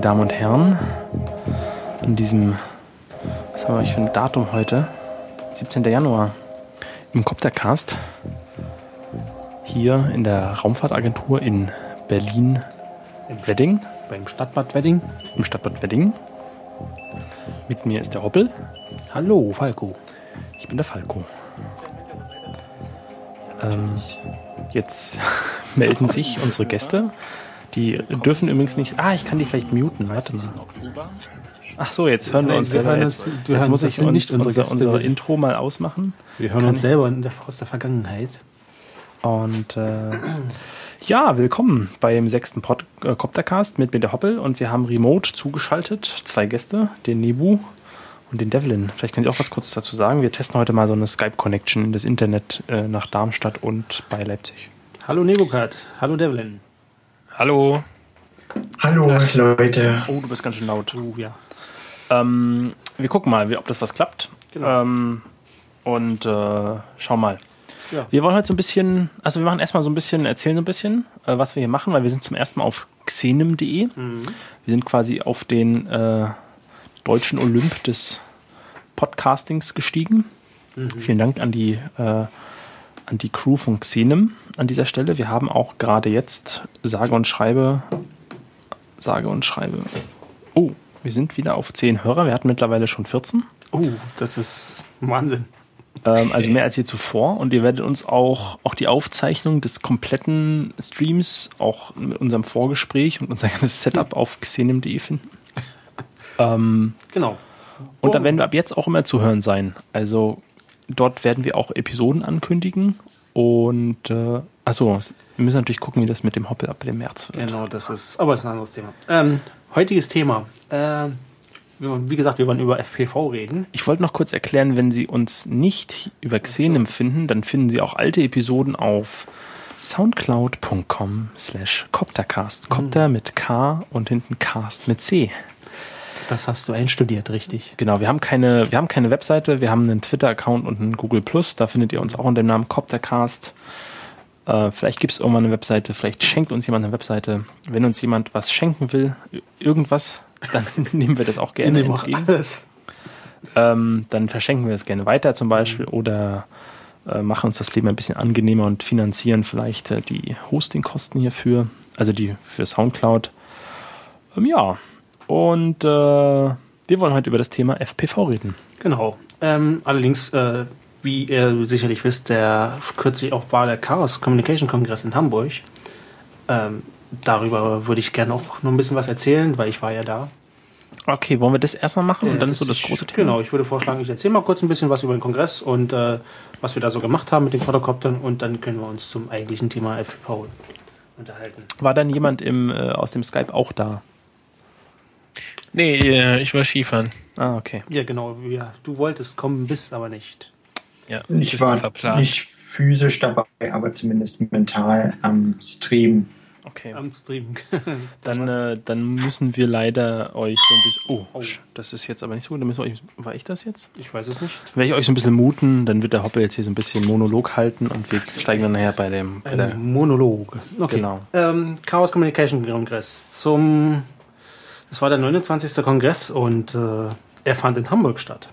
Meine Damen und Herren. An diesem, was haben wir für ein Datum heute? 17. Januar. Im Coptercast. Hier in der Raumfahrtagentur in Berlin Wedding. Beim Stadtbad Wedding. Im Stadtbad Wedding. Mit mir ist der Hoppel. Hallo, Falco. Ich bin der Falco. Ähm, jetzt melden sich unsere Gäste. Die dürfen übrigens nicht. Ah, ich kann die vielleicht muten. Warte mal. Ach so, jetzt hören wir uns selber. Jetzt, jetzt muss ich uns, nicht unsere unser, unser Intro mal ausmachen. Wir hören Kann uns selber in der, aus der Vergangenheit. Und äh, ja, willkommen beim sechsten Pod äh, Coptercast mit der Hoppel und wir haben remote zugeschaltet zwei Gäste, den Nebu und den Devlin. Vielleicht können Sie auch was kurz dazu sagen. Wir testen heute mal so eine Skype-Connection in das Internet äh, nach Darmstadt und bei Leipzig. Hallo Nebukat. Hallo Devlin. Hallo. Hallo Leute. Oh, du bist ganz schön laut. Oh ja. Ähm, wir gucken mal, wie, ob das was klappt. Genau. Ähm, und äh, schauen mal. Ja. Wir wollen heute so ein bisschen, also wir machen erstmal so ein bisschen, erzählen so ein bisschen, äh, was wir hier machen, weil wir sind zum ersten Mal auf xenem.de. Mhm. Wir sind quasi auf den äh, deutschen Olymp des Podcastings gestiegen. Mhm. Vielen Dank an die, äh, an die Crew von Xenem an dieser Stelle. Wir haben auch gerade jetzt sage und schreibe, sage und schreibe. Oh, wir sind wieder auf 10 Hörer. Wir hatten mittlerweile schon 14. Oh, das ist Wahnsinn. Ähm, also mehr als je zuvor. Und ihr werdet uns auch, auch die Aufzeichnung des kompletten Streams, auch mit unserem Vorgespräch und unser ganzes Setup auf xenem.de finden. Ähm, Genau. und da werden wir ab jetzt auch immer zu hören sein. Also dort werden wir auch Episoden ankündigen. Und äh, achso, wir müssen natürlich gucken, wie das mit dem Hoppel ab dem März wird. Genau, das ist, aber das ist ein anderes Thema. Ähm, heutiges Thema. Äh, wie gesagt, wir wollen über FPV reden. Ich wollte noch kurz erklären, wenn Sie uns nicht über Xenem finden, dann finden Sie auch alte Episoden auf soundcloud.com slash coptercast. Copter mit K und hinten Cast mit C. Das hast du einstudiert, richtig? Genau, wir haben keine, wir haben keine Webseite, wir haben einen Twitter-Account und einen Google Plus. Da findet ihr uns auch unter dem Namen Coptercast. Äh, vielleicht gibt es irgendwann eine Webseite, vielleicht schenkt uns jemand eine Webseite. Wenn uns jemand was schenken will, irgendwas, dann nehmen wir das auch gerne Nehmen auch entgegen. alles. ähm, dann verschenken wir es gerne weiter zum Beispiel oder äh, machen uns das Leben ein bisschen angenehmer und finanzieren vielleicht äh, die Hostingkosten hierfür, also die für Soundcloud. Ähm, ja, und äh, wir wollen heute über das Thema FPV reden. Genau. Ähm, allerdings, äh, wie ihr sicherlich wisst, der kürzlich auch war der Chaos Communication Kongress in Hamburg. Ähm, darüber würde ich gerne auch noch ein bisschen was erzählen, weil ich war ja da. Okay, wollen wir das erstmal machen und Äh, dann das so das große Thema? Genau, ich würde vorschlagen, ich erzähle mal kurz ein bisschen was über den Kongress und äh, was wir da so gemacht haben mit den Quadrocoptern und dann können wir uns zum eigentlichen Thema FPV unterhalten. War dann jemand im, äh, aus dem Skype auch da? Nee, äh, ich war Skifahren. Ah, okay. Ja, genau. Ja, du wolltest kommen, bist aber nicht. Ja, Ich war verplant. nicht physisch dabei, aber zumindest mental am Stream. Okay. Am Stream. Dann, äh, dann müssen wir leider euch so ein bisschen. Oh, sch- das ist jetzt aber nicht so gut. Dann müssen wir euch, war ich das jetzt? ich weiß es nicht. Werde ich euch so ein bisschen muten, dann wird der Hoppe jetzt hier so ein bisschen Monolog halten und wir steigen dann nachher bei dem. Bei der, Monolog. Okay. Genau. Ähm, Chaos Communication Kongress zum. Es war der 29. Kongress und äh, er fand in Hamburg statt.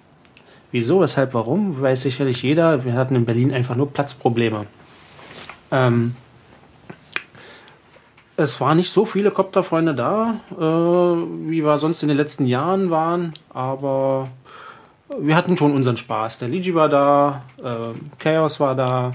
Wieso, weshalb, warum, weiß sicherlich jeder. Wir hatten in Berlin einfach nur Platzprobleme. Ähm, es waren nicht so viele Copterfreunde da, äh, wie wir sonst in den letzten Jahren waren, aber wir hatten schon unseren Spaß. Der Ligi war da, äh, Chaos war da,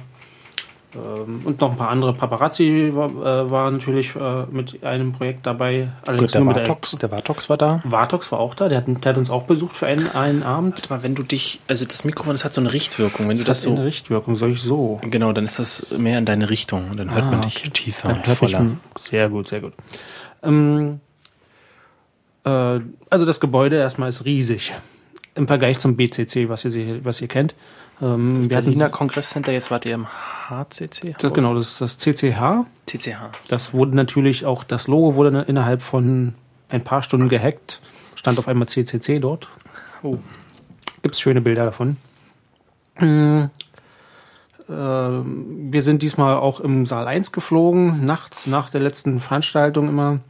und noch ein paar andere Paparazzi war, äh, war natürlich äh, mit einem Projekt dabei. gut, der Vartox, der Vartox war da. Vartox war auch da, der hat, der hat uns auch besucht für einen, einen Abend. Warte mal, wenn du dich, also das Mikrofon, das hat so eine Richtwirkung. Wenn du Das das hat eine so, Richtwirkung, soll ich so? genau, dann ist das mehr in deine Richtung und dann hört Ah, man dich okay. tiefer Dann und voller. Sehr gut, sehr gut. Ähm, äh, also das Gebäude erstmal ist riesig. Im Vergleich zum BCC, was ihr, was ihr kennt. Ähm, wir hatten Berliner Kongresscenter, jetzt wart ihr im HCC? das, genau, das, das CCH. CCH. Das wurde natürlich auch, das Logo wurde innerhalb von ein paar Stunden gehackt. Stand auf einmal CCC dort. Oh. Gibt es schöne Bilder davon. Mm, ähm, wir sind diesmal auch im Saal 1 geflogen, nachts nach der letzten Veranstaltung immer.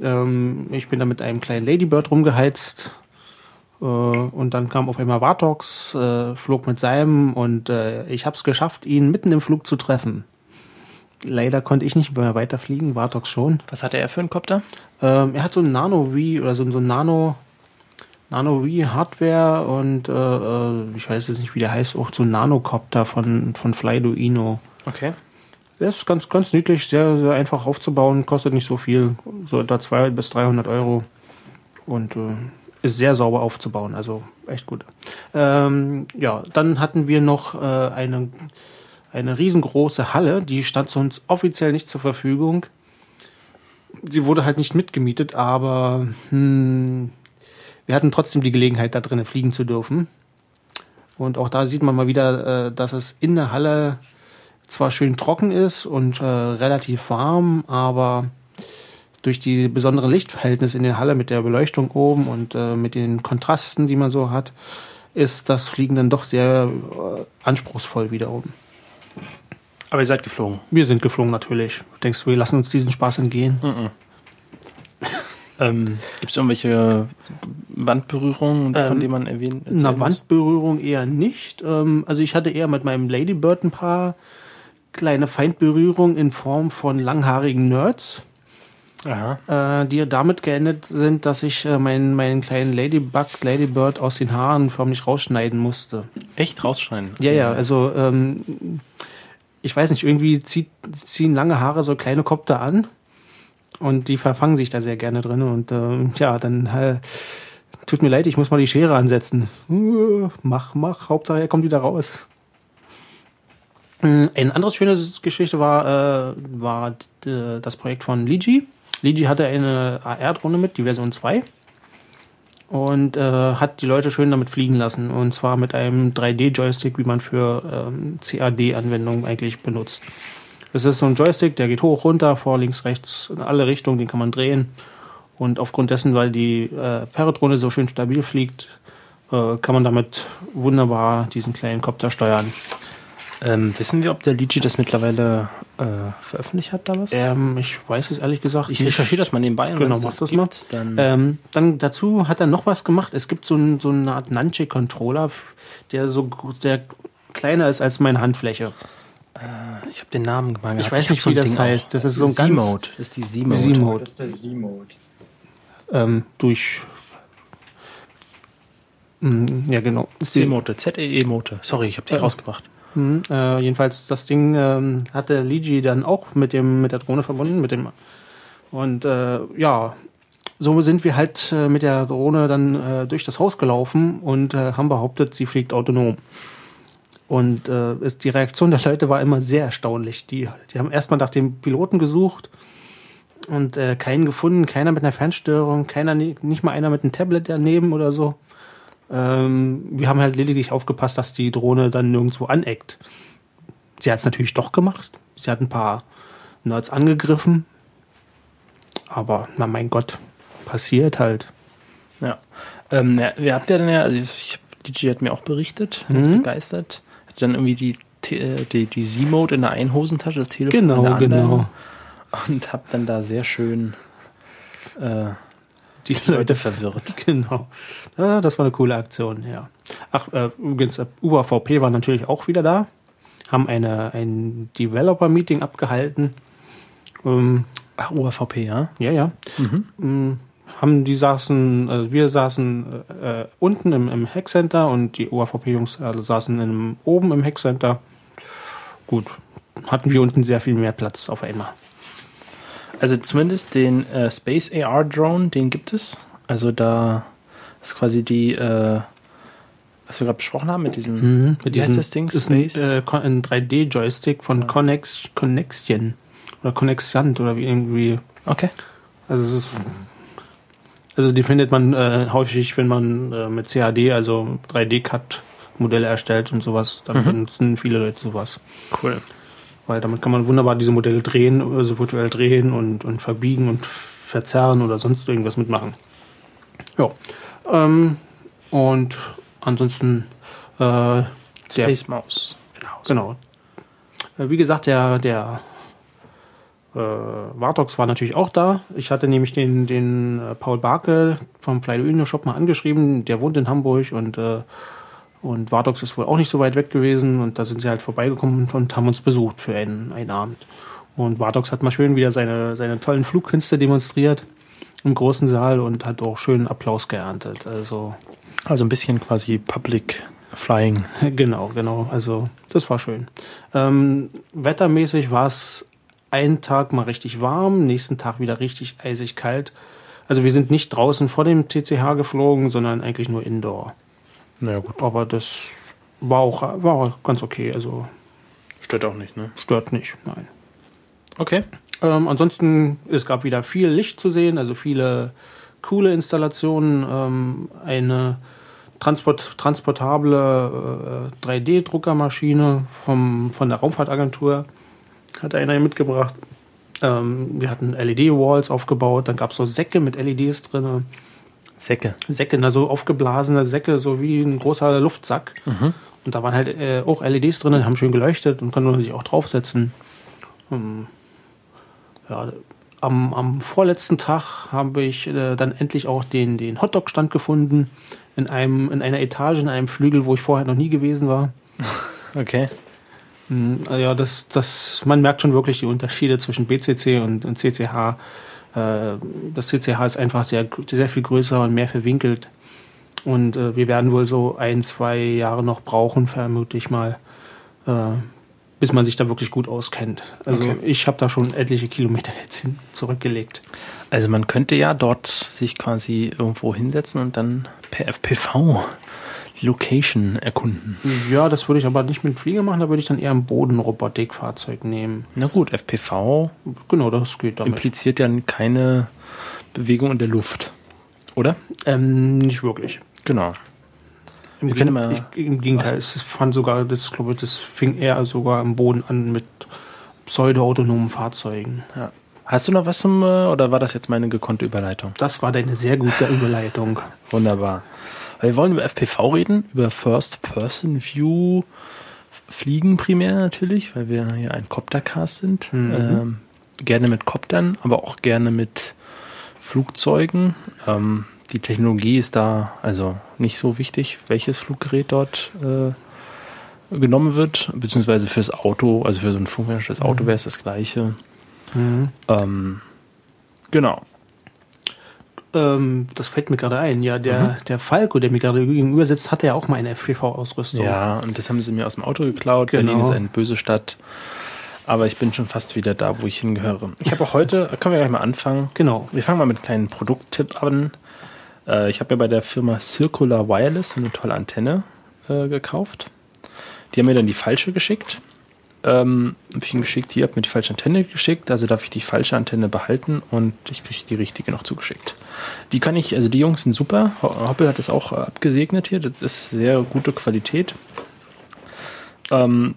Ähm, ich bin da mit einem kleinen Ladybird rumgeheizt. Äh, und dann kam auf einmal Vartox, äh, flog mit seinem und äh, ich habe es geschafft, ihn mitten im Flug zu treffen. Leider konnte ich nicht mehr weiterfliegen, Vartox schon. Was hatte er für einen Kopter? Ähm, er hat so ein Nano V oder so, so ein Nano Nano V Hardware und äh, äh, ich weiß jetzt nicht, wie der heißt, auch so ein Nanocopter von von Flyduino. Okay. Der ist ganz ganz niedlich, sehr sehr einfach aufzubauen, kostet nicht so viel, so etwa 200 bis 300 Euro und äh, ist sehr sauber aufzubauen, also echt gut. Ähm, ja, dann hatten wir noch äh, eine eine riesengroße Halle, die stand uns offiziell nicht zur Verfügung. Sie wurde halt nicht mitgemietet, aber hm, wir hatten trotzdem die Gelegenheit, da drinnen fliegen zu dürfen. Und auch da sieht man mal wieder, äh, dass es in der Halle zwar schön trocken ist und äh, relativ warm, aber durch die besonderen Lichtverhältnisse in der Halle mit der Beleuchtung oben und äh, mit den Kontrasten, die man so hat, ist das Fliegen dann doch sehr äh, anspruchsvoll wiederum. Aber ihr seid geflogen. Wir sind geflogen natürlich. Denkst du, wir lassen uns diesen Spaß entgehen? Ähm, Gibt es irgendwelche Wandberührungen, von Ähm, denen man erwähnen Na? Wandberührung eher nicht. Ähm, also ich hatte eher mit meinem Ladybird ein paar kleine Feindberührungen in Form von langhaarigen Nerds, Aha. äh, die damit geendet sind, dass ich äh, meinen, meinen kleinen Ladybug, Ladybird aus den Haaren förmlich rausschneiden musste. Echt rausschneiden? Ja, ja, also ähm, ich weiß nicht, irgendwie zieht, ziehen lange Haare so kleine Kopter an und die verfangen sich da sehr gerne drin und ähm, ja, dann äh, tut mir leid, ich muss mal die Schere ansetzen. Uh, mach, mach, Hauptsache er kommt wieder raus. Mm, Ein anderes schönes Geschichte war, äh, war d- das Projekt von Ligi. Ligi hatte eine AR-Drohne mit, die Version 2 und äh, hat die Leute schön damit fliegen lassen. Und zwar mit einem 3D-Joystick, wie man für ähm, CAD-Anwendungen eigentlich benutzt. Das ist so ein Joystick, der geht hoch, runter, vor, links, rechts, in alle Richtungen, den kann man drehen. Und aufgrund dessen, weil die äh, Paradrone so schön stabil fliegt, äh, kann man damit wunderbar diesen kleinen Kopter steuern. Ähm, wissen wir, ob der Ligi das mittlerweile äh, veröffentlicht hat, da was? Ähm, ich weiß es ehrlich gesagt ich recherchiere das mal nebenbei. und Genau, mach das mal. Dann Ähm, dann dazu hat er noch was gemacht. Es gibt so, ein, so eine Art Nunchik-Controller, der so der kleiner ist als meine Handfläche. ich habe den Namen mal gehabt. Ich weiß hab nicht, wie das Ding heißt. auch. Das ist so ein ganz- Z-Mode. Das ist die Z-Mode. Z-Mode. Das ist der Z-Mode. Ähm, durch. Mm, Ja, genau. C-Mode, ZEE-Mode. Sorry, ich habe dich Ja. rausgebracht. Mhm, äh, jedenfalls das Ding ähm, hatte Ligi dann auch mit dem mit der Drohne verbunden mit dem und äh, ja so sind wir halt äh, mit der Drohne dann äh, durch das Haus gelaufen und äh, haben behauptet sie fliegt autonom. Und äh, ist, die Reaktion der Leute war immer sehr erstaunlich. Die die haben erstmal nach dem Piloten gesucht und keinen gefunden keiner mit einer Fernsteuerung keiner nicht mal einer mit einem Tablet daneben oder so ähm, wir haben halt lediglich aufgepasst, dass die Drohne dann nirgendwo aneckt. Sie hat es natürlich doch gemacht. Sie hat ein paar Nerds angegriffen. Aber, na mein Gott, passiert halt. Ja. Ähm, ja, wer habt ihr denn ja, also ich, Ligi hat mir auch berichtet, ganz Mhm. begeistert. Hat dann irgendwie die, äh, die, die Z-Mode in der einen Hosentasche, das Telefon in der Genau, anderen. genau. Und hab dann da sehr schön äh, Die Leute Leute verwirrt. Genau. Ja, das war eine coole Aktion, ja. Ach, äh, übrigens, äh, UAVP war natürlich auch wieder da. Haben eine, ein Developer-Meeting abgehalten. Ähm, Ach, UAVP, ja? Ja, ja. Mhm. Haben die saßen, also wir saßen äh, äh, unten im, im Hackcenter und die OAVP-Jungs also saßen im, oben im Hackcenter. Gut, hatten wir unten sehr viel mehr Platz auf einmal. Also zumindest den äh, Space AR Drone, den gibt es. Also da ist quasi die, äh, was wir gerade besprochen haben mit diesem, Mit wie heißt diesem- das Ding? ist ein, Space? äh, Con- ein 3D-Joystick von Connex, Connexion oder Connexiant oder wie irgendwie. okay. Also es ist also die findet man äh, häufig, wenn man äh, mit CAD, also 3D-Cut Modelle erstellt und sowas, dann benutzen viele Leute sowas. Cool. Weil damit kann man wunderbar diese Modelle drehen, also virtuell drehen und, und verbiegen und verzerren oder sonst irgendwas mitmachen. Ja. Ähm, und ansonsten äh, Space Mouse. genau. Äh, wie gesagt, der, der Äh, Vartox war natürlich auch da. Ich hatte nämlich den, den äh, Paul Barke vom Fly Shop mal angeschrieben. Der wohnt in Hamburg und, äh, und Vartox ist wohl auch nicht so weit weg gewesen. Und da sind sie halt vorbeigekommen und haben uns besucht für einen, einen Abend. Und Vartox hat mal schön wieder seine, seine tollen Flugkünste demonstriert im großen Saal und hat auch schönen Applaus geerntet. Also, Also ein bisschen quasi Public Flying. genau, genau. Also das war schön. Ähm, wettermäßig war es einen Tag mal richtig warm, nächsten Tag wieder richtig eisig kalt. Also wir sind nicht draußen vor dem TCH geflogen, sondern eigentlich nur indoor. Naja, gut. Aber das war auch, war auch ganz okay. Also Stört auch nicht, ne? stört nicht, nein. Okay. Ähm, ansonsten, es gab wieder viel Licht zu sehen, also viele coole Installationen. Ähm, eine transport, transportable äh, 3D-Druckermaschine vom, von der Raumfahrtagentur hat einer mitgebracht. Ähm, wir hatten LED-Walls aufgebaut, dann gab es so Säcke mit LEDs drin. Säcke. Säcke, also aufgeblasene Säcke, so wie ein großer Luftsack. Und da waren halt äh, auch LEDs drin, haben schön geleuchtet und konnte man sich auch draufsetzen. Ähm, ja, am, am vorletzten Tag habe ich äh, dann endlich auch den, den Hotdog-Stand gefunden in, einem, in einer Etage, in einem Flügel, wo ich vorher noch nie gewesen war. Okay. Mm, Ja, das, das, man merkt schon wirklich die Unterschiede zwischen BCC und, und CCH. Äh, Das CCH ist einfach sehr, sehr viel größer und mehr verwinkelt. Und äh, wir werden wohl so ein, zwei Jahre noch brauchen, vermutlich mal, äh, bis man sich da wirklich gut auskennt. Also Okay. ich habe da schon etliche Kilometer jetzt hin, zurückgelegt. Also man könnte ja dort sich quasi irgendwo hinsetzen und dann per FPV Location erkunden. Ja, das würde ich aber nicht mit Flieger machen, da würde ich dann eher ein Bodenrobotikfahrzeug nehmen. Na gut, FPV Genau, das geht damit. impliziert ja keine Bewegung in der Luft. Oder? Ähm, nicht wirklich. Genau. Im, Gegen- ich, Im Gegenteil, es fand sogar, das glaube ich, das fing eher sogar am Boden an mit pseudo-autonomen Fahrzeugen. Ja. Hast du noch was zum, äh, oder war das jetzt meine gekonnte Überleitung? Das war deine sehr gute Überleitung. Wunderbar. Wir wollen über FPV reden, über First-Person-View Fliegen primär natürlich, weil wir hier ein Coptercast sind. Ähm, gerne mit Coptern, aber auch gerne mit Flugzeugen. Ähm, die Technologie ist da also nicht so wichtig, welches Fluggerät dort äh, genommen wird, beziehungsweise fürs Auto, also für so ein funktionierendes Auto wäre es das gleiche. Ähm, genau. Ähm, das fällt mir gerade ein. Ja, der, der Falco, der mir gerade gegenüber sitzt, hatte ja auch mal eine FPV-Ausrüstung. Ja, und das haben sie mir aus dem Auto geklaut. Genau. Berlin ist eine böse Stadt. Aber ich bin schon fast wieder da, wo ich hingehöre. Ich habe auch heute, können wir gleich mal anfangen. Genau. Wir fangen mal mit einem kleinen Produkttipp an. Äh, ich habe ja bei der Firma Circular Wireless eine tolle Antenne äh, gekauft. Die haben mir dann die falsche geschickt. Ähm, hab ich ihnen geschickt, hier habt mir die falsche Antenne geschickt, also darf ich die falsche Antenne behalten und ich kriege die richtige noch zugeschickt. Die kann ich, also die Jungs sind super. Ho- Hoppel hat das auch äh, abgesegnet hier, das ist sehr gute Qualität. Ähm,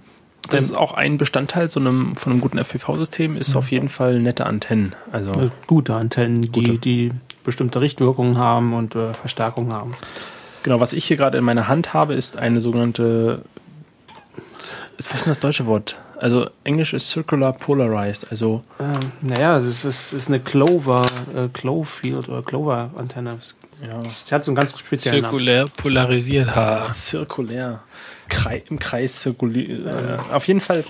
das ist auch ein Bestandteil so einem, von einem guten FPV-System, ist auf jeden Fall nette Antennen. Also Äh, Gute Antennen, die, Gute. die bestimmte Richtwirkungen haben und äh, Verstärkung haben. Genau, was ich hier gerade in meiner Hand habe, ist eine sogenannte. Ist, was ist denn das deutsche Wort? Also Englisch ist Circular Polarized, also Ähm, naja, es ist, ist eine Clover, äh, Cloverfield oder Clover-Antenne. ja, Sie hat so einen ganz speziellen Namen. Zirkulär polarisiert. Ha. zirkulär. Krei, Im Kreis zirkuliert. Äh, auf jeden Fall.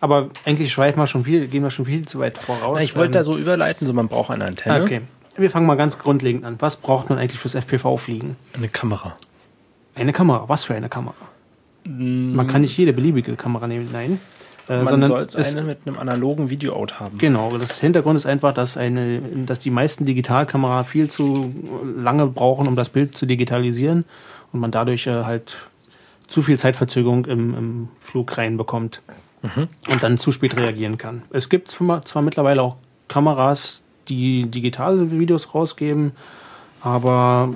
Aber eigentlich schweifen wir schon viel, gehen wir schon viel zu weit voraus. Na, ich wollte da Ähm, so überleiten, so man braucht eine Antenne, Okay. Wir fangen mal ganz grundlegend an. Was braucht man eigentlich fürs FPV-Fliegen? eine Kamera. Eine Kamera. Was für eine Kamera? Man kann nicht jede beliebige Kamera nehmen, nein. Äh, Man sondern sollte eine mit einem analogen Videoout haben. Genau, das Hintergrund ist einfach, dass eine, dass die meisten Digitalkamera viel zu lange brauchen, um das Bild zu digitalisieren und man dadurch äh, halt zu viel Zeitverzögerung im, im Flug reinbekommt und dann zu spät reagieren kann. Es gibt zwar zwar mittlerweile auch Kameras, die digitale Videos rausgeben, aber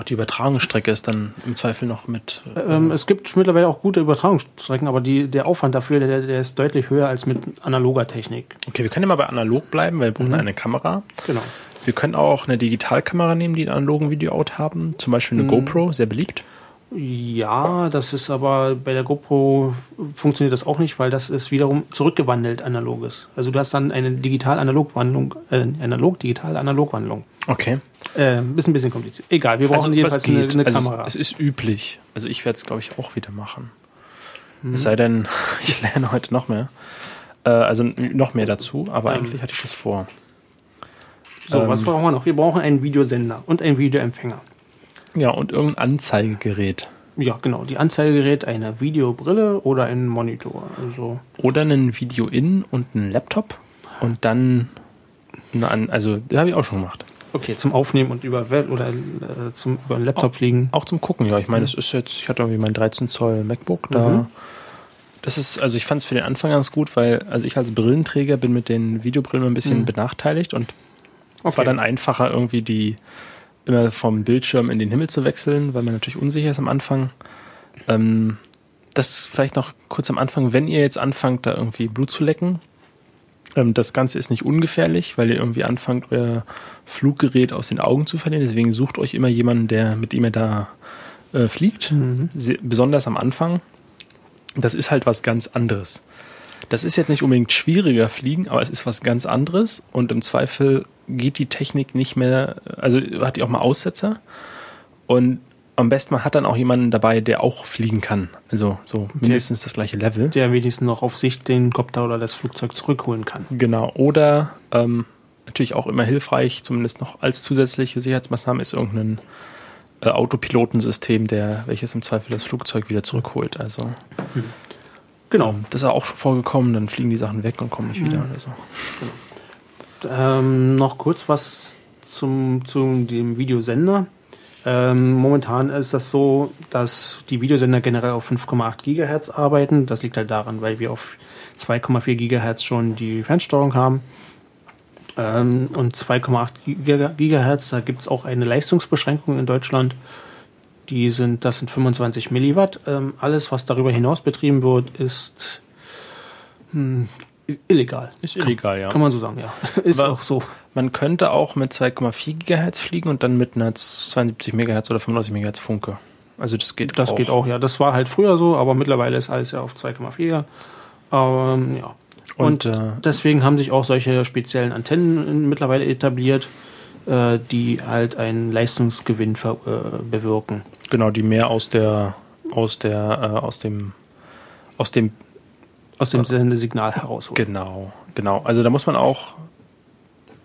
Auch die Übertragungsstrecke ist dann im Zweifel noch mit. äh, ähm, es gibt mittlerweile auch gute Übertragungsstrecken, aber die, der Aufwand dafür, der, der ist deutlich höher als mit analoger Technik. Okay, wir können ja mal bei analog bleiben, weil wir brauchen eine Kamera. Genau. Wir können auch eine Digitalkamera nehmen, die einen analogen Videoout haben. Zum Beispiel eine GoPro, sehr beliebt. Ja, das ist aber bei der GoPro funktioniert das auch nicht, weil das ist wiederum zurückgewandelt analoges. Also du hast dann eine digital-analog-Wandlung, äh, analog-digital-analog-Wandlung. Okay. Äh, ein bisschen, kompliziert. Egal, wir brauchen jedenfalls eine, eine also Kamera. Es ist üblich. Also ich werde es, glaube ich, auch wieder machen. Es sei denn, ich lerne heute noch mehr. Äh, also noch mehr dazu, aber Ähm. eigentlich hatte ich das vor. so, was ähm, brauchen wir noch? Wir brauchen einen Videosender und einen Videoempfänger. Ja, und irgendein Anzeigegerät. Ja, genau. Die Anzeigegerät, eine Videobrille oder ein Monitor. Also Oder einen Video-In und einen Laptop. Und dann, eine An also, das habe ich auch schon gemacht. Okay, zum Aufnehmen und über oder äh, zum über den Laptop fliegen. Auch zum Gucken, ja. Ich meine, es ist jetzt, ich hatte irgendwie mein 13 Zoll MacBook da. Mhm. Das ist, also ich fand es für den Anfang ganz gut, weil, also ich als Brillenträger bin mit den Videobrillen ein bisschen Mhm. benachteiligt und es Okay. war dann einfacher, irgendwie die immer vom Bildschirm in den Himmel zu wechseln, weil man natürlich unsicher ist am Anfang. Ähm, das vielleicht noch kurz am Anfang, wenn ihr jetzt anfangt, da irgendwie Blut zu lecken, das Ganze ist nicht ungefährlich, weil ihr irgendwie anfangt, euer Fluggerät aus den Augen zu verlieren. Deswegen sucht euch immer jemanden, der mit ihm da äh, fliegt. Se- Besonders am Anfang. Das ist halt was ganz anderes. Das ist jetzt nicht unbedingt schwieriger fliegen, aber es ist was ganz anderes und im Zweifel geht die Technik nicht mehr, also hat die auch mal Aussetzer und am besten man hat dann auch jemanden dabei, der auch fliegen kann. Also so mindestens das gleiche Level. Der wenigstens noch auf sich den Kopter oder das Flugzeug zurückholen kann. Genau. Oder ähm, natürlich auch immer hilfreich, zumindest noch als zusätzliche Sicherheitsmaßnahme ist irgendein äh, Autopilotensystem, der welches im Zweifel das Flugzeug wieder zurückholt. Also Genau. das ist auch schon vorgekommen, dann fliegen die Sachen weg und kommen nicht wieder oder so. Ähm, noch kurz was zum, zum dem Videosender. Ähm, momentan ist das so, dass die Videosender generell auf 5,8 Gigahertz arbeiten. Das liegt halt daran, weil wir auf 2,4 Gigahertz schon die Fernsteuerung haben. Ähm, und 2,8 Giga- Gigahertz, da gibt es auch eine Leistungsbeschränkung in Deutschland. Die sind, das sind 25 Milliwatt. Ähm, alles, was darüber hinaus betrieben wird, ist hm, illegal. Ist illegal, ja. Kann man so sagen, ja. Ist Aber- auch so. Man könnte auch mit 2,4 Gigahertz fliegen und dann mit einer 72 Megahertz oder 35 Megahertz Funke. Also das geht Das auch. geht auch, ja. Das war halt früher so, aber mittlerweile ist alles ja auf 2,4. Ähm, ja. Und, Und, äh, deswegen haben sich auch solche speziellen Antennen mittlerweile etabliert, äh, die halt einen Leistungsgewinn äh, bewirken. Genau, die mehr aus der, aus der, äh, aus dem, aus dem, Aus dem Sendesignal herausholen. genau, genau. Also da muss man auch,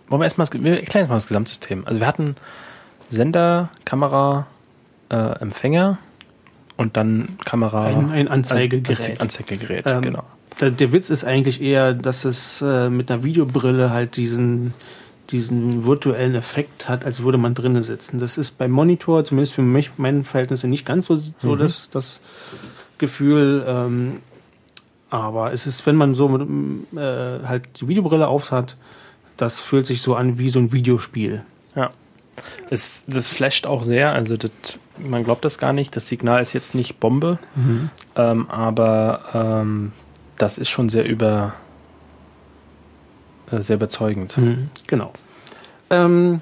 wollen wir erstmal, wir erklären jetzt mal das Gesamtsystem. Also wir hatten Sender, Kamera, äh, Empfänger und dann Kamera. Ein, ein Anzeigegerät. Anze- Anzeigegerät, Ähm, genau. Der, der Witz ist eigentlich eher, dass es äh, mit einer Videobrille halt diesen, diesen virtuellen Effekt hat, als würde man drinnen sitzen. Das ist beim Monitor, zumindest für mich, meine Verhältnisse, nicht ganz so, so Mhm. das, das Gefühl. Ähm, aber es ist, wenn man so mit, äh, halt die Videobrille auf hat, das fühlt sich so an wie so ein Videospiel. Ja. Es, das flasht auch sehr, also das, man glaubt das gar nicht. Das Signal ist jetzt nicht Bombe, ähm, aber ähm, das ist schon sehr über äh, sehr überzeugend. Mhm, genau. Ähm,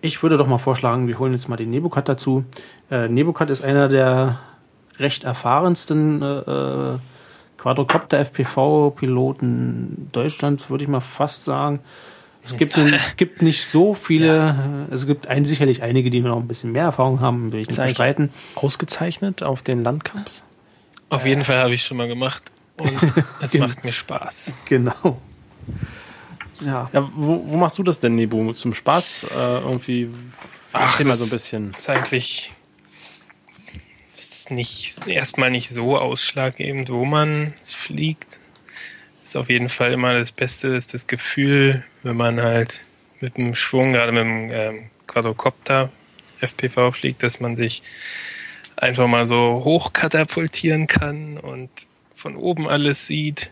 ich würde doch mal vorschlagen, wir holen jetzt mal den Nebukat dazu. Äh, Nebukat ist einer der recht erfahrensten äh, äh, Quadrocopter-FPV-Piloten Deutschlands, würde ich mal fast sagen. Es gibt, es gibt nicht so viele, äh, es gibt ein, sicherlich einige, die noch ein bisschen mehr Erfahrung haben, will ich nicht bestreiten. Ausgezeichnet auf den Landcups. Auf jeden Fall habe ich schon mal gemacht. Und es macht mir Spaß. Genau. Ja, Ja, wo, wo machst du das denn, Nebu? Zum Spaß äh, irgendwie? Ach, mal so ein bisschen. ist eigentlich ist nicht erstmal nicht so ausschlaggebend, wo man fliegt. Ist auf jeden Fall immer das Beste, ist das Gefühl, wenn man halt mit dem Schwung, gerade mit dem ähm, Quadrocopter FPV fliegt, dass man sich einfach mal so hoch katapultieren kann und von oben alles sieht.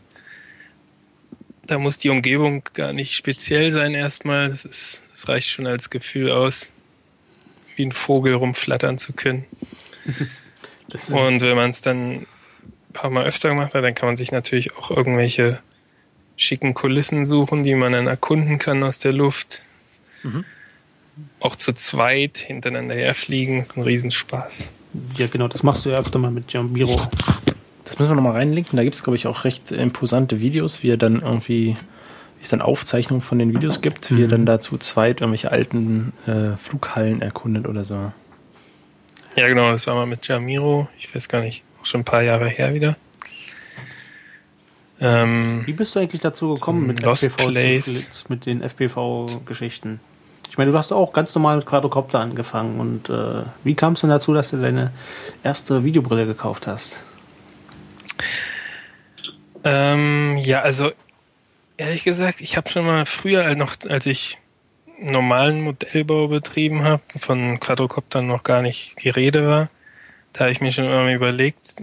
Da muss die Umgebung gar nicht speziell sein erstmal. Das, ist, das reicht schon als Gefühl aus, wie ein Vogel rumflattern zu können. Und wenn man es dann ein paar Mal öfter gemacht hat, dann kann man sich natürlich auch irgendwelche schicken Kulissen suchen, die man dann erkunden kann aus der Luft. Auch zu zweit hintereinander herfliegen, ist ein Riesenspaß. Ja, genau, das machst du ja öfter mal mit Jambiro. Das müssen wir nochmal reinlinken. Da gibt es, glaube ich, auch recht imposante Videos, wie er dann irgendwie, wie es dann Aufzeichnungen von den Videos gibt, wie er dann dazu zweit irgendwelche alten äh, Flughallen erkundet oder so. Ja, genau, das war mal mit Jamiro. Ich weiß gar nicht, auch schon ein paar Jahre her wieder. Ähm, Wie bist du eigentlich dazu gekommen mit Lost FPV, Place. mit den FPV-Geschichten? Ich meine, du hast auch ganz normal mit Quadrocopter angefangen und äh, wie kam es denn dazu, dass du deine erste Videobrille gekauft hast? Ähm, ja, also ehrlich gesagt, ich habe schon mal früher noch, als ich normalen Modellbau betrieben habe, von Quadrocoptern noch gar nicht die Rede war, da habe ich mir schon immer überlegt,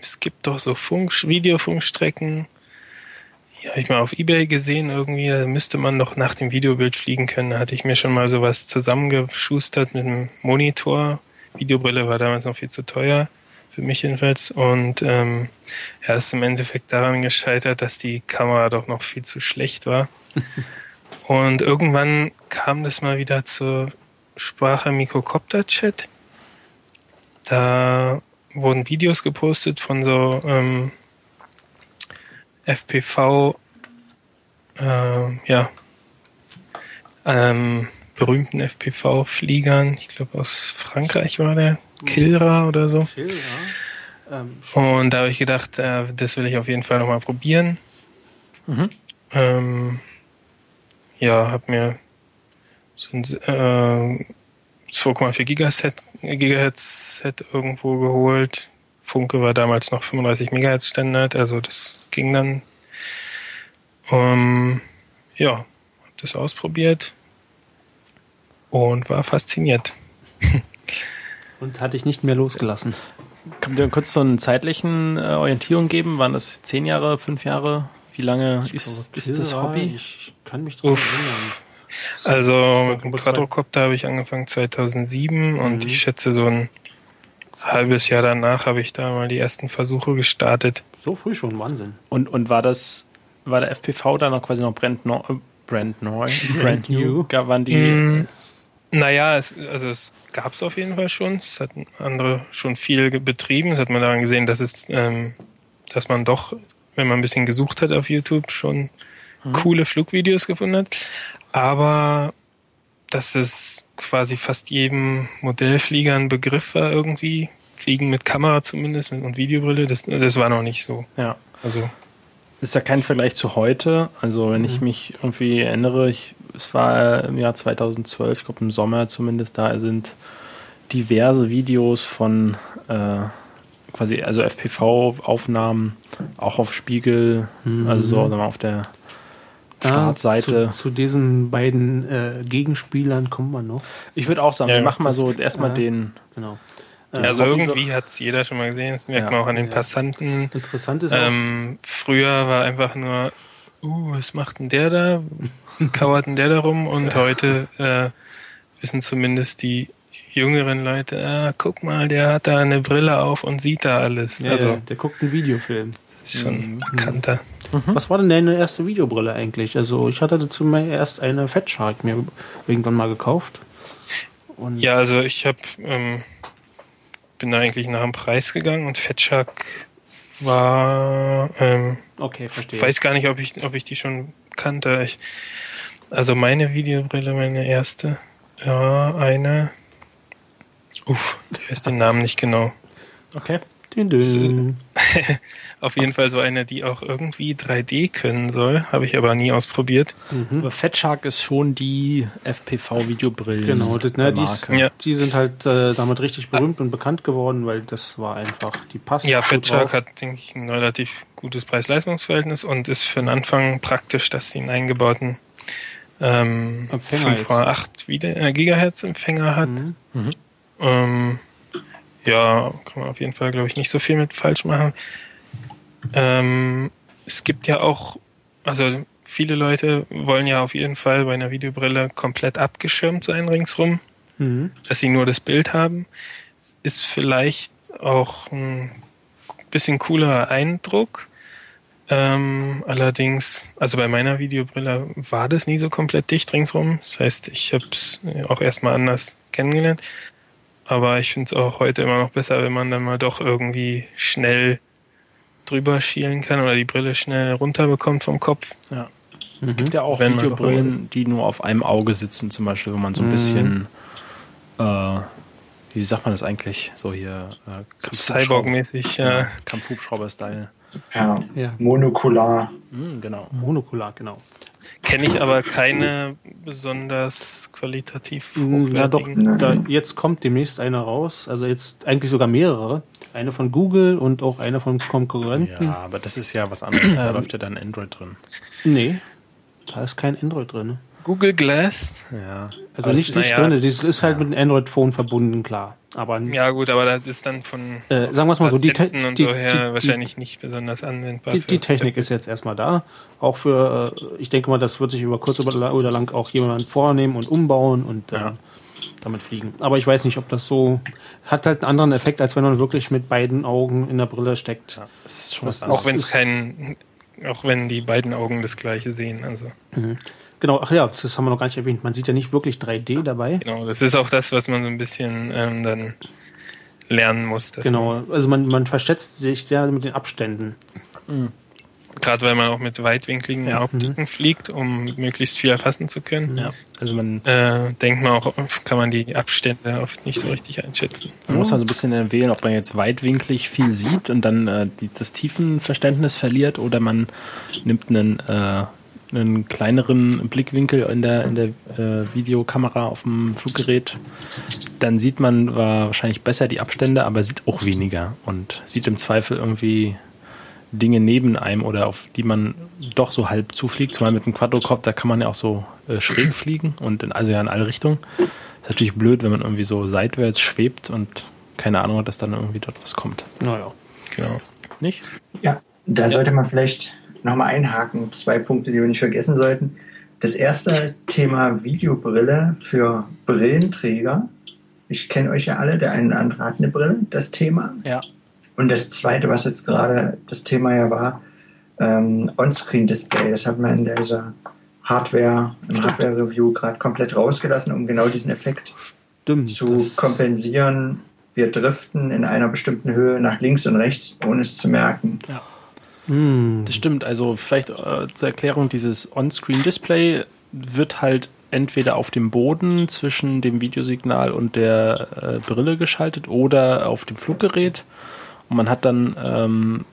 es gibt doch so Funk, Videofunkstrecken. Die habe ich mal auf Ebay gesehen irgendwie, da müsste man doch nach dem Videobild fliegen können. Da hatte ich mir schon mal sowas zusammengeschustert mit einem Monitor. Videobrille war damals noch viel zu teuer für mich jedenfalls. Und ähm, ja, ist im Endeffekt daran gescheitert, dass die Kamera doch noch viel zu schlecht war. Und irgendwann kam das mal wieder zur Sprache Mikrocopter-Chat. Da wurden Videos gepostet von so ähm, FPV, äh, ja, ähm, berühmten FPV-Fliegern. Ich glaube aus Frankreich war der, Kilra oder so. Ja. Ähm, Und da habe ich gedacht, äh, das will ich auf jeden Fall nochmal probieren. Mhm. Ähm, ja, habe mir so ein äh, 2,4 Gigaset, Gigahertz Set irgendwo geholt. Funke war damals noch 35 Megahertz Standard, also das ging dann. Ähm, ja, habe das ausprobiert und war fasziniert. und hatte ich nicht mehr losgelassen. Könnt ihr kurz so eine zeitlichen äh, Orientierung geben? Waren das zehn Jahre, fünf Jahre? Wie lange ist, ist das Hobby? Ich kann mich dran Uff. erinnern. Also mit dem Quadrocopter habe ich angefangen 2007 und Mhm. ich schätze so ein halbes Jahr danach habe ich da mal die ersten Versuche gestartet. So früh schon, Wahnsinn. Und, und war das, war der FPV da noch quasi noch brand, neu, äh, brand neu, brand new? Waren die, Mm, Naja, es, also es gab es auf jeden Fall schon. Es hatten andere schon viel betrieben. Das hat man daran gesehen, dass es, ähm, dass man doch, wenn man ein bisschen gesucht hat auf YouTube, schon coole Flugvideos gefunden hat. Aber dass es quasi fast jedem Modellflieger ein Begriff war irgendwie. Fliegen mit Kamera zumindest und Videobrille, das, das war noch nicht so. ja. Also ist ja kein Vergleich zu heute. Also wenn ich mich irgendwie erinnere, ich, es war im Jahr 2012, ich glaube im Sommer zumindest, da sind diverse Videos von äh, quasi, also FPV-Aufnahmen auch auf Spiegel, also so sagen wir mal, auf der Startseite. Zu, zu diesen beiden äh, Gegenspielern kommen wir noch. Ich würde auch sagen, Ja, wir machen mal so erstmal ja. den. Genau. Also Hobby- irgendwie hat es jeder schon mal gesehen, das merkt Ja. man auch an den Ja. Passanten. Interessant ist auch, Ähm, früher war einfach nur, uh, was macht denn der da? Kauert denn der da rum? Und heute äh, wissen zumindest die jüngeren Leute, ah, guck mal, der hat da eine Brille auf und sieht da alles. ja, also der, der guckt einen Videofilm. das ist schon bekannter. Was war denn deine erste Videobrille eigentlich? Also ich hatte dazu mal erst eine Fat Shark mir irgendwann mal gekauft. Und Ja, also ich habe ähm, bin da eigentlich nach dem Preis gegangen und Fetchak war ähm, okay, verstehe. weiß gar nicht, ob ich, ob ich die schon kannte. Ich, also meine Videobrille, meine erste, ja, eine. Uff, ich weiß den Namen nicht genau. Okay. Dün, dün. Auf jeden Fall so eine, die auch irgendwie 3D können soll, habe ich aber nie ausprobiert. Aber Fat Shark ist schon die FPV-Videobrille. Genau, das, ne, die, Marke. Ja. die sind halt äh, damit richtig berühmt und bekannt geworden, weil das war einfach, die passt Ja, Fetchak drauf. hat, denke ich, ein relativ gutes Preis-Leistungs-Verhältnis und ist für den Anfang praktisch, dass sie einen eingebauten ähm, Empfänger jetzt. 5,8 Wieder- äh, Gigahertz Empfänger hat. Mhm. Ähm, ja, kann man auf jeden Fall, glaube ich, nicht so viel mit falsch machen. Ähm, es gibt ja auch, also viele Leute wollen ja auf jeden Fall bei einer Videobrille komplett abgeschirmt sein ringsrum, Mhm. dass sie nur das Bild haben. Ist vielleicht auch ein bisschen coolerer Eindruck. Ähm, allerdings, also bei meiner Videobrille war das nie so komplett dicht ringsrum. Das heißt, ich habe es auch erstmal anders kennengelernt. Aber ich finde es auch heute immer noch besser, wenn man dann mal doch irgendwie schnell drüber schielen kann oder die Brille schnell runterbekommt vom Kopf. Ja. Es gibt ja auch Wenn Videobrillen, die nur auf einem Auge sitzen, zum Beispiel, wo man so ein bisschen, äh, wie sagt man das eigentlich? So hier, äh, So Cyborg-mäßig, ja. ja, Kampfhubschrauber-Style. Per Ja. Monokular. Mhm, genau. Monokular, genau. Kenne ich aber keine besonders qualitativ Ja, doch, hochwertigen. da, jetzt kommt demnächst eine raus. Also jetzt eigentlich sogar mehrere. Eine von Google und auch eine von Konkurrenten. Ja, aber das ist ja was anderes. Da läuft ja dann Android drin. Nee, da ist kein Android drin. Google Glass? Ja. Also Aber nicht, nicht naja, drin. das- Das ist halt ja. mit einem Android-Phone verbunden, klar. Aber Ja gut, aber das ist dann von äh, sagen wir es mal so, die, Te und die, so her die, die, wahrscheinlich nicht besonders anwendbar. die, für- die Technik ist jetzt erstmal da. Auch für, äh, ich denke mal, das wird sich über kurz oder lang auch jemand vornehmen und umbauen und äh, Ja. damit fliegen. Aber ich weiß nicht, ob das so hat halt einen anderen Effekt, als wenn man wirklich mit beiden Augen in der Brille steckt. ja. Das ist schon Das was ist- Auch wenn es ist- kein, auch wenn die beiden Augen das gleiche sehen. Also Genau, ach ja, das haben wir noch gar nicht erwähnt. Man sieht ja nicht wirklich 3D dabei. genau, das ist auch das, was man so ein bisschen ähm, dann lernen muss. dass Genau, also man, man verschätzt sich sehr mit den Abständen. Man, gerade weil man auch mit weitwinkligen Ja. Optiken fliegt, um möglichst viel erfassen zu können. Ja. Also man, Äh, denkt man auch, kann man die Abstände oft nicht so richtig einschätzen. man muss mal so ein bisschen wählen, ob man jetzt weitwinklig viel sieht und dann äh, die, das Tiefenverständnis verliert oder man nimmt einen, äh, einen kleineren Blickwinkel in der, in der äh, Videokamera auf dem Fluggerät. Dann sieht man wahrscheinlich besser die Abstände, aber sieht auch weniger und sieht im Zweifel irgendwie Dinge neben einem oder auf die man doch so halb zufliegt. Zumal mit einem Quadrocopter kann man ja auch so äh, schräg fliegen und in, also ja in alle Richtungen. Ist natürlich blöd, wenn man irgendwie so seitwärts schwebt und keine Ahnung hat, dass dann irgendwie dort was kommt. Naja. Genau. Nicht? Ja, da sollte man vielleicht nochmal einhaken. Zwei Punkte, die wir nicht vergessen sollten. Das erste Thema Videobrille für Brillenträger. Ich kenne euch ja alle, der eine oder andere hat eine Brille, das Thema. Ja. Und das zweite, was jetzt gerade das Thema ja war, ähm, On-Screen-Display. Das hat man in dieser Hardware, im Hardware-Review gerade komplett rausgelassen, um genau diesen Effekt Stimmt. zu kompensieren. Wir driften in einer bestimmten Höhe nach links und rechts, ohne es zu merken. Hm. Das stimmt. Also vielleicht äh, zur Erklärung, dieses On-Screen-Display wird halt entweder auf dem Boden zwischen dem Videosignal und der äh, Brille geschaltet oder auf dem Fluggerät. Und man hat dann ähm,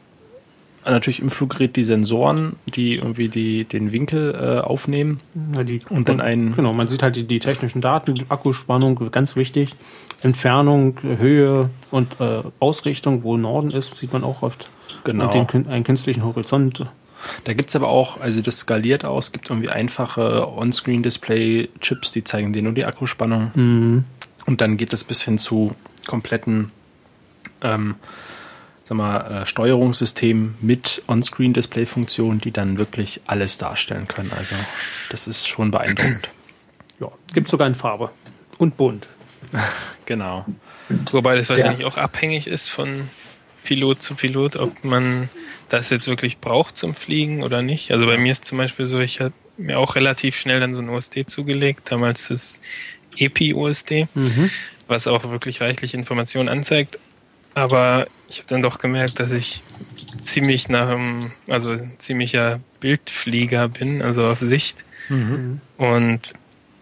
natürlich im Fluggerät die Sensoren, die irgendwie die, den Winkel äh, aufnehmen. Ja, die, Und dann ein- Genau, man sieht halt die, die technischen Daten, Akkuspannung, ganz wichtig. Entfernung, Höhe und äh, Ausrichtung, wo Norden ist, sieht man auch oft. Genau. Und den, einen künstlichen Horizont. Da gibt's aber auch, also das skaliert aus, gibt irgendwie einfache On-Screen-Display-Chips, die zeigen dir nur die Akkuspannung. Mhm. Und dann geht es bis hin zu kompletten ähm, sag mal, äh, Steuerungssystemen mit On-Screen-Display-Funktionen, die dann wirklich alles darstellen können. Also das ist schon beeindruckend. Ja, gibt sogar in Farbe. Und bunt. genau. Wobei das wahrscheinlich auch abhängig ist von Pilot zu Pilot, ob man das jetzt wirklich braucht zum Fliegen oder nicht. Also bei mir ist zum Beispiel so, ich habe mir auch relativ schnell dann so ein USD zugelegt, damals das EPI-USD, was auch wirklich reichlich Informationen anzeigt. Aber ich habe dann doch gemerkt, dass ich ziemlich nach einem, also ziemlicher Bildflieger bin, also auf Sicht. Und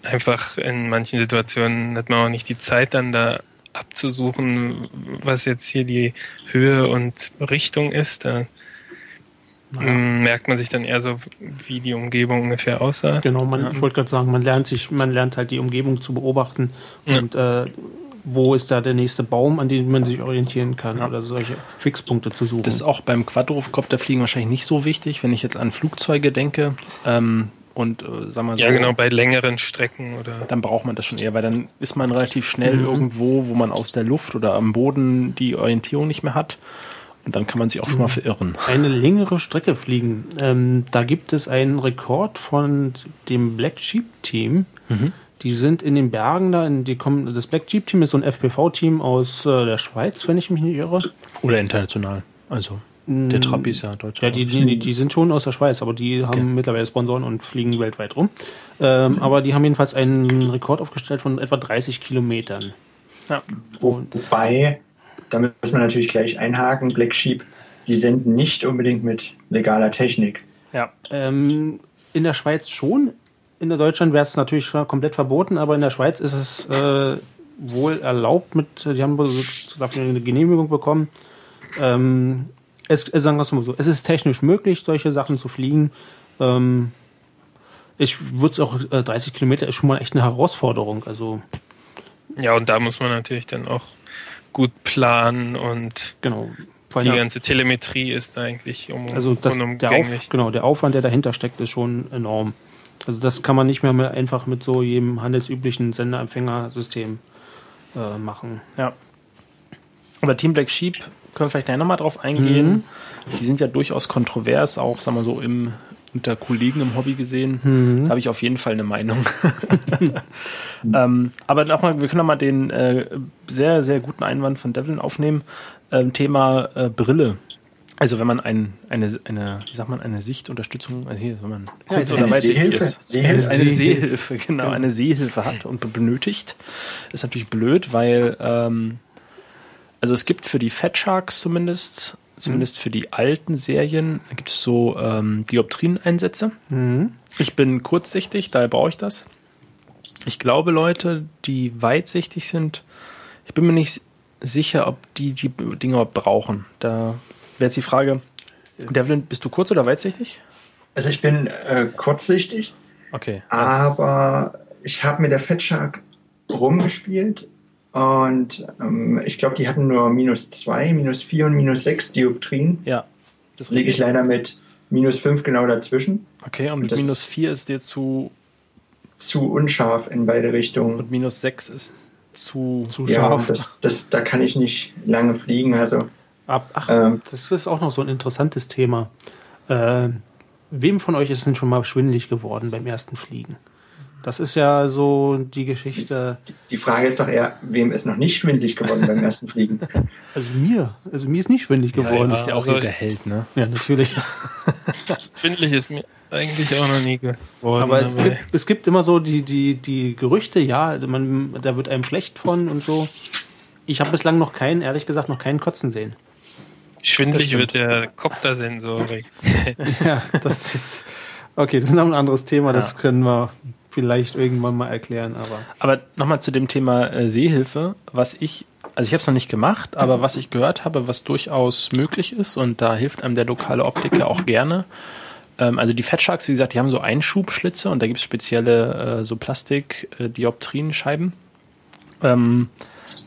einfach in manchen Situationen hat man auch nicht die Zeit, dann da abzusuchen, was jetzt hier die Höhe und Richtung ist. Da ähm, merkt man sich dann eher so, wie die Umgebung ungefähr aussah. Genau, man, Ja. ich wollte gerade sagen, man lernt sich, man lernt halt die Umgebung zu beobachten Ja. und äh, wo ist da der nächste Baum, an dem man sich orientieren kann oder solche Fixpunkte zu suchen. Das ist auch beim Quadrocopterfliegen wahrscheinlich nicht so wichtig, wenn ich jetzt an Flugzeuge denke. Ähm, und äh, sag mal so, Ja, genau, bei längeren Strecken oder dann braucht man das schon eher, weil dann ist man relativ schnell irgendwo, wo man aus der Luft oder am Boden die Orientierung nicht mehr hat. Und dann kann man sich auch schon mal verirren. eine längere Strecke fliegen. Ähm, da gibt es einen Rekord von dem Black Sheep Team. Die sind in den Bergen da, in, die kommen, das Black Sheep Team ist so ein FPV-Team aus äh, der Schweiz, wenn ich mich nicht irre. Oder international. Also der Trabi ist ja deutscher. Ja, die, die, die sind schon aus der Schweiz, aber die haben Okay. mittlerweile Sponsoren und fliegen weltweit rum. Ähm, aber die haben jedenfalls einen Rekord aufgestellt von etwa 30 Kilometern. Ja. Wo, wobei, da muss man natürlich gleich einhaken, Black Sheep, die senden nicht unbedingt mit legaler Technik. Ja. Ähm, in der Schweiz schon. In der Deutschland wäre es natürlich komplett verboten, aber in der Schweiz ist es äh, wohl erlaubt mit, die haben dafür eine Genehmigung bekommen. Ähm, es, äh, sagen wir es mal so, es ist technisch möglich, solche Sachen zu fliegen. Ähm, ich würde es auch, äh, 30 Kilometer ist schon mal echt eine Herausforderung. Also, Ja, und da muss man natürlich dann auch gut planen und genau. Die allem- ganze Telemetrie ist da eigentlich um, Also das, der. Auf, genau, der Aufwand, der dahinter steckt, ist schon enorm. Also das kann man nicht mehr mit, einfach mit so jedem handelsüblichen Sender-Empfänger-System äh, machen. Ja. Aber Team Black Sheep können wir vielleicht gleich nochmal drauf eingehen. Die sind ja durchaus kontrovers, auch, sagen wir so, im, unter Kollegen im Hobby gesehen. Da habe ich auf jeden Fall eine Meinung. ähm, aber nochmal, wir können nochmal den äh, sehr, sehr guten Einwand von Devlin aufnehmen. Ähm, Thema äh, Brille. Also wenn man ein, eine, eine, wie sagt man, eine Sichtunterstützung, also hier, wenn man kurz eine oder weitsichtig Sehhilfe. ist. Sehhilfe. Eine Sehhilfe, genau, eine Sehhilfe hat und benötigt. Ist natürlich blöd, weil ähm, also es gibt für die Fat Sharks zumindest, zumindest für die alten Serien, gibt es so ähm, Dioptrieneinsätze. Ich bin kurzsichtig, daher brauche ich das. Ich glaube, Leute, die weitsichtig sind, ich bin mir nicht sicher, ob die die Dinge überhaupt brauchen. Da wäre jetzt die Frage, Devlin, bist du kurz- oder weitsichtig? Also ich bin äh, kurzsichtig, Okay. aber ich habe mit der Fat Shark rumgespielt und ähm, ich glaube, die hatten nur minus 2, minus 4 und minus 6 Dioptrien. Ja. Das Liege ich leider mit minus 5 genau dazwischen. Okay, und mit Das- minus 4 ist dir zu Zu unscharf in beide Richtungen. und minus 6 ist zu. Zu Ja, scharf. das, das, da kann ich nicht lange fliegen. Also Ab, ach, Ähm. das ist auch noch so ein interessantes Thema. Äh, wem von euch ist denn schon mal schwindelig geworden beim ersten Fliegen? Das ist ja so die Geschichte. die Frage ist doch eher, wem ist noch nicht schwindelig geworden beim ersten Fliegen? Also mir, also mir ist nicht schwindelig geworden. ja. ist ja auch Also- der Held, ne? Ja, natürlich. Schwindelig ist mir eigentlich auch noch nie geworden. Aber es gibt, es gibt immer so die, die, die Gerüchte, ja, man, da wird einem schlecht von und so. Ich habe bislang noch keinen, ehrlich gesagt, noch keinen Kotzen sehen. schwindelig wird der Koptersensorik. Ja, das ist. Okay, das ist noch ein anderes Thema, das Ja. können wir vielleicht irgendwann mal erklären, aber. Aber nochmal zu dem Thema äh, Seehilfe, was ich, also ich habe es noch nicht gemacht, aber was ich gehört habe, was durchaus möglich ist und da hilft einem der lokale Optiker auch gerne. Ähm, also die Fat Sharks, wie gesagt, die haben so Einschubschlitze und da gibt es spezielle äh, so Plastik-Dioptrienscheiben. Ähm,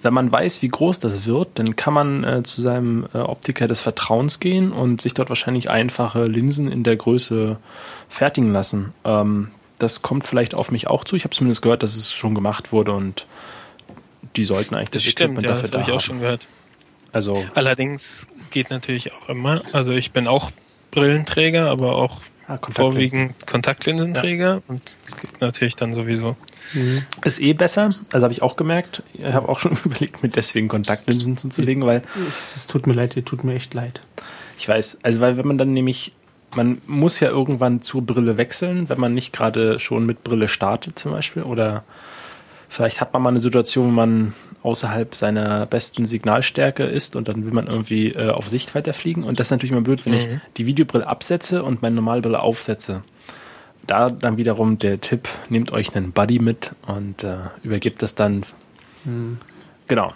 wenn man weiß, wie groß das wird, dann kann man äh, zu seinem äh, Optiker des Vertrauens gehen und sich dort wahrscheinlich einfache Linsen in der Größe fertigen lassen. Ähm, das kommt vielleicht auf mich auch zu. Ich habe zumindest gehört, dass es schon gemacht wurde und die sollten eigentlich Das das, stimmt, Equipment ja, dafür das da habe ich auch schon gehört. Also Allerdings geht natürlich auch immer, also ich bin auch Brillenträger, aber auch ah, Kontaktlinsen. vorwiegend Kontaktlinsenträger und es gibt natürlich dann sowieso. ist eh besser. Also habe ich auch gemerkt. Ich habe auch schon überlegt, mir deswegen Kontaktlinsen zuzulegen, weil Es tut mir leid, ihr tut mir echt leid. Ich weiß, also weil wenn man dann nämlich, man muss ja irgendwann zur Brille wechseln, wenn man nicht gerade schon mit Brille startet zum Beispiel oder vielleicht hat man mal eine Situation, wo man außerhalb seiner besten Signalstärke ist und dann will man irgendwie äh, auf Sicht weiterfliegen und das ist natürlich immer blöd, wenn ich die Videobrille absetze und meine Normalbrille aufsetze. Da dann wiederum der Tipp, nehmt euch einen Buddy mit und äh, übergebt das dann. Genau.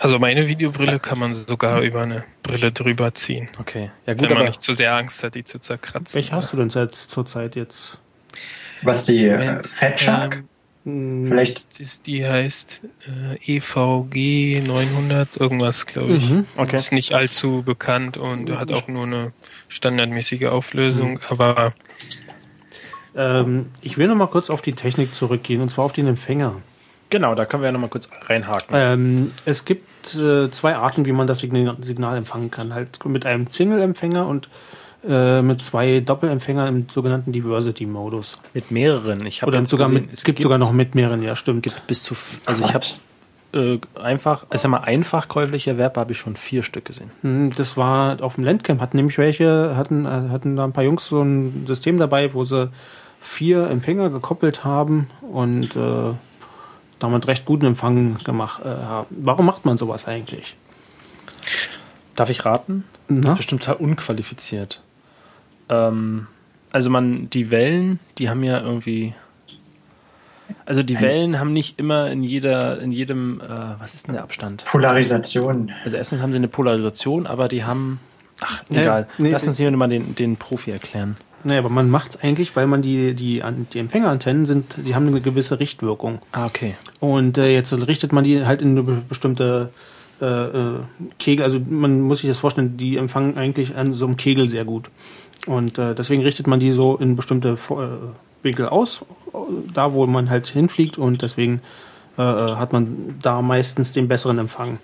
Also meine Videobrille kann man sogar über eine Brille drüber ziehen, Okay. Ja gut, wenn man aber nicht zu sehr Angst hat, die zu zerkratzen. Welche hast du denn seit zurzeit jetzt? Was die äh, Fat Shark? ähm, Hm, Vielleicht ist, die heißt äh, EVG 900 irgendwas, glaube ich. Mhm. Okay. Ist nicht allzu bekannt und hat auch nur eine standardmäßige Auflösung, aber Ähm, ich will noch mal kurz auf die Technik zurückgehen und zwar auf den Empfänger. genau, da können wir ja nochmal kurz reinhaken. Ähm, es gibt äh, zwei Arten, wie man das Signal, Signal empfangen kann. Halt mit einem Single-Empfänger und äh, mit zwei Doppelempfängern im sogenannten Diversity-Modus. Mit mehreren. Ich habe Oder sogar gesehen, mit, es gibt, sogar noch mit mehreren, ja, stimmt. gibt bis zu, also ich habe äh, einfach, also sag mal, einfach käufliche Erwerbe habe ich schon vier Stück gesehen. Hm, Das war auf dem Landcamp, hatten nämlich welche, hatten, äh, hatten da ein paar Jungs so ein System dabei, wo sie vier Empfänger gekoppelt haben und äh, damit recht guten Empfang gemacht äh, haben. Warum macht man sowas eigentlich? Darf ich raten? Na? Bestimmt total unqualifiziert. Ähm, also man, die Wellen, die haben ja irgendwie. Also die Wellen haben nicht immer in jeder, in jedem, äh, was ist denn der Abstand? Polarisation. Also erstens haben sie eine Polarisation, aber die haben. Ach, egal. nee, Lass uns hier mal den, den Profi erklären. Naja, aber man macht es eigentlich, weil man die, die, die Empfängerantennen sind, die haben eine gewisse Richtwirkung. Ah, okay. Und äh, jetzt richtet man die halt in eine be- bestimmte äh, äh, Kegel, also man muss sich das vorstellen, die empfangen eigentlich an so einem Kegel sehr gut. Und äh, deswegen richtet man die so in bestimmte äh, Winkel aus, äh, da wo man halt hinfliegt und deswegen äh, äh, hat man da meistens den besseren Empfang.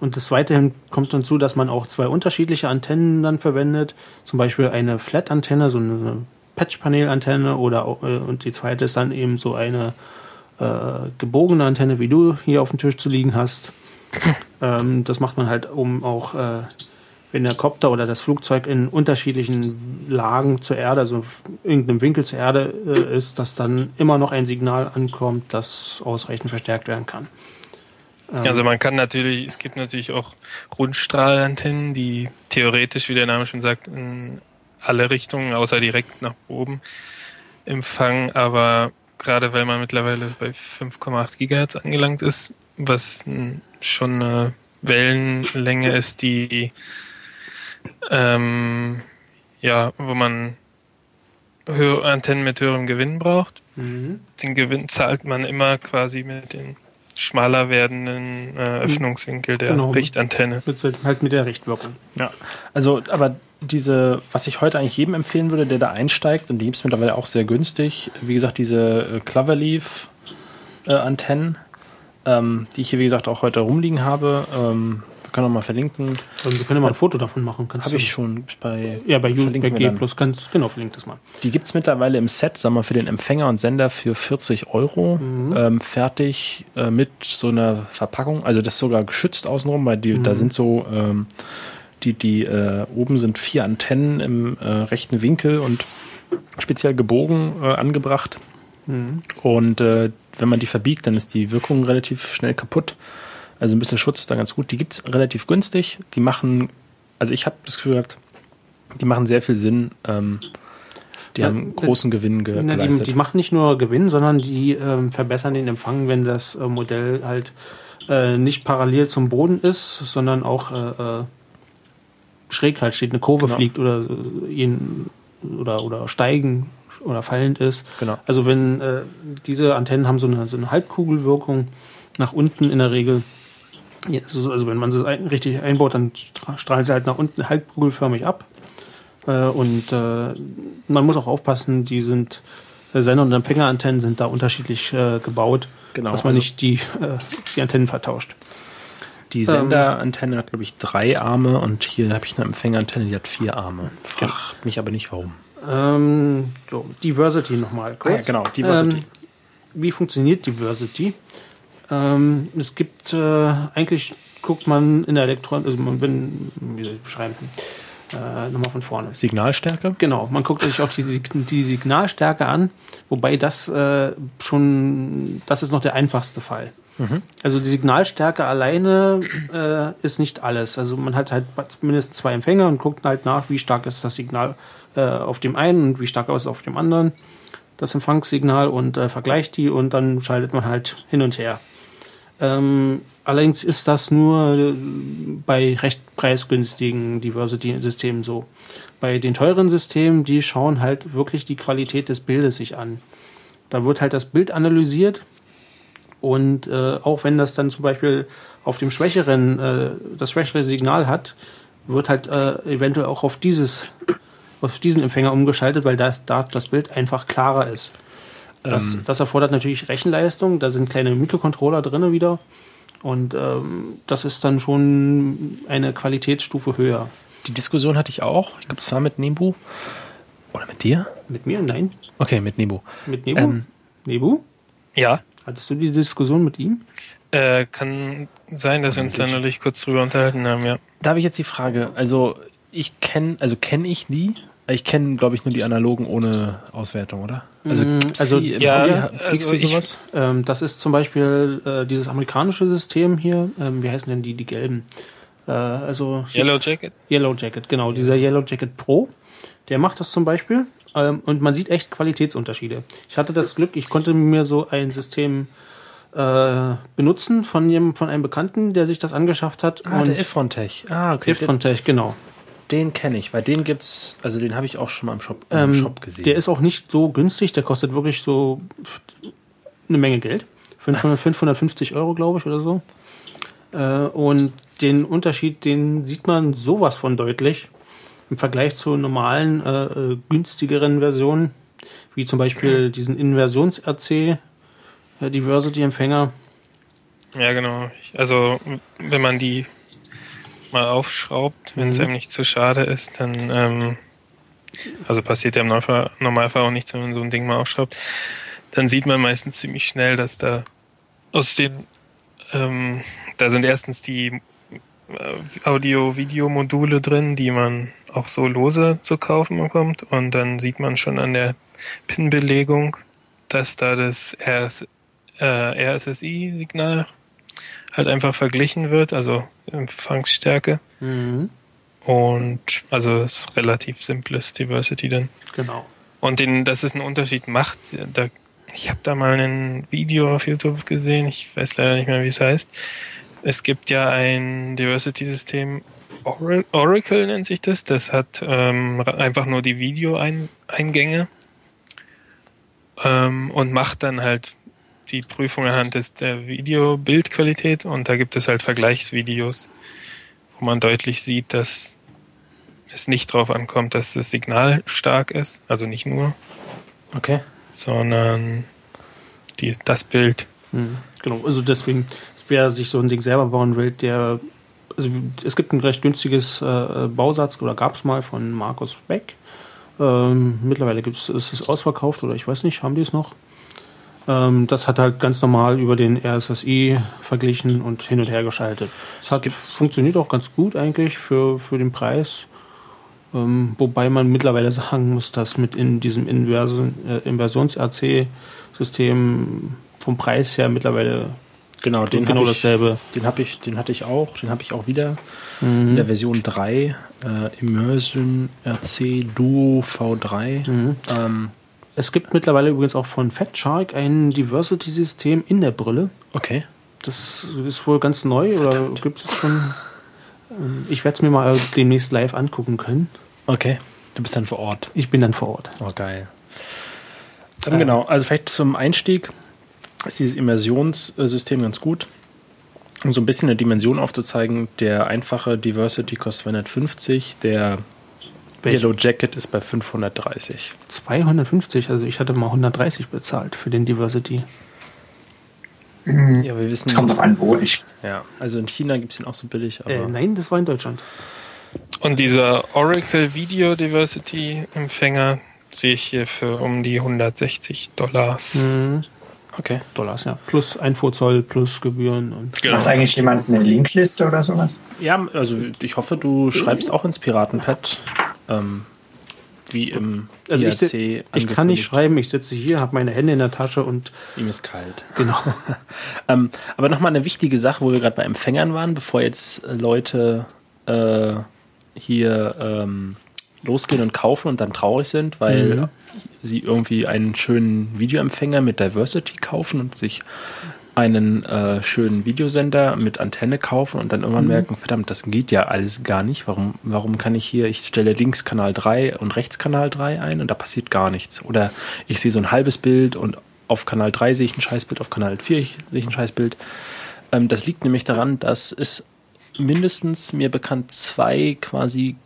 Und das Zweite kommt dann zu, dass man auch zwei unterschiedliche Antennen dann verwendet. Zum Beispiel eine Flat-Antenne, so eine Patch-Panel-Antenne oder äh, und die zweite ist dann eben so eine äh, gebogene Antenne, wie du hier auf dem Tisch zu liegen hast. ähm, das macht man halt, um auch, äh, wenn der Kopter oder das Flugzeug in unterschiedlichen Lagen zur Erde, also irgendeinem Winkel zur Erde äh, ist, dass dann immer noch ein Signal ankommt, das ausreichend verstärkt werden kann. Ähm, Also man kann natürlich, es gibt natürlich auch Rundstrahlantennen, die theoretisch, wie der Name schon sagt, in alle Richtungen, außer direkt nach oben empfangen, aber gerade weil man mittlerweile bei 5,8 Gigahertz angelangt ist, was schon eine Wellenlänge ist, die ähm, ja, wo man Antennen mit höherem Gewinn braucht. Mhm. Den Gewinn zahlt man immer quasi mit den schmaler werdenden äh, Öffnungswinkel der Genau. Richtantenne. Mit, halt mit der Richtwirkung. Ja. Also, aber diese, was ich heute eigentlich jedem empfehlen würde, der da einsteigt, und die gibt es mittlerweile auch sehr günstig, wie gesagt, diese äh, Cloverleaf-Antennen, ähm, die ich hier, wie gesagt, auch heute rumliegen habe. Ähm, können auch mal verlinken. Und wir können ja mal ein Foto davon machen. Kannst Habe du- ich schon bei. Ja, bei, U- bei G. Plus kannst genau, verlinkt das mal. Die gibt es mittlerweile im Set, sagen wir, für den Empfänger und Sender für 40 Euro. Ähm, fertig äh, mit so einer Verpackung. Also das ist sogar geschützt außenrum, weil die, da sind so, ähm, die, die äh, oben sind vier Antennen im äh, rechten Winkel und speziell gebogen äh, angebracht. Und äh, wenn man die verbiegt, dann ist die Wirkung relativ schnell kaputt. Also ein bisschen Schutz ist da ganz gut. Die gibt's relativ günstig. Die machen, also ich habe das Gefühl gehabt, die machen sehr viel Sinn. Ähm, die Ja, haben großen Gewinn ge Na, die, geleistet. die machen nicht nur Gewinn, sondern die ähm, verbessern den Empfang, wenn das äh, Modell halt äh, nicht parallel zum Boden ist, sondern auch äh, äh, schräg halt steht, eine Kurve Genau. fliegt oder, äh, oder, oder steigen oder fallend ist. Genau. Also wenn äh, diese Antennen haben so eine, so eine Halbkugelwirkung nach unten in der Regel. Ja, also, also wenn man sie richtig einbaut, dann stra- strahlen sie halt nach unten halbkugelförmig ab. Äh, und äh, man muss auch aufpassen, die sind äh, Sender- und Empfängerantennen sind da unterschiedlich äh, gebaut, Genau, dass man also- nicht die, die Antennen vertauscht. Die Senderantenne hat, glaube ich, drei Arme und hier habe ich eine Empfängerantenne, die hat vier Arme. Fragt mich aber nicht, warum. Ähm, so, Diversity nochmal kurz. Ah ja, genau, Diversity. Ähm, wie funktioniert Diversity? Ähm, es gibt äh, eigentlich guckt man in der Elektron, also man bin, wie soll ich beschreiben? Äh, nochmal von vorne. Signalstärke? Genau, man guckt sich auch die, die Signalstärke an, wobei das äh, schon, das ist noch der einfachste Fall. Also die Signalstärke alleine äh, ist nicht alles. Also man hat halt mindestens zwei Empfänger und guckt halt nach, wie stark ist das Signal äh, auf dem einen und wie stark ist es auf dem anderen, das Empfangssignal und äh, vergleicht die und dann schaltet man halt hin und her. Ähm, allerdings ist das nur äh, bei recht preisgünstigen Diversity-Systemen so. Bei den teuren Systemen, die schauen halt wirklich die Qualität des Bildes sich an. Da wird halt das Bild analysiert und äh, auch wenn das dann zum Beispiel auf dem schwächeren, äh, das schwächere Signal hat, wird halt äh, eventuell auch auf dieses, auf diesen Empfänger umgeschaltet, weil das, da das Bild einfach klarer ist. Das, das erfordert natürlich Rechenleistung, da sind kleine Mikrocontroller drinne wieder. Und ähm, das ist dann schon eine Qualitätsstufe höher. Die Diskussion hatte ich auch. Ich glaube, es war mit Nebu. Oder mit dir? Mit mir? Nein. Okay, mit Nebu. Mit Nebu? Ähm, Nebu? Ja, Hattest du die Diskussion mit ihm? äh, kann sein, dass wir uns da neulich kurz drüber unterhalten haben, ja. Da habe ich jetzt die Frage. Also, ich kenne, also kenne ich die? Ich kenne, glaube ich, nur die analogen ohne Auswertung, oder? Also, Mm, also, die, ja, fliegst also du ich- sowas? Ähm, das ist zum Beispiel äh, dieses amerikanische System hier. Ähm, wie heißen denn die, die gelben? Äh, also Yellow Jacket? Yellow Jacket, genau. Dieser Yellow Jacket Pro, der macht das zum Beispiel. Ähm, und man sieht echt Qualitätsunterschiede. Ich hatte das Glück, ich konnte mir so ein System äh, benutzen von einem Bekannten, der sich das angeschafft hat. Ah, und der Ifrontech. Ah, okay. Ifrontech, genau. Den, kenne ich, weil den gibt's, also den habe ich auch schon mal im Shop, im Ähm, Shop gesehen. Der ist auch nicht so günstig, der kostet wirklich so eine Menge Geld. 500, 550 Euro, glaube ich, oder so. Äh, und den Unterschied, den sieht man sowas von deutlich im Vergleich zu normalen, äh, äh, günstigeren Versionen, wie zum Beispiel diesen Inversions-RC äh, Diversity-Empfänger. Ja, genau. Ich- Also, wenn man die mal aufschraubt, wenn es Mhm. einem nicht zu schade ist, dann, ähm, also passiert ja im Normalfall, auch nichts, wenn man so ein Ding mal aufschraubt, dann sieht man meistens ziemlich schnell, dass da aus den, ähm, da sind erstens die äh, Audio-Video-Module drin, die man auch so lose zu kaufen bekommt und dann sieht man schon an der Pin-Belegung, dass da das RS, äh, RSSI-Signal halt einfach verglichen wird, also Empfangsstärke. Mhm. Und also es ist relativ simples Diversity dann. Genau. Und den, dass es einen Unterschied macht, da, ich habe da mal ein Video auf YouTube gesehen, ich weiß leider nicht mehr, wie es heißt. Es gibt ja ein Diversity-System, Ora- Oracle nennt sich das, das hat ähm, einfach nur die Videoeingänge ähm, und macht dann halt die Prüfung anhand des, der Video-Bildqualität und da gibt es halt Vergleichsvideos, wo man deutlich sieht, dass es nicht drauf ankommt, dass das Signal stark ist, also nicht nur, okay. sondern die, das Bild. Mhm. Genau, also deswegen, wer sich so ein Ding selber bauen will, der, also es gibt ein recht günstiges äh, Bausatz oder gab es mal von Markus Beck. Ähm, mittlerweile gibt's, ist es ausverkauft oder ich weiß nicht, haben die es noch? Ähm, das hat halt ganz normal über den RSSI verglichen und hin und her geschaltet. Es hat funktioniert auch ganz gut eigentlich für, für den Preis. Ähm, wobei man mittlerweile sagen muss, dass mit in diesem Inversion, äh, Inversions-RC-System vom Preis her mittlerweile Genau, den genau ich, dasselbe. Den habe ich, den hatte ich auch, den habe ich auch wieder Mhm. in der Version 3, äh, Immersion RC Duo V3. Mhm. Ähm, Es gibt mittlerweile übrigens auch von Fat Shark ein Diversity-System in der Brille. okay. Das ist wohl ganz neu oder gibt es schon? Ähm, Ich werde es mir mal demnächst live angucken können. Okay. Du bist dann vor Ort. Ich bin dann vor Ort. Oh, geil. Ähm, genau, also vielleicht zum Einstieg ist dieses Immersionssystem ganz gut. Um so ein bisschen eine Dimension aufzuzeigen, der einfache Diversity kostet 250, der Welcher? Yellow Jacket ist bei 530. 250, also ich hatte mal 130 bezahlt für den Diversity. Ja, wir wissen. Kommt drauf an, wo ich. Ja, also in China gibt es den auch so billig, aber. Äh, nein, das war in Deutschland. Und dieser Oracle Video Diversity Empfänger sehe ich hier für um die 160 Dollars. Mhm. Okay. Dollars, ja. Plus Einfuhrzoll, plus Gebühren und. Genau. Macht eigentlich jemand eine Linkliste oder sowas? Ja, also ich hoffe, du schreibst auch ins Piratenpad, ähm, wie im Also ich, IRC si- ich kann nicht schreiben, ich sitze hier, habe meine Hände in der Tasche und Ihm ist kalt. genau. Ähm, aber nochmal eine wichtige Sache, wo wir gerade bei Empfängern waren, bevor jetzt äh, Leute äh, hier ähm, losgehen und kaufen und dann traurig sind, weil Mhm. sie irgendwie einen schönen Videoempfänger mit Diversity kaufen und sich einen äh, schönen Videosender mit Antenne kaufen und dann irgendwann Mhm. merken, verdammt, das geht ja alles gar nicht. Warum, warum kann ich hier, ich stelle links Kanal 3 und rechts Kanal 3 ein und da passiert gar nichts. Oder ich sehe so ein halbes Bild und auf Kanal 3 sehe ich ein Scheißbild, auf Kanal 4 sehe ich ein Scheißbild. Ähm, das liegt nämlich daran, dass es mindestens mir bekannt zwei quasi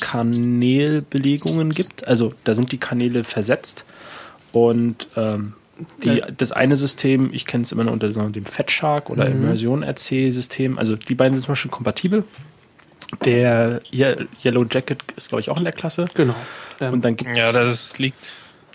Kanälbelegungen gibt. Also da sind die Kanäle versetzt und ähm, die, das eine System, ich kenne es immer nur unter dem Fat Shark oder Immersion RC System, also die beiden sind zum Beispiel kompatibel. Der Ye- Yellow Jacket ist, glaube ich, auch in der Klasse. Genau. Ähm, Und dann gibt Ja, das liegt,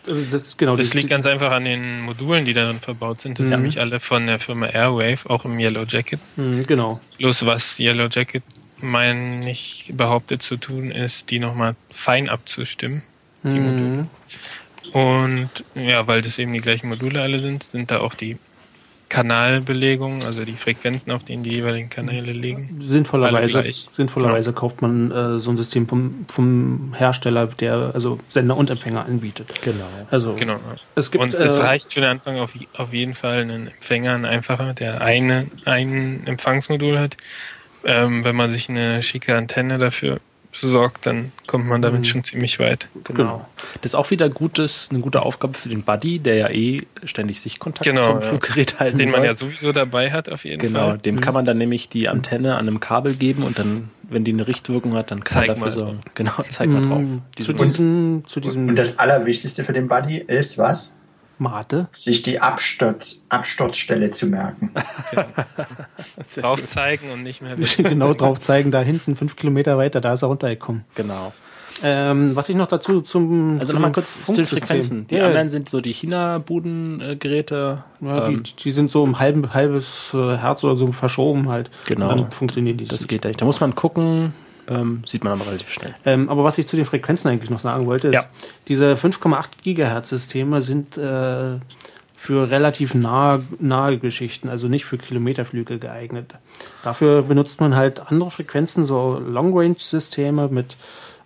also das, genau, das die- liegt ganz einfach an den Modulen, die darin verbaut sind. Das Mhm. sind nämlich alle von der Firma Airwave, auch im Yellow Jacket. Mhm, genau. Bloß was Yellow Jacket meine ich behauptet zu tun, ist, die nochmal fein abzustimmen. Die Module. Und ja, weil das eben die gleichen Module alle sind, sind da auch die Kanalbelegungen, also die Frequenzen, auf denen die jeweiligen Kanäle liegen. Sinnvollerweise, sinnvollerweise kauft man äh, so ein System vom, vom Hersteller, der also Sender und Empfänger anbietet. Genau. Also Genau. es gibt und es äh, reicht für den Anfang auf, auf jeden Fall einen Empfänger, ein einfacher, der eine, ein Empfangsmodul hat. Ähm, wenn man sich eine schicke Antenne dafür besorgt, dann kommt man Mhm. damit schon ziemlich weit. genau. Das ist auch wieder gutes, eine gute Aufgabe für den Buddy, der ja eh ständig Sichtkontakt Genau, zum ja. Fluggerät halten Den soll. man ja sowieso dabei hat, auf jeden Genau, Fall. dem kann man dann nämlich die Antenne an einem Kabel geben und dann, wenn die eine Richtwirkung hat, dann kann Zeig er dafür mal sorgen. Genau, zeig mal drauf. Mm, Diese zu diesem, zu diesem Und das Allerwichtigste für den Buddy ist was? Mate. Sich die Absturz, Absturzstelle zu merken. Drauf zeigen und nicht mehr weg. genau drauf zeigen, da hinten fünf Kilometer weiter, da ist er runtergekommen. Genau. Ähm, was ich noch dazu zum Also nochmal kurz zu den Frequenzen. Die ja, anderen sind so die China-Buden-Geräte. ja, ähm, die, die sind so um halben, halbes äh, Herz oder so verschoben halt. Genau. Dann funktionieren die. das geht nicht. Da muss man gucken, ähm, sieht man aber relativ schnell. Ähm, aber was ich zu den Frequenzen eigentlich noch sagen wollte, ist, Ja. diese 5,8 Gigahertz Systeme sind äh, für relativ nahe, nahe Geschichten, also nicht für Kilometerflüge geeignet. Dafür benutzt man halt andere Frequenzen, so Long-Range-Systeme mit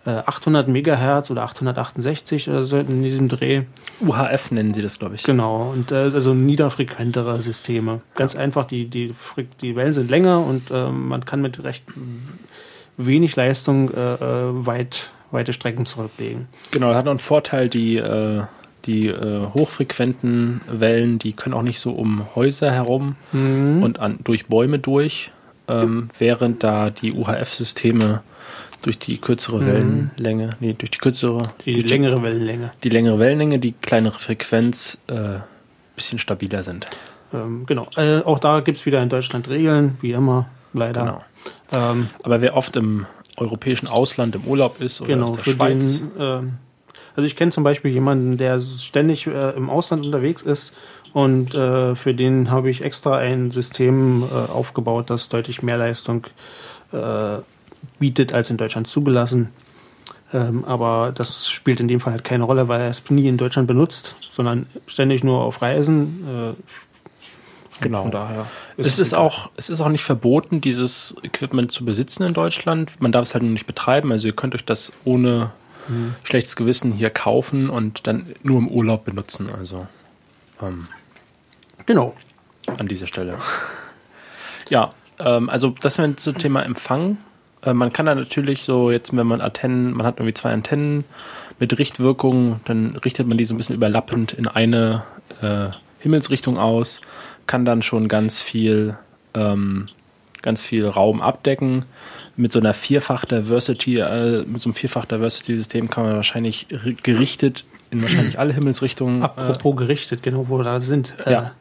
äh, 800 Megahertz oder 868 oder so in diesem Dreh. UHF nennen sie das, glaube ich. Genau, und äh, also niederfrequentere Systeme. Ganz einfach, die, die, die Wellen sind länger und äh, man kann mit recht wenig Leistung äh, äh, weit, weite Strecken zurücklegen. Genau, hat noch einen Vorteil, die, äh, die äh, hochfrequenten Wellen, die können auch nicht so um Häuser herum Mhm. und an, durch Bäume durch, ähm, während da die UHF-Systeme durch die kürzere Wellenlänge, nee, durch die kürzere, Mhm. Die durch längere Wellenlänge. die längere Wellenlänge, die kleinere Frequenz, äh, bisschen stabiler sind. Ähm, genau. Äh, auch da gibt's wieder in Deutschland Regeln, wie immer, leider. Genau. Ähm, Aber wer oft im europäischen Ausland im Urlaub ist oder genau, aus der für Schweiz, den, ähm, also ich kenne zum Beispiel jemanden, der ständig äh, im Ausland unterwegs ist und äh, für den habe ich extra ein System äh, aufgebaut, das deutlich mehr Leistung äh, bietet als in Deutschland zugelassen. Ähm, aber das spielt in dem Fall halt keine Rolle, weil er es nie in Deutschland benutzt, sondern ständig nur auf Reisen. Genau. Von daher Es ist auch, es ist auch nicht verboten, dieses Equipment zu besitzen in Deutschland. Man darf es halt nur nicht betreiben. Also ihr könnt euch das ohne schlechtes Gewissen hier kaufen und dann nur im Urlaub benutzen. Also ähm, genau. an dieser Stelle. Ja, ähm, also das wäre zum Thema Empfang. Äh, man kann da natürlich so jetzt, wenn man Antennen, man hat irgendwie zwei Antennen mit Richtwirkung, dann richtet man die so ein bisschen überlappend in eine äh, Himmelsrichtung aus, kann dann schon ganz viel, ähm, ganz viel Raum abdecken. Mit so einer vierfach Diversity, äh, mit so einem vierfach Diversity-System kann man wahrscheinlich ri- gerichtet in wahrscheinlich alle Himmelsrichtungen. Äh, Apropos gerichtet, genau, wo wir da sind. Äh, Ja.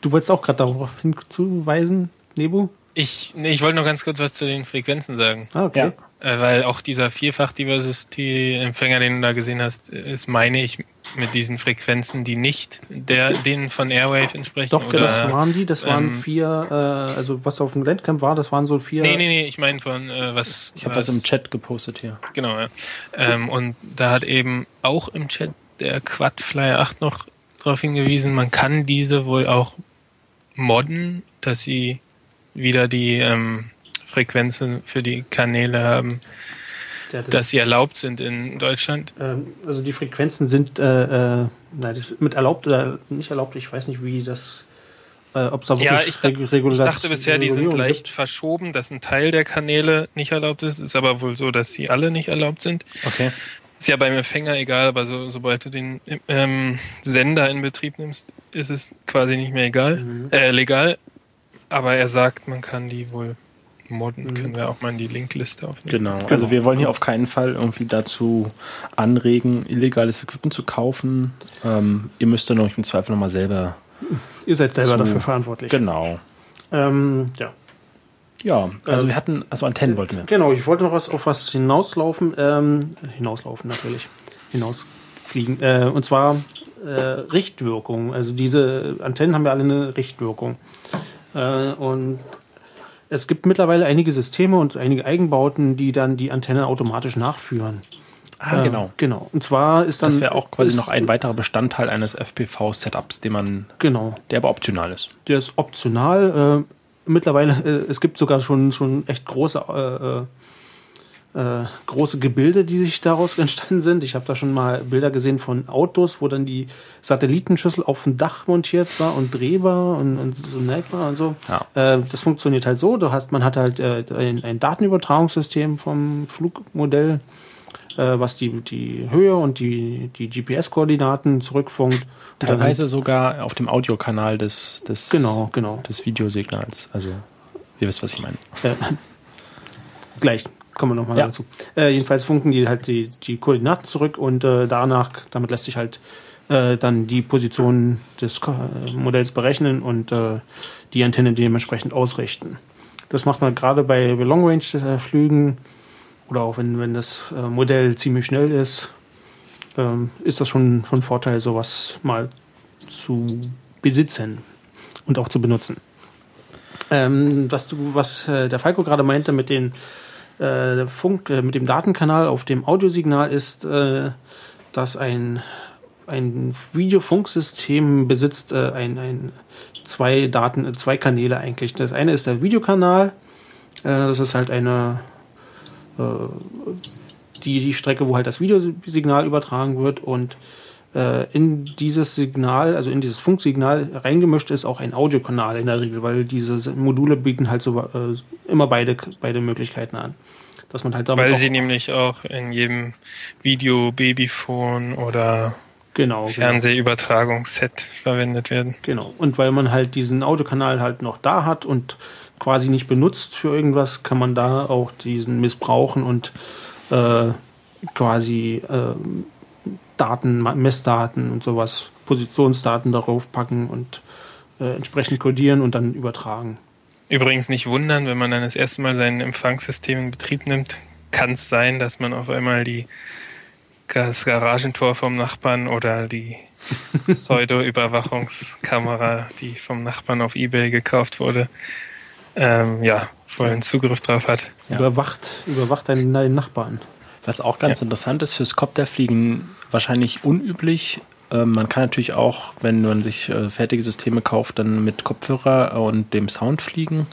Du wolltest auch gerade darauf hinzuweisen, Nebu? Ich, nee, ich wollte noch ganz kurz was zu den Frequenzen sagen. Ah, okay. Ja. Äh, weil auch dieser Vierfach-Diversity-Empfänger, den du da gesehen hast, ist, meine ich, mit diesen Frequenzen, die nicht der, denen von Airwave entsprechen. Doch, oder, das waren die, das waren ähm, vier, äh, also was auf dem Landcamp war, das waren so vier. Nee, nee, nee, ich meine von äh, was. Ich habe was im Chat gepostet hier. Genau, ja. Ähm, und da hat eben auch im Chat der Quadflyer 8 noch darauf hingewiesen, man kann diese wohl auch modden, dass sie wieder die ähm, Frequenzen für die Kanäle haben, hat das- dass sie erlaubt sind in Deutschland. ähm, also die Frequenzen sind, äh, äh, na, das mit erlaubt oder nicht erlaubt, ich weiß nicht, wie das, äh, ob es da Ja, ich, da, ich dachte bisher, die sind leicht gibt. verschoben, dass ein Teil der Kanäle nicht erlaubt ist. Ist aber wohl so, dass sie alle nicht erlaubt sind. Okay. Ist ja beim Empfänger egal, aber so, sobald du den ähm, Sender in Betrieb nimmst, ist es quasi nicht mehr egal, Mhm. äh, legal. Aber er sagt, man kann die wohl modden. Mhm. Können wir auch mal in die Linkliste aufnehmen. Genau. Also wir wollen hier auf keinen Fall irgendwie dazu anregen, illegales Equipment zu kaufen. Ähm, ihr müsst dann euch im Zweifel nochmal selber. Ihr seid selber zu- dafür verantwortlich. Genau. Ähm, ja. Ja, also Ähm, wir hatten, also Antennen wollten wir. Genau, ich wollte noch was auf was hinauslaufen, ähm, hinauslaufen natürlich, hinausfliegen. Äh, und zwar äh, Richtwirkung. Also diese Antennen haben ja alle eine Richtwirkung. Äh, und es gibt mittlerweile einige Systeme und einige Eigenbauten, die dann die Antenne automatisch nachführen. Ah, Äh, genau. Genau. Und zwar ist dann. Das wäre auch quasi ist, noch ein weiterer Bestandteil eines FPV-Setups, den man, Genau. der aber optional ist. Der ist optional. Äh, mittlerweile, äh, es gibt sogar schon, schon echt große, äh, große Gebilde, die sich daraus entstanden sind. Ich habe da schon mal Bilder gesehen von Autos, wo dann die Satellitenschüssel auf dem Dach montiert war und drehbar und, und so neckbar und so. Ja. Äh, das funktioniert halt so. Du hast, man hat halt äh, ein, ein Datenübertragungssystem vom Flugmodell, äh, was die, die Höhe und die, die GPS-Koordinaten zurückfunkt. Teilweise sogar auf dem Audiokanal des, des, Genau, genau. des Videosignals. Also, ihr wisst, was ich meine. Gleich kommen wir nochmal Ja. dazu. Äh, jedenfalls funken die halt die, die Koordinaten zurück und äh, danach, damit lässt sich halt äh, dann die Position des äh, Modells berechnen und äh, die Antenne dementsprechend ausrichten. Das macht man gerade bei Long-Range-Flügen oder auch wenn, wenn das äh, Modell ziemlich schnell ist, ähm, ist das schon von Vorteil, sowas mal zu besitzen und auch zu benutzen. Ähm, was du, was äh, der Falco gerade meinte mit den äh, Funk, äh, mit dem Datenkanal auf dem Audiosignal ist, äh, dass ein ein Videofunksystem besitzt äh, ein, ein zwei Daten, äh, zwei Kanäle eigentlich. Das eine ist der Videokanal. Äh, das ist halt eine die, die Strecke, wo halt das Videosignal übertragen wird und in dieses Signal, also in dieses Funksignal reingemischt ist auch ein Audiokanal in der Regel, weil diese Module bieten halt so äh, immer beide, beide Möglichkeiten an. Dass man halt damit Weil sie nämlich auch in jedem Video, Babyphone oder genau, genau, Fernsehübertragungsset verwendet werden. genau. Und weil man halt diesen Audiokanal halt noch da hat und quasi nicht benutzt für irgendwas, kann man da auch diesen missbrauchen und äh, quasi äh, Daten, Messdaten und sowas, Positionsdaten darauf packen und äh, entsprechend codieren und dann übertragen. Übrigens nicht wundern, wenn man dann das erste Mal sein Empfangssystem in Betrieb nimmt, kann es sein, dass man auf einmal die das Garagentor vom Nachbarn oder die Pseudo-Überwachungskamera, die vom Nachbarn auf Ebay gekauft wurde, ähm, ja, vollen Zugriff drauf hat. Ja. Überwacht, überwacht deinen, deinen Nachbarn. Was auch ganz Ja. interessant ist, fürs Copterfliegen wahrscheinlich unüblich. Ähm, man kann natürlich auch, wenn man sich äh, fertige Systeme kauft, dann mit Kopfhörer und dem Sound fliegen.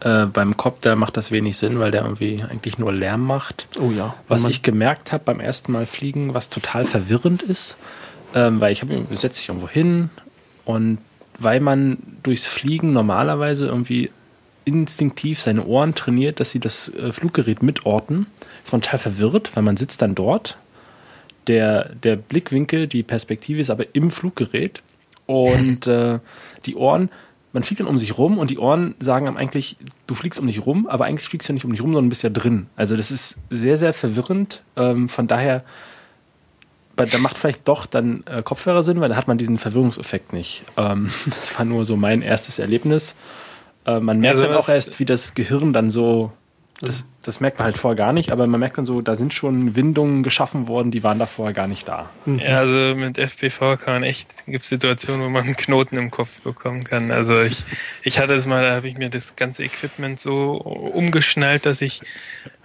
Äh, beim Copter macht das wenig Sinn, weil der irgendwie eigentlich nur Lärm macht. Oh ja. Was ich gemerkt habe beim ersten Mal fliegen, was total verwirrend ist, ähm, weil ich habe setze dich irgendwo hin und weil man durchs Fliegen normalerweise irgendwie instinktiv seine Ohren trainiert, dass sie das äh, Fluggerät mitorten, total verwirrt, weil man sitzt dann dort. Der, der Blickwinkel, die Perspektive ist aber im Fluggerät und äh, die Ohren, man fliegt dann um sich rum und die Ohren sagen einem eigentlich, du fliegst um dich rum, aber eigentlich fliegst du ja nicht um dich rum, sondern bist ja drin. Also das ist sehr, sehr verwirrend. Ähm, von daher, da macht vielleicht doch dann äh, Kopfhörer Sinn, weil da hat man diesen Verwirrungseffekt nicht. Ähm, das war nur so mein erstes Erlebnis. Äh, man merkt Also dann auch erst, wie das Gehirn dann so, das, das merkt man halt vorher gar nicht, aber man merkt dann so, da sind schon Windungen geschaffen worden, die waren da vorher gar nicht da. Ja, also mit FPV kann man echt, gibt Situationen, wo man einen Knoten im Kopf bekommen kann. Also ich, ich hatte es mal, da habe ich mir das ganze Equipment so umgeschnallt, dass ich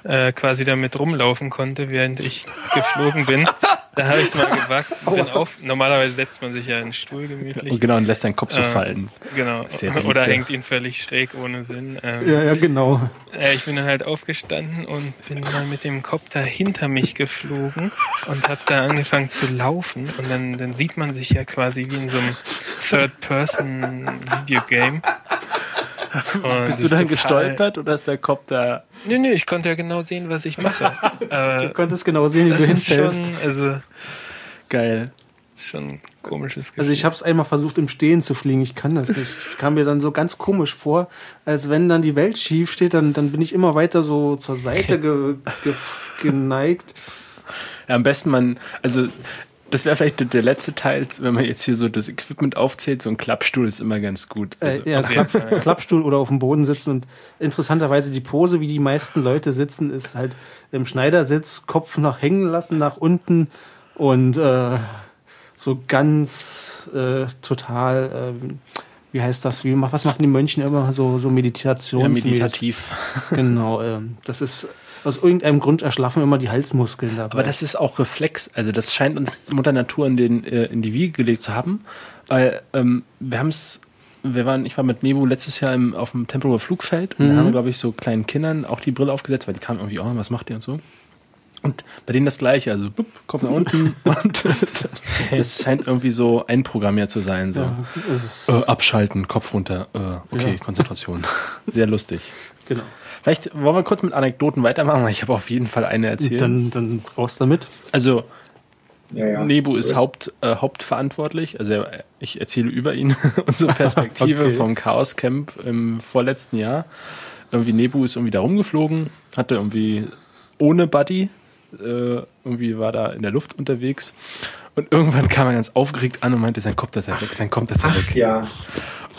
äh, quasi damit rumlaufen konnte, während ich geflogen bin. Da habe ich es mal gewagt, bin auf. Normalerweise setzt man sich ja in den Stuhl gemütlich. Und genau, und lässt seinen Kopf so Äh, fallen. Genau. Sehr beliebt, Oder hängt ihn völlig schräg ohne Sinn. Ähm, Ja, ja, genau. äh, ich bin dann halt aufgestanden und bin mal mit dem Kopter hinter mich geflogen und habe da angefangen zu laufen. Und dann, dann sieht man sich ja quasi wie in so einem Third-Person-Videogame. Und Bist du dann gestolpert oder ist der Kopf da? Nee, nee, ich konnte ja genau sehen, was ich mache. Aber Du konntest genau sehen, wie du hinfällst. schon, also, Geil. ist schon ein komisches Gefühl. Also ich habe es einmal versucht im Stehen zu fliegen, ich kann das nicht. Ich kam mir dann so ganz komisch vor, als wenn dann die Welt schief steht, dann, dann bin ich immer weiter so zur Seite ge, ge, geneigt. Ja, am besten man, also das wäre vielleicht der, letzte Teil, wenn man jetzt hier so das Equipment aufzählt, so ein Klappstuhl ist immer ganz gut. Also, Äh, ja, Klapp. Klappstuhl oder auf dem Boden sitzen und interessanterweise die Pose, wie die meisten Leute sitzen, ist halt im Schneidersitz, Kopf nach hängen lassen, nach unten und äh, so ganz äh, total, ähm, wie heißt das, wie, was machen die Mönchen immer, so, so ja, Meditations meditativ. Genau, ähm, das ist aus irgendeinem Grund erschlaffen immer die Halsmuskeln dabei. Aber das ist auch Reflex. Also das scheint uns Mutter Natur in, den, äh, in die Wiege gelegt zu haben. Weil ähm, wir haben es, wir waren, ich war mit Nebu letztes Jahr im, auf dem Tempelhofer Flugfeld und da haben glaube ich, so kleinen Kindern auch die Brille aufgesetzt, weil die kamen irgendwie, oh, was macht ihr und so. Und bei denen das gleiche, also bup, Kopf nach unten und das scheint irgendwie so einprogrammiert zu sein. So. ja, es Äh, abschalten, Kopf runter, äh, okay, Ja. Konzentration. Sehr lustig. Genau. Vielleicht wollen wir kurz mit Anekdoten weitermachen, weil ich habe auf jeden Fall eine erzählt. Dann, dann raus damit. also Ja, ja. Nebu ist Haupt, äh, hauptverantwortlich. Also ich erzähle über ihn unsere Perspektive Okay. vom Chaos Camp im vorletzten Jahr. Irgendwie Nebu ist irgendwie da rumgeflogen, hatte irgendwie ohne Buddy, äh, irgendwie war da in der Luft unterwegs. Und irgendwann kam er ganz aufgeregt an und meinte, sein Kopf ist ja weg, sein Kopf ist weg. ja,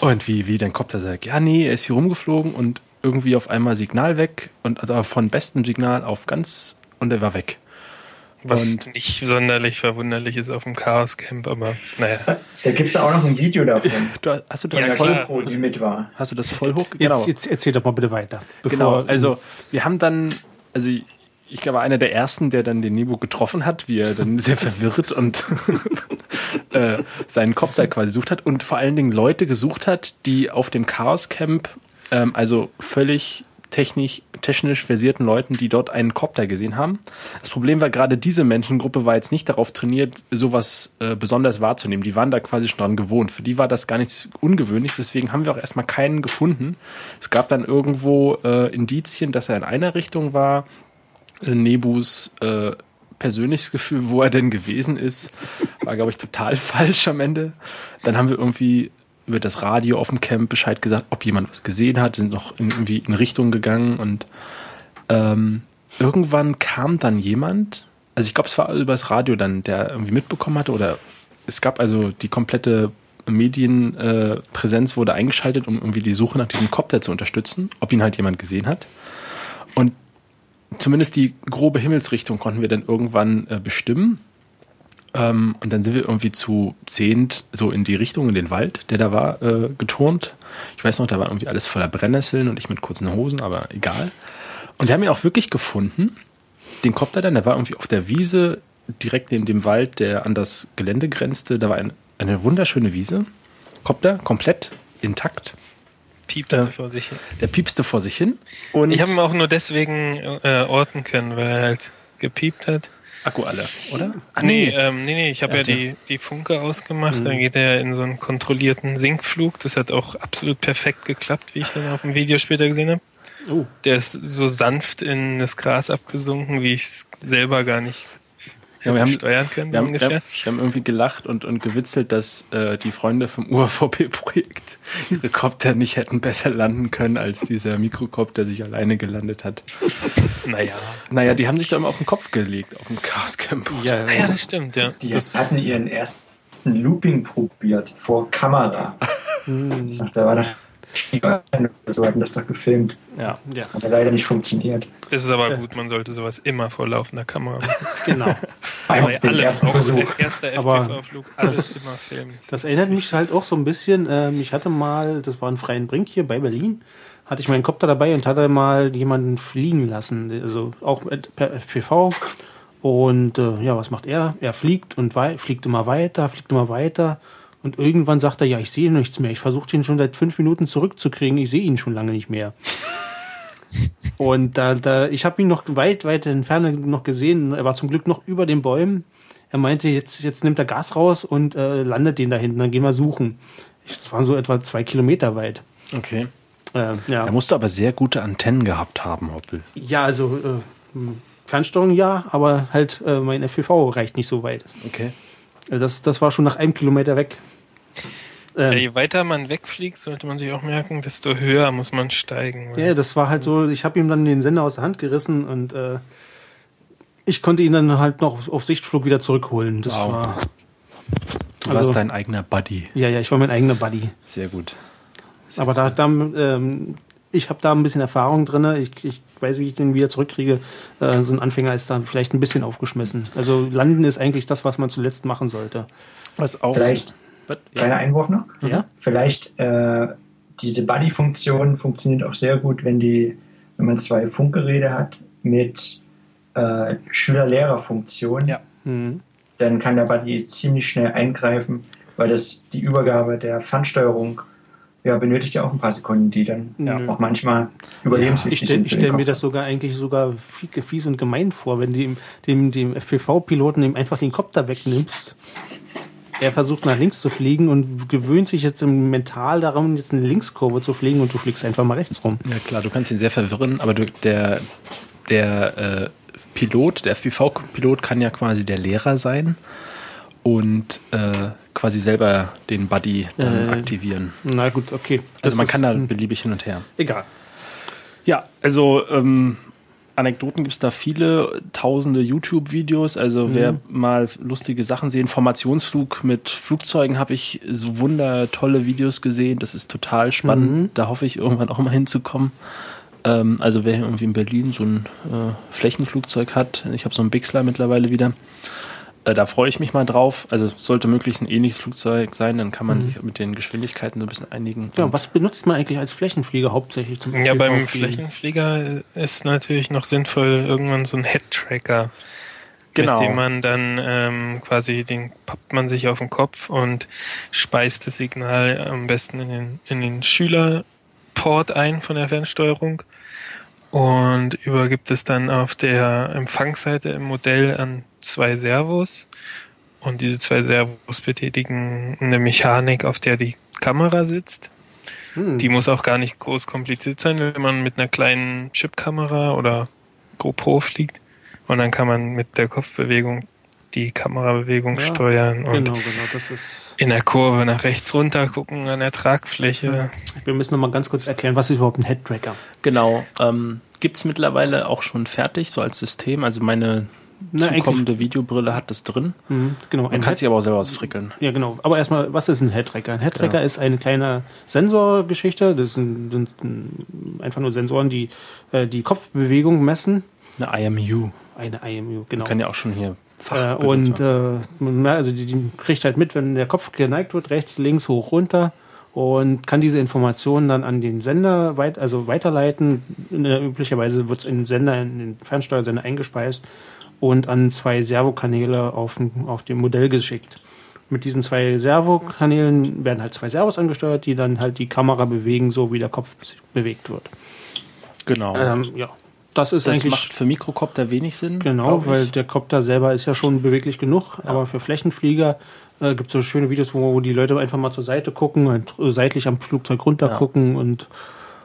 Und wie, wie, dein Kopf ist ja weg. Ja, nee, er ist hier rumgeflogen und irgendwie auf einmal Signal weg und also von bestem Signal auf ganz und er war weg. Was Und- nicht sonderlich verwunderlich ist auf dem Chaos Camp, aber naja. da gibt es auch noch ein Video davon. Du, hast du das Von der voll, klar. GoPro, die mit war. hast du das voll hoch? Jetzt, jetzt erzähl doch mal bitte weiter. Genau, also wir haben dann, also ich, ich glaube, einer der ersten, der dann den Nebo getroffen hat, wie er dann sehr verwirrt und äh, seinen Kopf da quasi gesucht hat und vor allen Dingen Leute gesucht hat, die auf dem Chaos Camp, ähm, also völlig technisch, technisch versierten Leuten, die dort einen Copter gesehen haben. Das Problem war, gerade diese Menschengruppe war jetzt nicht darauf trainiert, sowas äh, besonders wahrzunehmen. Die waren da quasi schon dran gewohnt. Für die war das gar nichts Ungewöhnliches, deswegen haben wir auch erstmal keinen gefunden. Es gab dann irgendwo äh, Indizien, dass er in einer Richtung war. Nebus äh, persönliches Gefühl, wo er denn gewesen ist, war, glaube ich, total falsch am Ende. Dann haben wir irgendwie über das Radio auf dem Camp Bescheid gesagt, ob jemand was gesehen hat, sind noch irgendwie in Richtung gegangen und ähm, irgendwann kam dann jemand, also ich glaube, es war über das Radio dann, der irgendwie mitbekommen hatte oder es gab also die komplette Medienpräsenz äh, wurde eingeschaltet, um irgendwie die Suche nach diesem Copter zu unterstützen, ob ihn halt jemand gesehen hat. Und zumindest die grobe Himmelsrichtung konnten wir dann irgendwann äh, bestimmen. Ähm, und dann sind wir irgendwie zu zehnt so in die Richtung, in den Wald, der da war, äh, geturnt. Ich weiß noch, da war irgendwie alles voller Brennnesseln und ich mit kurzen Hosen, aber egal. Und wir haben ihn auch wirklich gefunden, den Kopter dann, der war irgendwie auf der Wiese, direkt neben dem Wald, der an das Gelände grenzte. Da war ein, eine wunderschöne Wiese. Kopter, komplett intakt. Piepste Ja. vor sich hin. Der piepste vor sich hin. Und Ich habe ihn auch nur deswegen äh, orten können, weil er halt gepiept hat. Akku alle, oder? Ah, Nee, ähm, nee, nee, ich habe Ja, ja, die, die Funke ausgemacht, Mhm. dann geht er in so einen kontrollierten Sinkflug. Das hat auch absolut perfekt geklappt, wie ich dann auf dem Video später gesehen habe. Oh. Der ist so sanft in das Gras abgesunken, wie ich es selber gar nicht Ja, wir haben- steuern können, Wir haben, wir, ungefähr. haben, wir haben irgendwie gelacht und, und gewitzelt, dass äh, die Freunde vom UAVP-Projekt ihre Kopter nicht hätten besser landen können als dieser Mikrokopter, der sich alleine gelandet hat. Naja. Naja, die haben sich da immer auf den Kopf gelegt, auf dem Chaos Camp. Ja, ja, das stimmt, ja. Die Das- hatten ihren ersten Looping probiert vor Kamera. Hm, Da war da so hatten das doch gefilmt. Ja. ja, Hat leider nicht funktioniert. Das ist aber gut, man sollte sowas immer vor laufender Kamera machen. genau. Bei den allem, ersten auch Versuch. der erste Aber FPV-Flug, alles das- immer filmen. Das erinnert mich halt auch so ein bisschen. Ähm, ich hatte mal, das war in Freien Brink hier bei Berlin, hatte ich meinen Kopter dabei und hatte mal jemanden fliegen lassen. Also auch mit- per FPV. Und äh, ja, was macht er? Er fliegt und wei fliegt immer weiter, fliegt immer weiter. Und irgendwann sagt er, ja, ich sehe nichts mehr. Ich versuche ihn schon seit fünf Minuten zurückzukriegen. Ich sehe ihn schon lange nicht mehr. Und da, da, ich habe ihn noch weit, weit in Ferne noch gesehen. Er war zum Glück noch über den Bäumen. Er meinte, jetzt, jetzt nimmt er Gas raus und äh, landet den da hinten. Dann gehen wir suchen. Das waren so etwa zwei Kilometer weit. Okay. Äh, ja. Da musst du aber sehr gute Antennen gehabt haben, Hoppel. ja, also äh, Fernsteuerung ja, aber halt äh, mein FPV reicht nicht so weit. Okay. Äh, Das, das war schon nach einem Kilometer weg. Ja, Ähm, je weiter man wegfliegt, sollte man sich auch merken, desto höher muss man steigen. weil- Ja, das war halt so, ich habe ihm dann den Sender aus der Hand gerissen und äh, ich konnte ihn dann halt noch auf Sichtflug wieder zurückholen. Das Wow. war. Du Also- warst dein eigener Buddy. Ja, ja, ich war mein eigener Buddy. Sehr gut. Aber da, da ähm, ich habe da ein bisschen Erfahrung drin. Ich, ich weiß, wie ich den wieder zurückkriege. Äh, so ein Anfänger ist da vielleicht ein bisschen aufgeschmissen. Also landen ist eigentlich das, was man zuletzt machen sollte. Was auf. Vielleicht, Was? kleiner Einwurf noch. Ja? Vielleicht äh, diese Buddy-Funktion funktioniert auch sehr gut, wenn die, wenn man zwei Funkgeräte hat, mit äh, Schüler-Lehrer-Funktion, Ja. Mhm. dann kann der Buddy ziemlich schnell eingreifen, weil das die Übergabe der Fernsteuerung ja, benötigt ja auch ein paar Sekunden, die dann Ja. auch manchmal Ich überlebenswichtig stelle sind. für den stell mir Kopf. das sogar eigentlich sogar fie- fies und gemein vor, wenn du dem, dem, dem FPV-Piloten ihm einfach den Kopter wegnimmst. Er versucht nach links zu fliegen und gewöhnt sich jetzt im mental daran, jetzt eine Linkskurve zu fliegen und du fliegst einfach mal rechts rum. Ja klar, du kannst ihn sehr verwirren, aber du, der, der äh, Pilot, der FPV-Pilot kann ja quasi der Lehrer sein und äh, quasi selber den Buddy dann Äh, aktivieren. Na gut, okay. Das Also man ist- kann da beliebig hin und her. Egal. Ja, also ähm, Anekdoten gibt es da viele, tausende YouTube-Videos. Also wer mal lustige Sachen sehen, Formationsflug mit Flugzeugen habe ich so wundertolle Videos gesehen. Das ist total spannend. Da hoffe ich irgendwann auch mal hinzukommen. Ähm, also wer hier irgendwie in Berlin so ein äh, Flächenflugzeug hat, ich habe so ein Bixler mittlerweile wieder. Äh, da freue ich mich mal drauf. Also sollte möglichst ein ähnliches Flugzeug sein, dann kann man sich mit den Geschwindigkeiten so ein bisschen einigen. Ja, Und- was benutzt man eigentlich als Flächenflieger hauptsächlich zum Ja, beim? Flächenflieger ist natürlich noch sinnvoll irgendwann so ein Head-Tracker, Genau. mit dem man dann ähm, quasi, den pappt man sich auf den Kopf und speist das Signal am besten in den, in den Schülerport ein von der Fernsteuerung und übergibt es dann auf der Empfangsseite im Modell an zwei Servos. Und diese zwei Servos betätigen eine Mechanik, auf der die Kamera sitzt. Hm. Die muss auch gar nicht groß kompliziert sein, wenn man mit einer kleinen Chipkamera oder GoPro fliegt. Und dann kann man mit der Kopfbewegung die Kamerabewegung Ja, steuern und Genau, genau, das ist. in der Kurve nach rechts runter gucken an der Tragfläche. Wir müssen noch mal ganz kurz erklären, was ist überhaupt ein Head-Tracker? Genau. Ähm, Gibt es mittlerweile auch schon fertig, so als System. Also meine Na, zukommende Videobrille hat das drin. Mhm, genau, Man kann sich aber auch selber ausfrickeln. Ja, genau. Aber erstmal, was ist ein Head-Tracker? Ein Head-Tracker ist eine kleine Sensorgeschichte. Das sind, sind einfach nur Sensoren, die äh, die Kopfbewegung messen. Eine IMU. Eine IMU, genau. Kann ja auch schon hier Äh, Fach und äh, also die, die kriegt halt mit, wenn der Kopf geneigt wird, rechts, links, hoch, runter und kann diese Informationen dann an den Sender weit, also weiterleiten. Äh, üblicherweise wird es in den Sender, in den Fernsteuersender eingespeist und an zwei Servokanäle auf, dem- auf dem Modell geschickt. Mit diesen zwei Servokanälen werden halt zwei Servos angesteuert, die dann halt die Kamera bewegen, so wie der Kopf bewegt wird. genau. Ähm, ja, das ist das eigentlich macht für Mikrocopter wenig Sinn. Genau, weil der Kopter selber ist ja schon beweglich genug, aber für Flächenflieger äh, gibt es so schöne Videos, wo, wo die Leute einfach mal zur Seite gucken und äh, seitlich am Flugzeug runter Ja. gucken und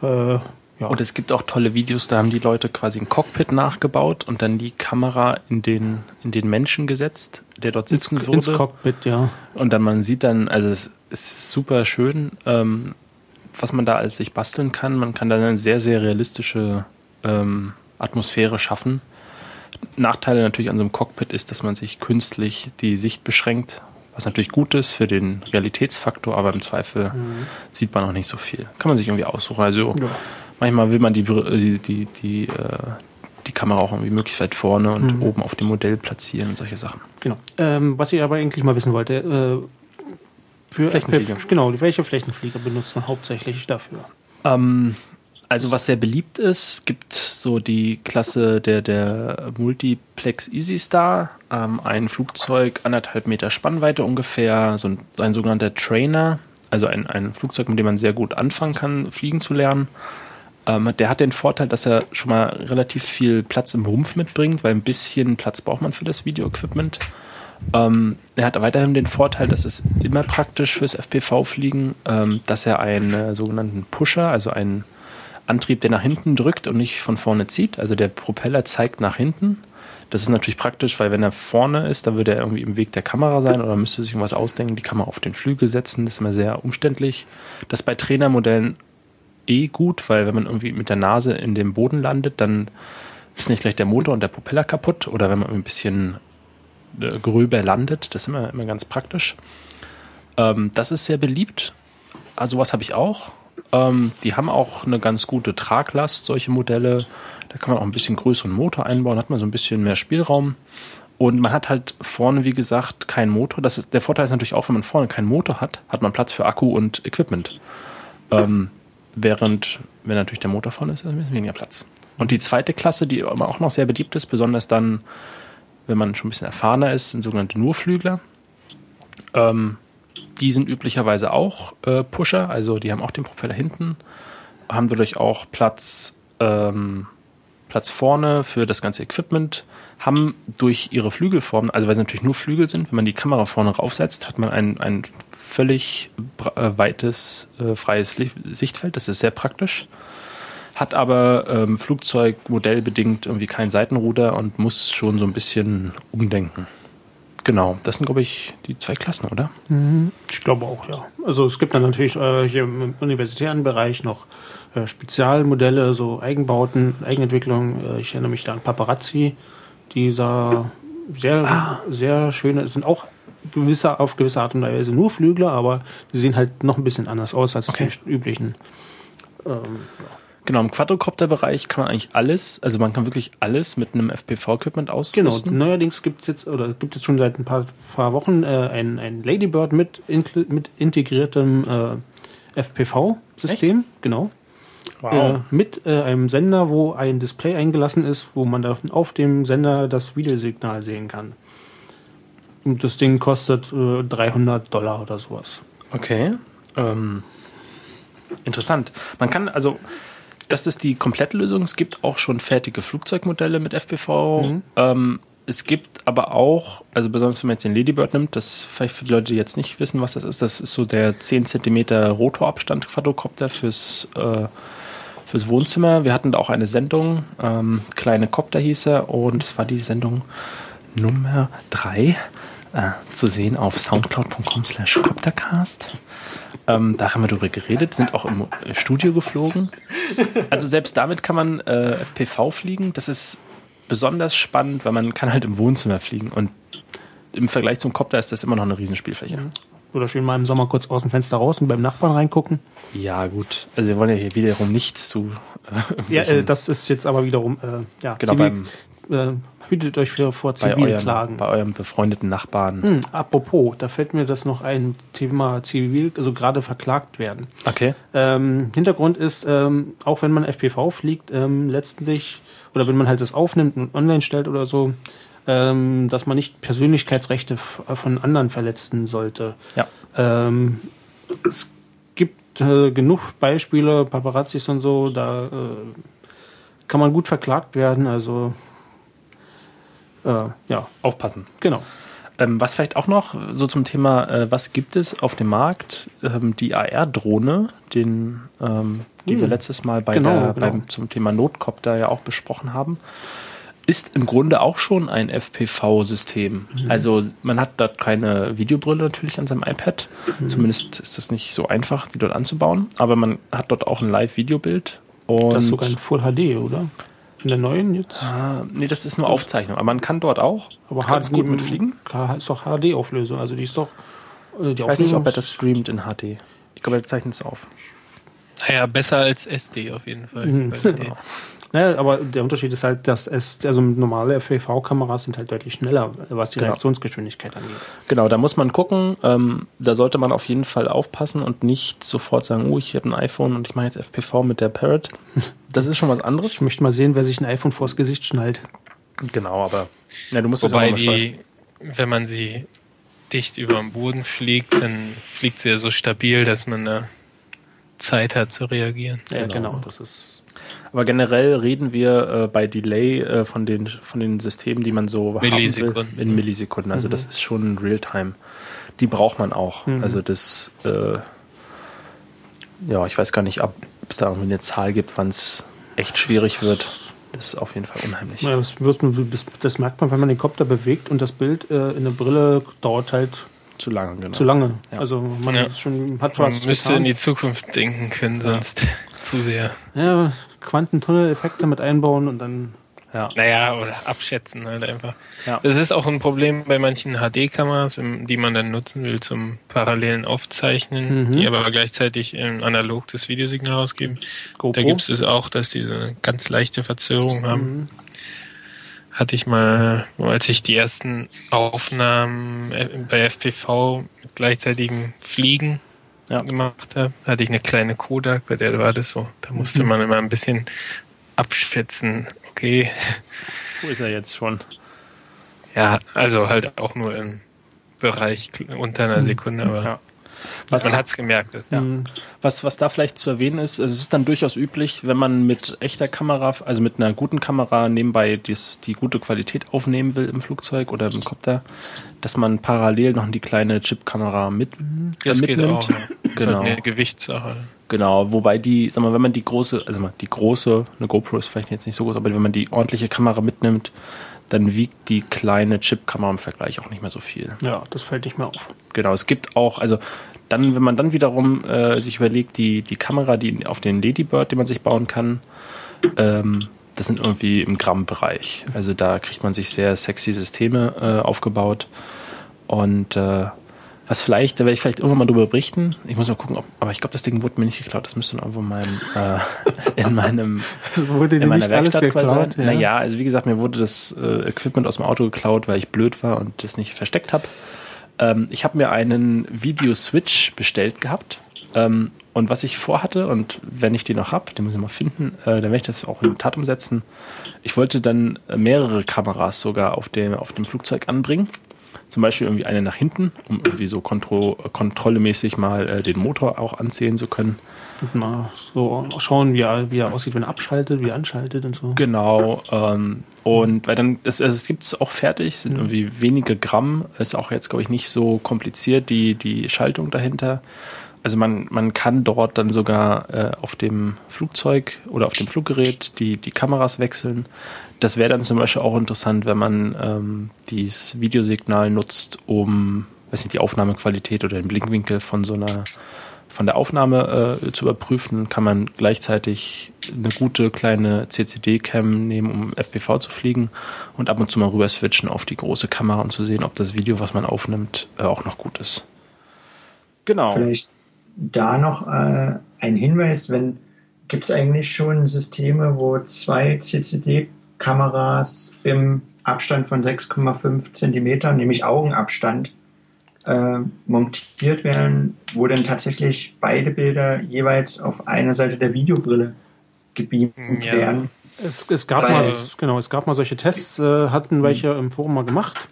äh, ja. Und es gibt auch tolle Videos, da haben die Leute quasi ein Cockpit nachgebaut und dann die Kamera in den, in den Menschen gesetzt, der dort sitzen ins, würde. ins Cockpit, ja. Und dann man sieht dann, also es ist super schön, ähm, was man da als sich basteln kann. Man kann dann eine sehr, sehr realistische ähm, Atmosphäre schaffen. Nachteile natürlich an so einem Cockpit ist, dass man sich künstlich die Sicht beschränkt, was natürlich gut ist für den Realitätsfaktor, aber im Zweifel sieht man auch nicht so viel. Kann man sich irgendwie aussuchen. Also manchmal will man die, Br- die, die, die, äh, die Kamera auch irgendwie möglichst weit vorne und oben auf dem Modell platzieren und solche Sachen. Genau. Ähm, was ich aber eigentlich mal wissen wollte, äh, für Flächenflieger. Genau, welche Flächenflieger benutzt man hauptsächlich dafür? Ähm, also was sehr beliebt ist, gibt so die Klasse der, der Multiplex Easy Star, ähm, ein Flugzeug anderthalb Meter Spannweite ungefähr, so ein, ein sogenannter Trainer, also ein, ein Flugzeug, mit dem man sehr gut anfangen kann, fliegen zu lernen. Ähm, der hat den Vorteil, dass er schon mal relativ viel Platz im Rumpf mitbringt, weil ein bisschen Platz braucht man für das Videoequipment. Ähm, er hat weiterhin den Vorteil, dass es immer praktisch fürs FPV-Fliegen, ähm, dass er einen äh, sogenannten Pusher, also einen Antrieb, der nach hinten drückt und nicht von vorne zieht. Also der Propeller zeigt nach hinten. Das ist natürlich praktisch, weil wenn er vorne ist, dann würde er irgendwie im Weg der Kamera sein oder müsste sich irgendwas ausdenken, die Kamera auf den Flügel setzen. Das ist immer sehr umständlich. Das ist bei Trainermodellen eh gut, weil wenn man irgendwie mit der Nase in dem Boden landet, dann ist nicht gleich der Motor und der Propeller kaputt oder wenn man ein bisschen äh, gröber landet, das ist immer, immer ganz praktisch. Ähm, das ist sehr beliebt. Also was habe ich auch. Ähm, die haben auch eine ganz gute Traglast, solche Modelle. Da kann man auch ein bisschen größeren Motor einbauen, hat man so ein bisschen mehr Spielraum. Und man hat halt vorne, wie gesagt, keinen Motor. Das ist, der Vorteil ist natürlich auch, wenn man vorne keinen Motor hat, hat man Platz für Akku und Equipment. Ähm, während, wenn natürlich der Motor vorne ist, ist ein bisschen weniger Platz. Und die zweite Klasse, die immer auch noch sehr beliebt ist, besonders dann, wenn man schon ein bisschen erfahrener ist, sind sogenannte Nurflügler. Ähm, die sind üblicherweise auch äh, Pusher, also die haben auch den Propeller hinten, haben dadurch auch Platz, ähm, Platz vorne für das ganze Equipment, haben durch ihre Flügelform, also weil sie natürlich nur Flügel sind, wenn man die Kamera vorne raufsetzt, hat man ein, ein völlig äh, weites, äh, freies Sichtfeld. Das ist sehr praktisch. Hat aber ähm, Flugzeugmodellbedingt irgendwie kein Seitenruder und muss schon so ein bisschen umdenken. Genau, das sind, glaube ich, die zwei Klassen, oder? Mhm. Ich glaube auch, ja. Also es gibt dann natürlich äh, hier im universitären Bereich noch äh, Spezialmodelle, so Eigenbauten, Eigenentwicklung. Äh, ich erinnere mich da an Paparazzi, dieser sehr, ah. sehr schöne, es sind auch gewisse, auf gewisse Art und Weise nur Flügler, aber die sehen halt noch ein bisschen anders aus als okay. die üblichen. Ähm, ja. Genau, im Quadrocopter-Bereich kann man eigentlich alles, also man kann wirklich alles mit einem FPV-Equipment ausrüsten. Genau, neuerdings gibt es jetzt, oder gibt es schon seit ein paar, paar Wochen äh, ein, ein Ladybird mit, mit integriertem äh, FPV-System. Genau. Wow. Äh, mit äh, einem Sender, wo ein Display eingelassen ist, wo man auf dem Sender das Videosignal sehen kann. Das Ding kostet äh, 300 Dollar oder sowas. Okay. Ähm, interessant. Man kann also das ist die Komplettlösung. Es gibt auch schon fertige Flugzeugmodelle mit FPV. Mhm. Ähm, es gibt aber auch, also besonders wenn man jetzt den Ladybird nimmt, das vielleicht für die Leute, die jetzt nicht wissen, was das ist, das ist so der 10 cm Rotorabstand Quadrocopter fürs, äh, fürs Wohnzimmer. Wir hatten da auch eine Sendung, ähm, Kleine Copter hieß er, und es war die Sendung Nummer 3 äh, zu sehen auf soundcloud.com slash coptercast. Ähm, da haben wir drüber geredet, sind auch im Studio geflogen. Also selbst damit kann man äh, FPV fliegen. Das ist besonders spannend, weil man kann halt im Wohnzimmer fliegen. Und im Vergleich zum Copter ist das immer noch eine Riesenspielfläche. Mhm. Oder schön mal im Sommer kurz aus dem Fenster raus und beim Nachbarn reingucken. Ja, gut. Also wir wollen ja hier wiederum nichts zu. Äh, ja, äh, das ist jetzt aber wiederum äh, ja, genau, Zivil, beim, äh, hütet euch vor Zivilklagen. Bei, bei eurem befreundeten Nachbarn. Hm, apropos, da fällt mir das noch ein Thema Zivil, also gerade verklagt werden. Okay. Ähm, Hintergrund ist, ähm, auch wenn man FPV fliegt, ähm, letztendlich, oder wenn man halt das aufnimmt und online stellt oder so, ähm, dass man nicht Persönlichkeitsrechte von anderen verletzen sollte. Ja. Ähm, es gibt äh, genug Beispiele, Paparazzis und so, da äh, kann man gut verklagt werden, also äh, ja. aufpassen. Genau. Ähm, was vielleicht auch noch so zum Thema, äh, was gibt es auf dem Markt? Ähm, die AR-Drohne, den ähm, die hm. wir letztes Mal bei genau, der, genau. Beim, zum Thema Notcopter ja auch besprochen haben, ist im Grunde auch schon ein FPV-System. Mhm. Also man hat dort keine Videobrille natürlich an seinem iPad. Mhm. Zumindest ist das nicht so einfach, die dort anzubauen. Aber man hat dort auch ein Live-Videobild. Das ist sogar ein Full HD, oder? In der neuen jetzt? Ah, nee, das ist nur Aufzeichnung. Aber man kann dort auch aber ganz gut mitfliegen. Ist doch HD-Auflösung. Also die ist doch. Äh, die ich weiß nicht, ob er das streamt in HD. Ich glaube, er zeichnet es auf. Naja, besser als SD auf jeden Fall. Mhm. Naja, aber der Unterschied ist halt, dass es, also normale FPV-Kameras sind halt deutlich schneller, was die genau. Reaktionsgeschwindigkeit angeht. Genau, da muss man gucken. Ähm, da sollte man auf jeden Fall aufpassen und nicht sofort sagen, oh, ich habe ein iPhone und ich mache jetzt FPV mit der Parrot. Das ist schon was anderes. Ich möchte mal sehen, wer sich ein iPhone vors Gesicht schnallt. Genau, aber ja, du musst Wobei die, wenn man sie dicht über dem Boden fliegt, dann fliegt sie ja so stabil, dass man da Zeit hat zu reagieren. Ja, genau. genau. Das ist aber generell reden wir äh, bei Delay äh, von, den, von den Systemen, die man so Millisekunden. Will, in Millisekunden. Also mhm. das ist schon Realtime. Die braucht man auch. Mhm. Also das, äh, ja, ich weiß gar nicht, ob es da irgendwie eine Zahl gibt, wann es echt schwierig wird. Das ist auf jeden Fall unheimlich. Ja, das, wird, das, das, merkt man, wenn man den Kopter bewegt und das Bild äh, in der Brille dauert halt zu lange, genau. Zu lange. Ja. Also man ja. schon hat was. Man müsste getan. in die Zukunft denken können, sonst ja. zu sehr. Ja, Quantentunnel-Effekte mit einbauen und dann. Ja. Naja, oder abschätzen halt einfach. Ja. Das ist auch ein Problem bei manchen HD-Kameras, die man dann nutzen will zum parallelen Aufzeichnen, mhm. die aber gleichzeitig analog das Videosignal ausgeben. GoPro. Da gibt es auch, dass diese ganz leichte Verzögerung haben. Mhm. Hatte ich mal, als ich die ersten Aufnahmen äh, bei FPV mit gleichzeitigem Fliegen ja. gemacht habe, hatte ich eine kleine Kodak, bei der war das so. Da musste mhm. man immer ein bisschen abschätzen, okay. Wo ist er jetzt schon? Ja, also halt auch nur im Bereich unter einer Sekunde, aber Ja. Was, man hat's gemerkt. Das, Ja. Was, was da vielleicht zu erwähnen ist, es ist dann durchaus üblich, wenn man mit echter Kamera, also mit einer guten Kamera nebenbei dies, die gute Qualität aufnehmen will im Flugzeug oder im Copter, dass man parallel noch die kleine Chip-Kamera mit, das äh, geht mitnimmt. auch. Ja. Das ist Genau. halt eine Gewichtssache. Genau, wobei die, sag mal, wenn man die große, also mal die große, eine GoPro ist vielleicht jetzt nicht so groß, aber wenn man die ordentliche Kamera mitnimmt, dann wiegt die kleine Chip-Kamera im Vergleich auch nicht mehr so viel. Ja, das fällt nicht mehr auf. Genau, es gibt auch, also dann, wenn man dann wiederum äh, sich überlegt, die, die Kamera, die auf den Ladybird, den man sich bauen kann, ähm, das sind irgendwie im Gramm-Bereich. Also da kriegt man sich sehr sexy Systeme äh, aufgebaut. Und äh, was vielleicht, da werde ich vielleicht irgendwann mal drüber berichten. Ich muss mal gucken, ob, aber ich glaube, das Ding wurde mir nicht geklaut. Das müsste irgendwo in meinem, äh, in meinem Es wurde dir in meiner Werkstatt quasi geklaut. sein. Naja, also wie gesagt, mir wurde das äh, Equipment aus dem Auto geklaut, weil ich blöd war und das nicht versteckt habe. Ähm, ich habe mir einen Video-Switch bestellt gehabt. Ähm, und was ich vorhatte, und wenn ich den noch habe, den muss ich mal finden, äh, dann werde ich das auch in die Tat umsetzen. Ich wollte dann mehrere Kameras sogar auf dem, auf dem Flugzeug anbringen. Zum Beispiel irgendwie eine nach hinten, um irgendwie so kontro kontrollemäßig mal äh, den Motor auch anzählen zu können. Und mal so schauen, wie er, wie er aussieht, wenn er abschaltet, wie er anschaltet und so. Genau. Ähm, und weil dann, es, also es gibt es auch fertig, sind irgendwie wenige Gramm, ist auch jetzt, glaube ich, nicht so kompliziert, die, die Schaltung dahinter. Also man, man kann dort dann sogar äh, auf dem Flugzeug oder auf dem Fluggerät die, die Kameras wechseln. Das wäre dann zum Beispiel auch interessant, wenn man ähm, dieses Videosignal nutzt, um weiß nicht, die Aufnahmequalität oder den Blinkwinkel von so einer von der Aufnahme äh, zu überprüfen, kann man gleichzeitig eine gute kleine CCD-Cam nehmen, um FPV zu fliegen und ab und zu mal rüber switchen auf die große Kamera und zu sehen, ob das Video, was man aufnimmt, äh, auch noch gut ist. Genau. Vielleicht da noch äh, ein Hinweis, wenn gibt es eigentlich schon Systeme, wo zwei CCD-Kameras im Abstand von 6,5 Zentimetern, nämlich Augenabstand, äh, montiert werden, wo dann tatsächlich beide Bilder jeweils auf einer Seite der Videobrille gebeamt Ja. werden. Es, es gab Weil- mal, genau, es gab mal solche Tests, äh, hatten welche im Forum mal gemacht.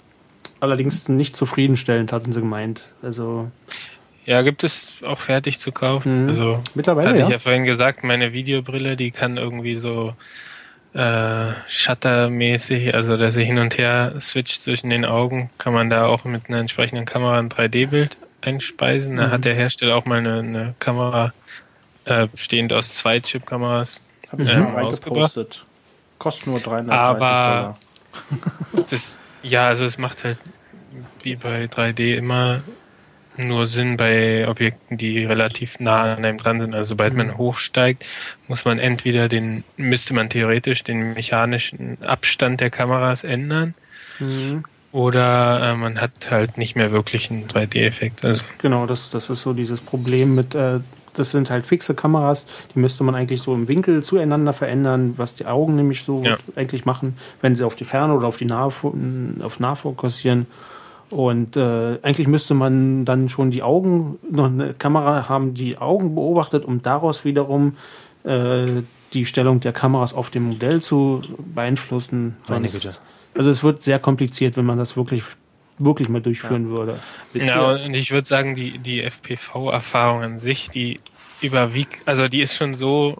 Allerdings nicht zufriedenstellend, hatten sie gemeint. Also Ja, gibt es auch fertig zu kaufen. Mhm. Also mittlerweile hatte ja. ich ja vorhin gesagt, meine Videobrille, die kann irgendwie so äh, Shuttermäßig, also dass sie hin und her switcht zwischen den Augen, kann man da auch mit einer entsprechenden Kamera ein 3D-Bild einspeisen. Da Mhm. hat der Hersteller auch mal eine, eine Kamera äh, bestehend aus zwei Chip-Kameras ähm, reingepostet. Kostet nur 330 Aber- Dollar. Das, ja, also es macht halt wie bei 3D immer nur Sinn bei Objekten, die relativ nah an einem dran sind. Also sobald man hochsteigt, muss man entweder den, müsste man theoretisch den mechanischen Abstand der Kameras ändern Mhm. oder äh, man hat halt nicht mehr wirklich einen 3D-Effekt. Also Genau, das, das ist so dieses Problem mit, äh, das sind halt fixe Kameras, die müsste man eigentlich so im Winkel zueinander verändern, was die Augen nämlich so Ja. eigentlich machen, wenn sie auf die Ferne oder auf die Nahe, auf nah fokussieren. Und äh, eigentlich müsste man dann schon die Augen, noch eine Kamera haben, die Augen beobachtet, um daraus wiederum äh, die Stellung der Kameras auf dem Modell zu beeinflussen. Meine Güte. Also es wird sehr kompliziert, wenn man das wirklich, wirklich mal durchführen würde. Wisst ja, und ich würde sagen, die, die FPV-Erfahrung an sich, die überwiegt, also die ist schon so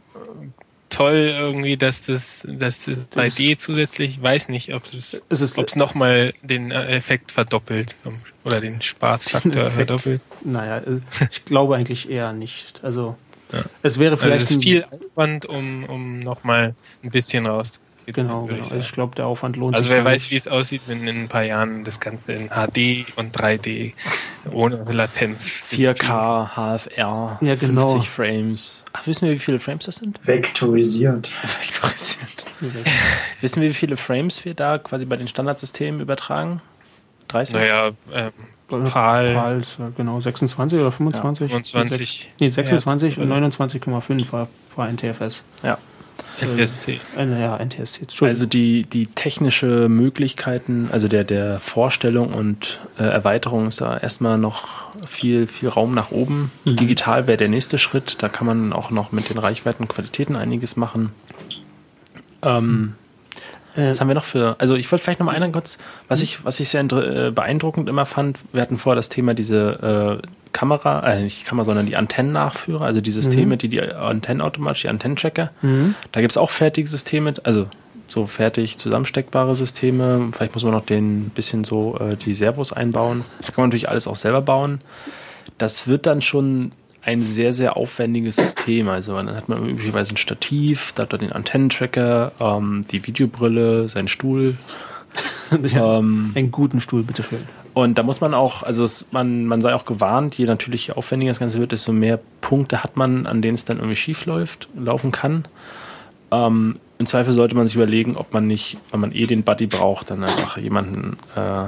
toll irgendwie, dass das, dass das 3D zusätzlich, ich weiß nicht, ob es, Es ist ob es nochmal den äh, Effekt verdoppelt oder den Spaßfaktor Effekt. verdoppelt. Naja, äh, ich glaube eigentlich eher nicht. Also Ja. es wäre Also vielleicht es ist viel Aufwand, um, um nochmal ein bisschen rauszukitzeln, genau, würde genau. ich Ich, sagen. glaube, der Aufwand lohnt Also sich. wer gar weiß, wie es aussieht, wenn in ein paar Jahren das Ganze in HD und 3D ohne Latenz 4K, HFR, Ja, genau. 50 Frames. Ach, wissen wir, wie viele Frames das sind? Vektorisiert. Vektorisiert. Wissen wir, wie viele Frames wir da quasi bei den Standardsystemen übertragen? 30? Naja, ähm, PAL, PAL, PAL ist, äh, genau 26 oder 25? 25 Nee, 26 und Hertz 29,5 war, war NTFS. Ja. NTSC. Äh, naja, NTSC. Also die, die technische Möglichkeiten, also der, der Vorstellung und äh, Erweiterung ist da erstmal noch viel, viel Raum nach oben. Digital wäre der nächste Schritt. Da kann man auch noch mit den Reichweiten und Qualitäten einiges machen. Ähm, Äh, was haben wir noch für, also ich wollte vielleicht noch mal einer kurz, was ich, was ich sehr äh, beeindruckend immer fand, wir hatten vorher das Thema diese äh, Kamera, äh, nicht Kamera, sondern die Antennennachführer, also die Systeme, die die Antennen automatisch, die Antennenchecker. Da gibt es auch fertige Systeme, also so fertig zusammensteckbare Systeme. Vielleicht muss man noch den bisschen so äh, die Servos einbauen. Da kann man natürlich alles auch selber bauen. Das wird dann schon ein sehr, sehr aufwendiges System. Also dann hat man üblicherweise ein Stativ, da hat er den Antennentracker, ähm, die Videobrille, seinen Stuhl. ja, Ähm, einen guten Stuhl, bitteschön. und da muss man auch, also es, man, man sei auch gewarnt, je natürlich aufwendiger das Ganze wird, desto mehr Punkte hat man, an denen es dann irgendwie schief läuft, laufen kann. Ähm, Im Zweifel sollte man sich überlegen, ob man nicht, wenn man eh den Buddy braucht, dann einfach jemanden äh,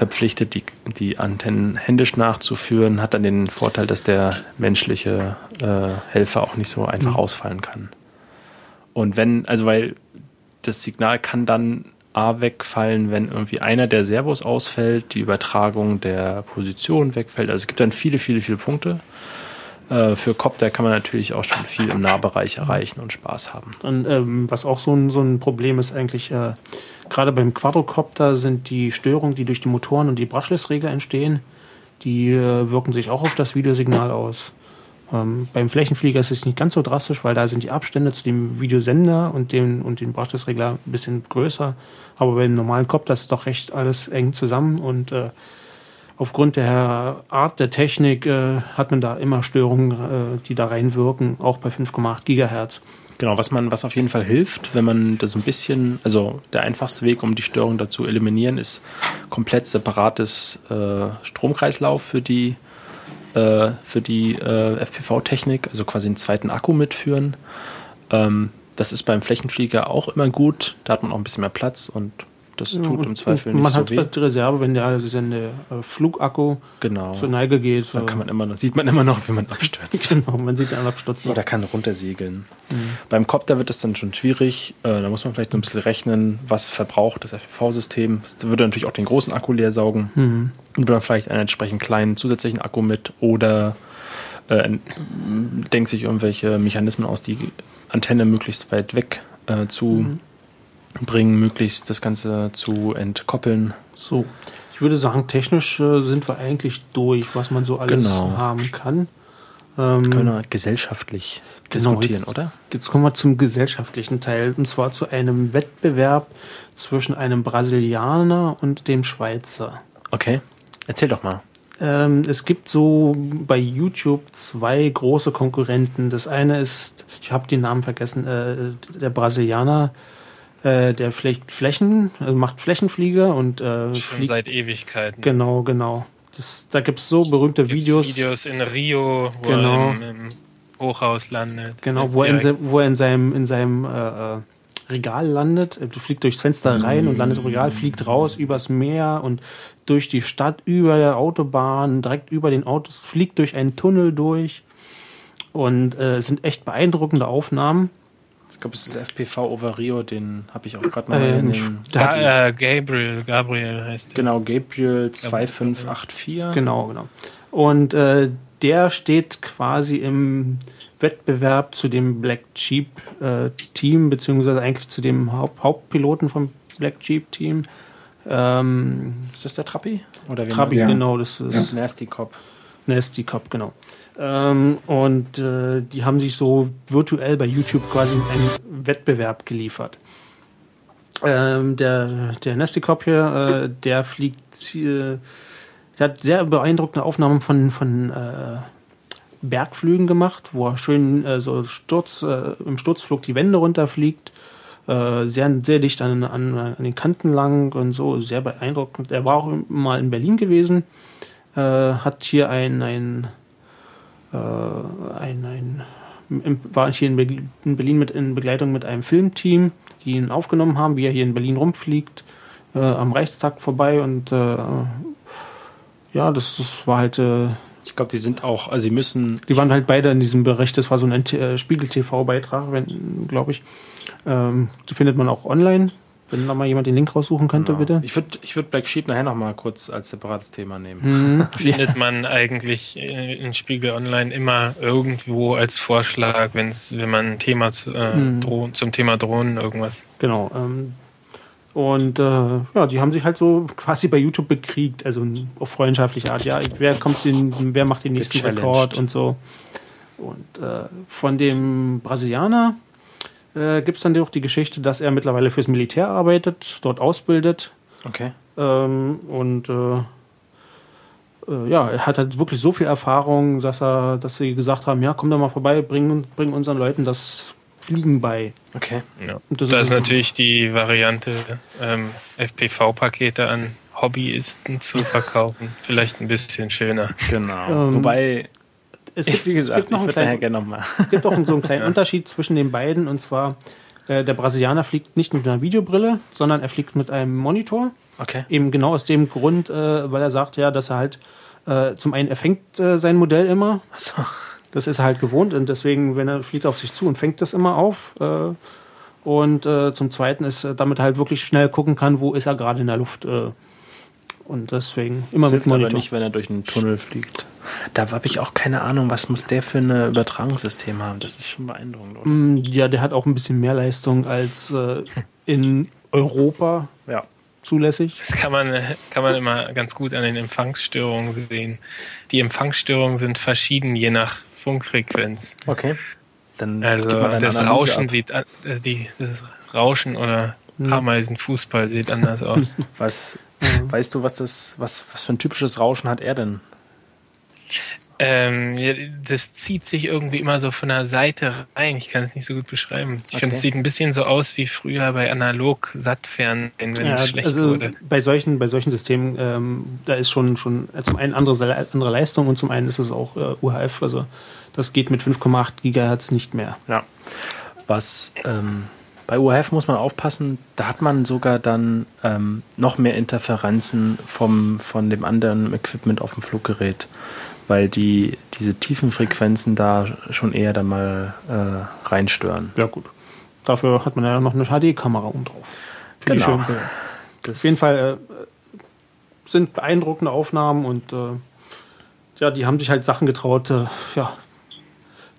verpflichtet, die, die Antennen händisch nachzuführen, hat dann den Vorteil, dass der menschliche äh, Helfer auch nicht so einfach ausfallen kann. Und wenn, also weil das Signal kann dann A wegfallen, wenn irgendwie einer der Servos ausfällt, die Übertragung der Position wegfällt. Also es gibt dann viele, viele, viele Punkte. Äh, für Copter kann man natürlich auch schon viel im Nahbereich erreichen und Spaß haben. Und ähm, was auch so ein, so ein Problem ist eigentlich, äh, gerade beim Quadrocopter sind die Störungen, die durch die Motoren und die Brushless-Regler entstehen, die äh, wirken sich auch auf das Videosignal aus. Ähm, beim Flächenflieger ist es nicht ganz so drastisch, weil da sind die Abstände zu dem Videosender und dem und den Brushless-Regler ein bisschen größer. Aber beim normalen Copter ist doch recht alles eng zusammen und äh, aufgrund der Art der Technik äh, hat man da immer Störungen, äh, die da reinwirken, auch bei 5,8 Gigahertz. Genau, was man, was auf jeden Fall hilft, wenn man das ein bisschen, also der einfachste Weg, um die Störung dazu eliminieren, ist komplett separates äh, Stromkreislauf für die äh, für die äh, FPV-Technik, also quasi einen zweiten Akku mitführen. Ähm, das ist beim Flächenflieger auch immer gut. Da hat man auch ein bisschen mehr Platz und das tut im Zweifel nicht man so hat weh. halt Reserve, wenn der also seine äh, Flugakku Genau. zur Neige geht. Dann kann man immer noch, sieht man immer noch, wie man abstürzt. genau, man sieht den abstürzen. Oder kann runtersegeln. Beim Copter wird das dann schon schwierig. Äh, da muss man vielleicht so ein bisschen rechnen, was verbraucht das FPV-System. Das würde natürlich auch den großen Akku leer saugen. Und dann vielleicht einen entsprechend kleinen zusätzlichen Akku mit oder äh, denkt sich irgendwelche Mechanismen aus, die Antenne möglichst weit weg äh, zu bringen, möglichst das Ganze zu entkoppeln. So, ich würde sagen, technisch äh, sind wir eigentlich durch, was man so alles Genau. haben kann. Ähm, Können wir gesellschaftlich Genau, diskutieren, jetzt- oder? Jetzt kommen wir zum gesellschaftlichen Teil, und zwar zu einem Wettbewerb zwischen einem Brasilianer und dem Schweizer. Okay. Erzähl doch mal. Ähm, es gibt so bei YouTube zwei große Konkurrenten. Das eine ist, ich habe den Namen vergessen, äh, der Brasilianer, äh, der flecht Flächen, also macht Flächenflieger und äh, Schon fliegt. seit Ewigkeiten. Genau, genau. Das, da gibt's so berühmte Gibt's Videos. Videos in Rio, wo Genau. er im, im Hochhaus landet. Genau, wo er, in, wo er in seinem, in seinem äh, äh, Regal landet. Er fliegt durchs Fenster rein und landet im Regal, fliegt raus übers Meer und durch die Stadt, über der Autobahn, direkt über den Autos, fliegt durch einen Tunnel durch. Und äh, es sind echt beeindruckende Aufnahmen. Ich glaube, es ist FPV over Rio, den habe ich auch gerade mal Äh, in da äh, Gabriel, Gabriel heißt der. Genau, Gabriel 2584. Genau, genau. Und äh, der steht quasi im Wettbewerb zu dem Black Jeep äh, Team, beziehungsweise eigentlich zu dem Haupt Hauptpiloten vom Black Jeep Team. Ähm, Ist das der Trappi? Oder Trabi, Ja. genau, das ist Nasty Cop. Nasty Cop, genau. Ähm, und äh, die haben sich so virtuell bei YouTube quasi einen Wettbewerb geliefert. Ähm, der, der Nasty Cop hier, äh, der fliegt, äh, der hat sehr beeindruckende Aufnahmen von, von äh, Bergflügen gemacht, wo er schön äh, so Sturz, äh, im Sturzflug die Wände runterfliegt. Sehr, sehr dicht an, an, an den Kanten lang und so, sehr beeindruckend. Er war auch mal in Berlin gewesen, äh, hat hier ein, ein, ein, ein im- war hier in Berlin, in Berlin mit in Begleitung mit einem Filmteam, die ihn aufgenommen haben, wie er hier in Berlin rumfliegt, äh, am Reichstag vorbei und äh, ja, das, das war halt, äh, Ich glaube, die sind auch, also sie müssen, die waren halt beide in diesem Bericht, das war so ein äh, Spiegel-TV-Beitrag, glaube ich. Ähm, die findet man auch online Wenn noch mal jemand den Link raussuchen könnte, Genau. bitte. Ich würde ich würd Black Sheep nachher noch mal kurz als separates Thema nehmen. Findet man eigentlich äh, in Spiegel Online immer irgendwo als Vorschlag, wenn's, wenn man ein Thema zu, äh, Mhm. Drohnen, zum Thema Drohnen irgendwas. Genau. Ähm, und äh, ja, die haben sich halt so quasi bei YouTube bekriegt, also auf freundschaftliche Art. Ja, wer kommt den, wer macht den nächsten. Rekord und so. Und äh, von dem Brasilianer äh, gibt es dann auch die Geschichte, dass er mittlerweile fürs Militär arbeitet, dort ausbildet. Okay. Ähm, und äh, äh, ja, er hat halt wirklich so viel Erfahrung, dass er, dass sie gesagt haben, ja, komm doch mal vorbei, bring, bring unseren Leuten das Fliegen bei. Okay. Ja. Das da ist- ist natürlich die Variante, ähm, FPV-Pakete an Hobbyisten zu verkaufen. Vielleicht ein bisschen schöner. Genau. Ähm, Wobei, Es ich, wie gesagt, ich noch einen würde nachher kleinen, gerne noch es gibt auch so einen kleinen Unterschied zwischen den beiden und zwar äh, der Brasilianer fliegt nicht mit einer Videobrille, sondern er fliegt mit einem Monitor. Okay. Eben genau aus dem Grund, äh, weil er sagt ja, dass er halt äh, zum einen er fängt äh, sein Modell immer. Das ist er halt gewohnt und deswegen, wenn er fliegt auf sich zu und fängt das immer auf. Äh, und äh, zum Zweiten ist, damit er halt wirklich schnell gucken kann, wo ist er gerade in der Luft. Und deswegen immer Das mit hilft aber Monitor. nicht, wenn er durch einen Tunnel fliegt. Da habe ich auch keine Ahnung, was muss der für ein Übertragungssystem haben. Das ist schon beeindruckend, oder? Mm, Ja, der hat auch ein bisschen mehr Leistung als äh, in Europa Ja. Zulässig. Das kann man, kann man immer ganz gut an den Empfangsstörungen sehen. Die Empfangsstörungen sind verschieden je nach Funkfrequenz. Okay. Dann Also das Analyse Rauschen ab. sieht äh, die, das Rauschen oder Ameisenfußball sieht anders aus. Was, weißt du, was das, was, was für ein typisches Rauschen hat er denn? Ähm, das zieht sich irgendwie immer so von der Seite rein. Ich kann es nicht so gut beschreiben. Ich Okay. finde, es sieht ein bisschen so aus wie früher bei analog Sattfernsehen, wenn Ja, es schlecht also wurde. bei solchen, bei solchen Systemen, ähm, da ist schon, schon äh, zum einen andere, andere Leistung und zum einen ist es auch äh, UHF. Also das geht mit 5,8 Gigahertz nicht mehr. Ja. Was ähm, bei UHF muss man aufpassen, da hat man sogar dann ähm, noch mehr Interferenzen vom, von dem anderen Equipment auf dem Fluggerät, weil die diese tiefen Frequenzen da schon eher dann mal äh, reinstören. Ja gut. Dafür hat man ja noch eine HD-Kamera oben drauf. Für Genau. Das, Auf jeden Fall äh, sind beeindruckende Aufnahmen und äh, ja, die haben sich halt Sachen getraut. Äh, ja,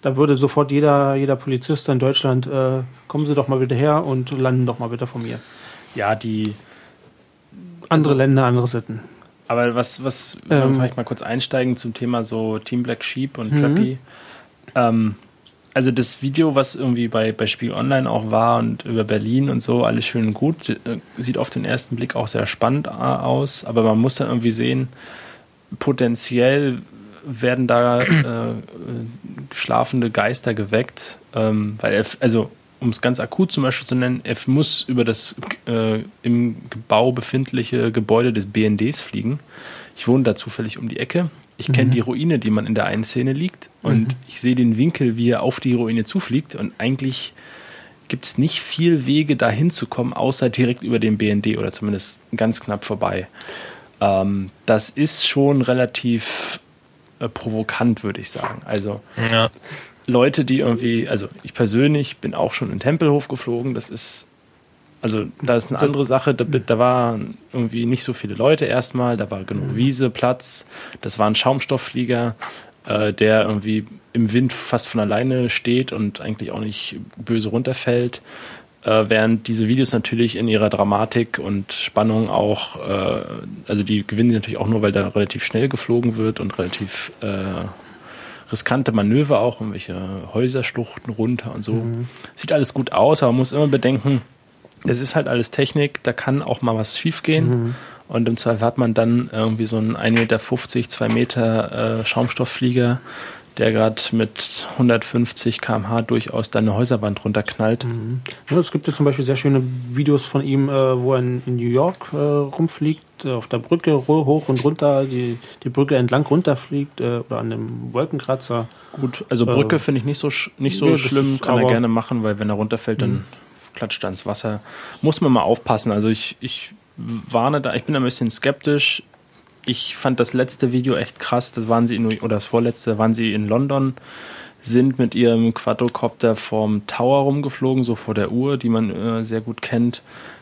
da würde sofort jeder, jeder Polizist in Deutschland, äh, kommen Sie doch mal wieder her und landen doch mal bitte von mir. Ja, die. Andere Länder, andere Sitten. Aber was, was, Ähm. vielleicht mal kurz einsteigen zum Thema so Team Black Sheep und Mhm. Trappy. Ähm, also das Video, was irgendwie bei, bei Spiel Online auch war und über Berlin und so, alles schön und gut, äh, sieht auf den ersten Blick auch sehr spannend äh, aus, aber man muss dann irgendwie sehen, potenziell werden da äh, äh, schlafende Geister geweckt, ähm, weil also um es ganz akut zum Beispiel zu nennen, er muss über das äh, im Bau befindliche Gebäude des BNDs fliegen. Ich wohne da zufällig um die Ecke. Ich kenne die Ruine, die man in der einen Szene liegt und ich sehe den Winkel, wie er auf die Ruine zufliegt und eigentlich gibt es nicht viel Wege dahin zu kommen, außer direkt über den BND oder zumindest ganz knapp vorbei. Ähm, das ist schon relativ äh, provokant, würde ich sagen. Also Ja. Leute, die irgendwie, also ich persönlich bin auch schon in Tempelhof geflogen, das ist, also da ist eine andere Sache, da, da waren irgendwie nicht so viele Leute erstmal, da war genug Wiese, Platz, das war ein Schaumstoffflieger, äh, der irgendwie im Wind fast von alleine steht und eigentlich auch nicht böse runterfällt. Äh, während diese Videos natürlich in ihrer Dramatik und Spannung auch, äh, also die gewinnen natürlich auch nur, weil da relativ schnell geflogen wird und relativ äh, riskante Manöver auch, irgendwelche Häuserschluchten runter und so. Sieht alles gut aus, aber man muss immer bedenken, das ist halt alles Technik, da kann auch mal was schiefgehen. Und im Zweifel hat man dann irgendwie so einen 1,50 Meter, 2 Meter äh, Schaumstoffflieger, der gerade mit 150 km/h durchaus deine Häuserwand runterknallt. Ja, es gibt ja zum Beispiel sehr schöne Videos von ihm, äh, wo er in, in New York äh, rumfliegt, äh, auf der Brücke hoch und runter, die, die Brücke entlang runterfliegt äh, oder an einem Wolkenkratzer. Gut, also Brücke Äh, finde ich nicht so, nicht so ja, schlimm, kann er gerne machen, weil wenn er runterfällt, dann klatscht er ins Wasser. Muss man mal aufpassen. Also ich, ich warne da, ich bin da ein bisschen skeptisch. Ich fand das letzte Video echt krass. Das waren sie in, oder das vorletzte, waren sie in London, sind mit ihrem Quadrocopter vorm Tower rumgeflogen, so vor der Uhr, die man äh, sehr gut kennt.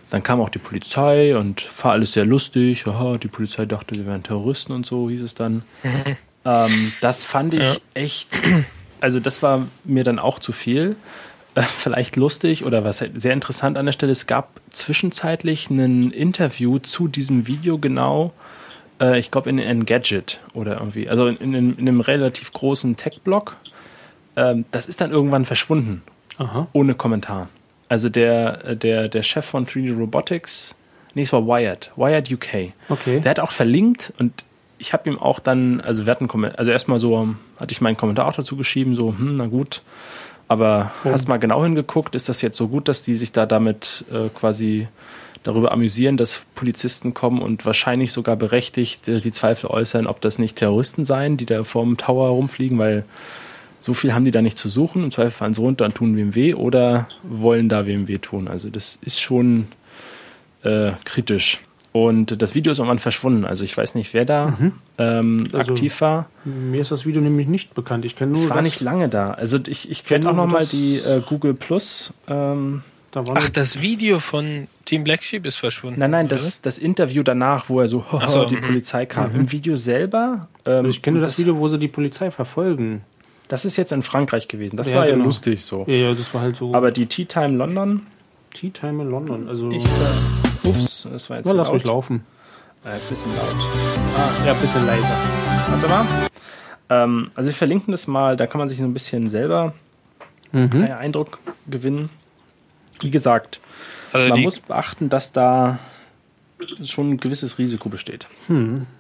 dann kam auch die Polizei und war alles sehr lustig. Aha, die Polizei dachte, wir wären Terroristen und so, hieß es dann. Ähm, das fand ich Ja. echt, also das war mir dann auch zu viel. Äh, vielleicht lustig oder was halt sehr interessant an der Stelle, es gab zwischenzeitlich ein Interview zu diesem Video genau, äh, ich glaube in Engadget oder irgendwie, also in, in, in einem relativ großen Tech-Blog. Ähm, das ist dann irgendwann verschwunden Aha. ohne Kommentar. Also der, äh, der, der Chef von 3D Robotics, nee, es war Wired, Wired UK. Okay. Der hat auch verlinkt und ich habe ihm auch dann, also wir hatten, also erstmal so, hatte ich meinen Kommentar auch dazu geschrieben, so, hm, na gut, aber hast mal genau hingeguckt, ist das jetzt so gut, dass die sich da damit äh, quasi darüber amüsieren, dass Polizisten kommen und wahrscheinlich sogar berechtigt äh, die Zweifel äußern, ob das nicht Terroristen seien, die da vorm Tower rumfliegen, weil so viel haben die da nicht zu suchen. Im Zweifel fahren sie runter und tun wem weh oder wollen da wem weh tun. Also das ist schon äh, kritisch. Und das Video ist irgendwann verschwunden. Also ich weiß nicht, wer da ähm, Also- aktiv war. Mir ist das Video nämlich nicht bekannt. Ich kenne nur Es war nicht lange da. Also ich, ich kenne auch noch mal die äh, Google Plus. Ähm, Da war Ach, das Video von Team Black Sheep ist verschwunden. nein, nein, oder? das, das Interview danach, wo er so, Ach so, die mhm. Polizei kam. Im Video selber. Ähm, ich kenne und das Video, wo sie die Polizei verfolgen. Das ist jetzt in Frankreich gewesen. Das Ja, war ja genau. lustig so. Ja, ja, das war halt so. Aber die Tea Time London, Tea Time in London. Also, ich, äh, ups, das war jetzt na, lass laut. mich laufen. Äh, bisschen laut. Ah, ja, ein bisschen leiser. Warte mal. Ähm, also wir verlinken das mal, da kann man sich so ein bisschen selber Mhm. einen Eindruck gewinnen. Wie gesagt, Also, man muss beachten, dass da schon ein gewisses Risiko besteht.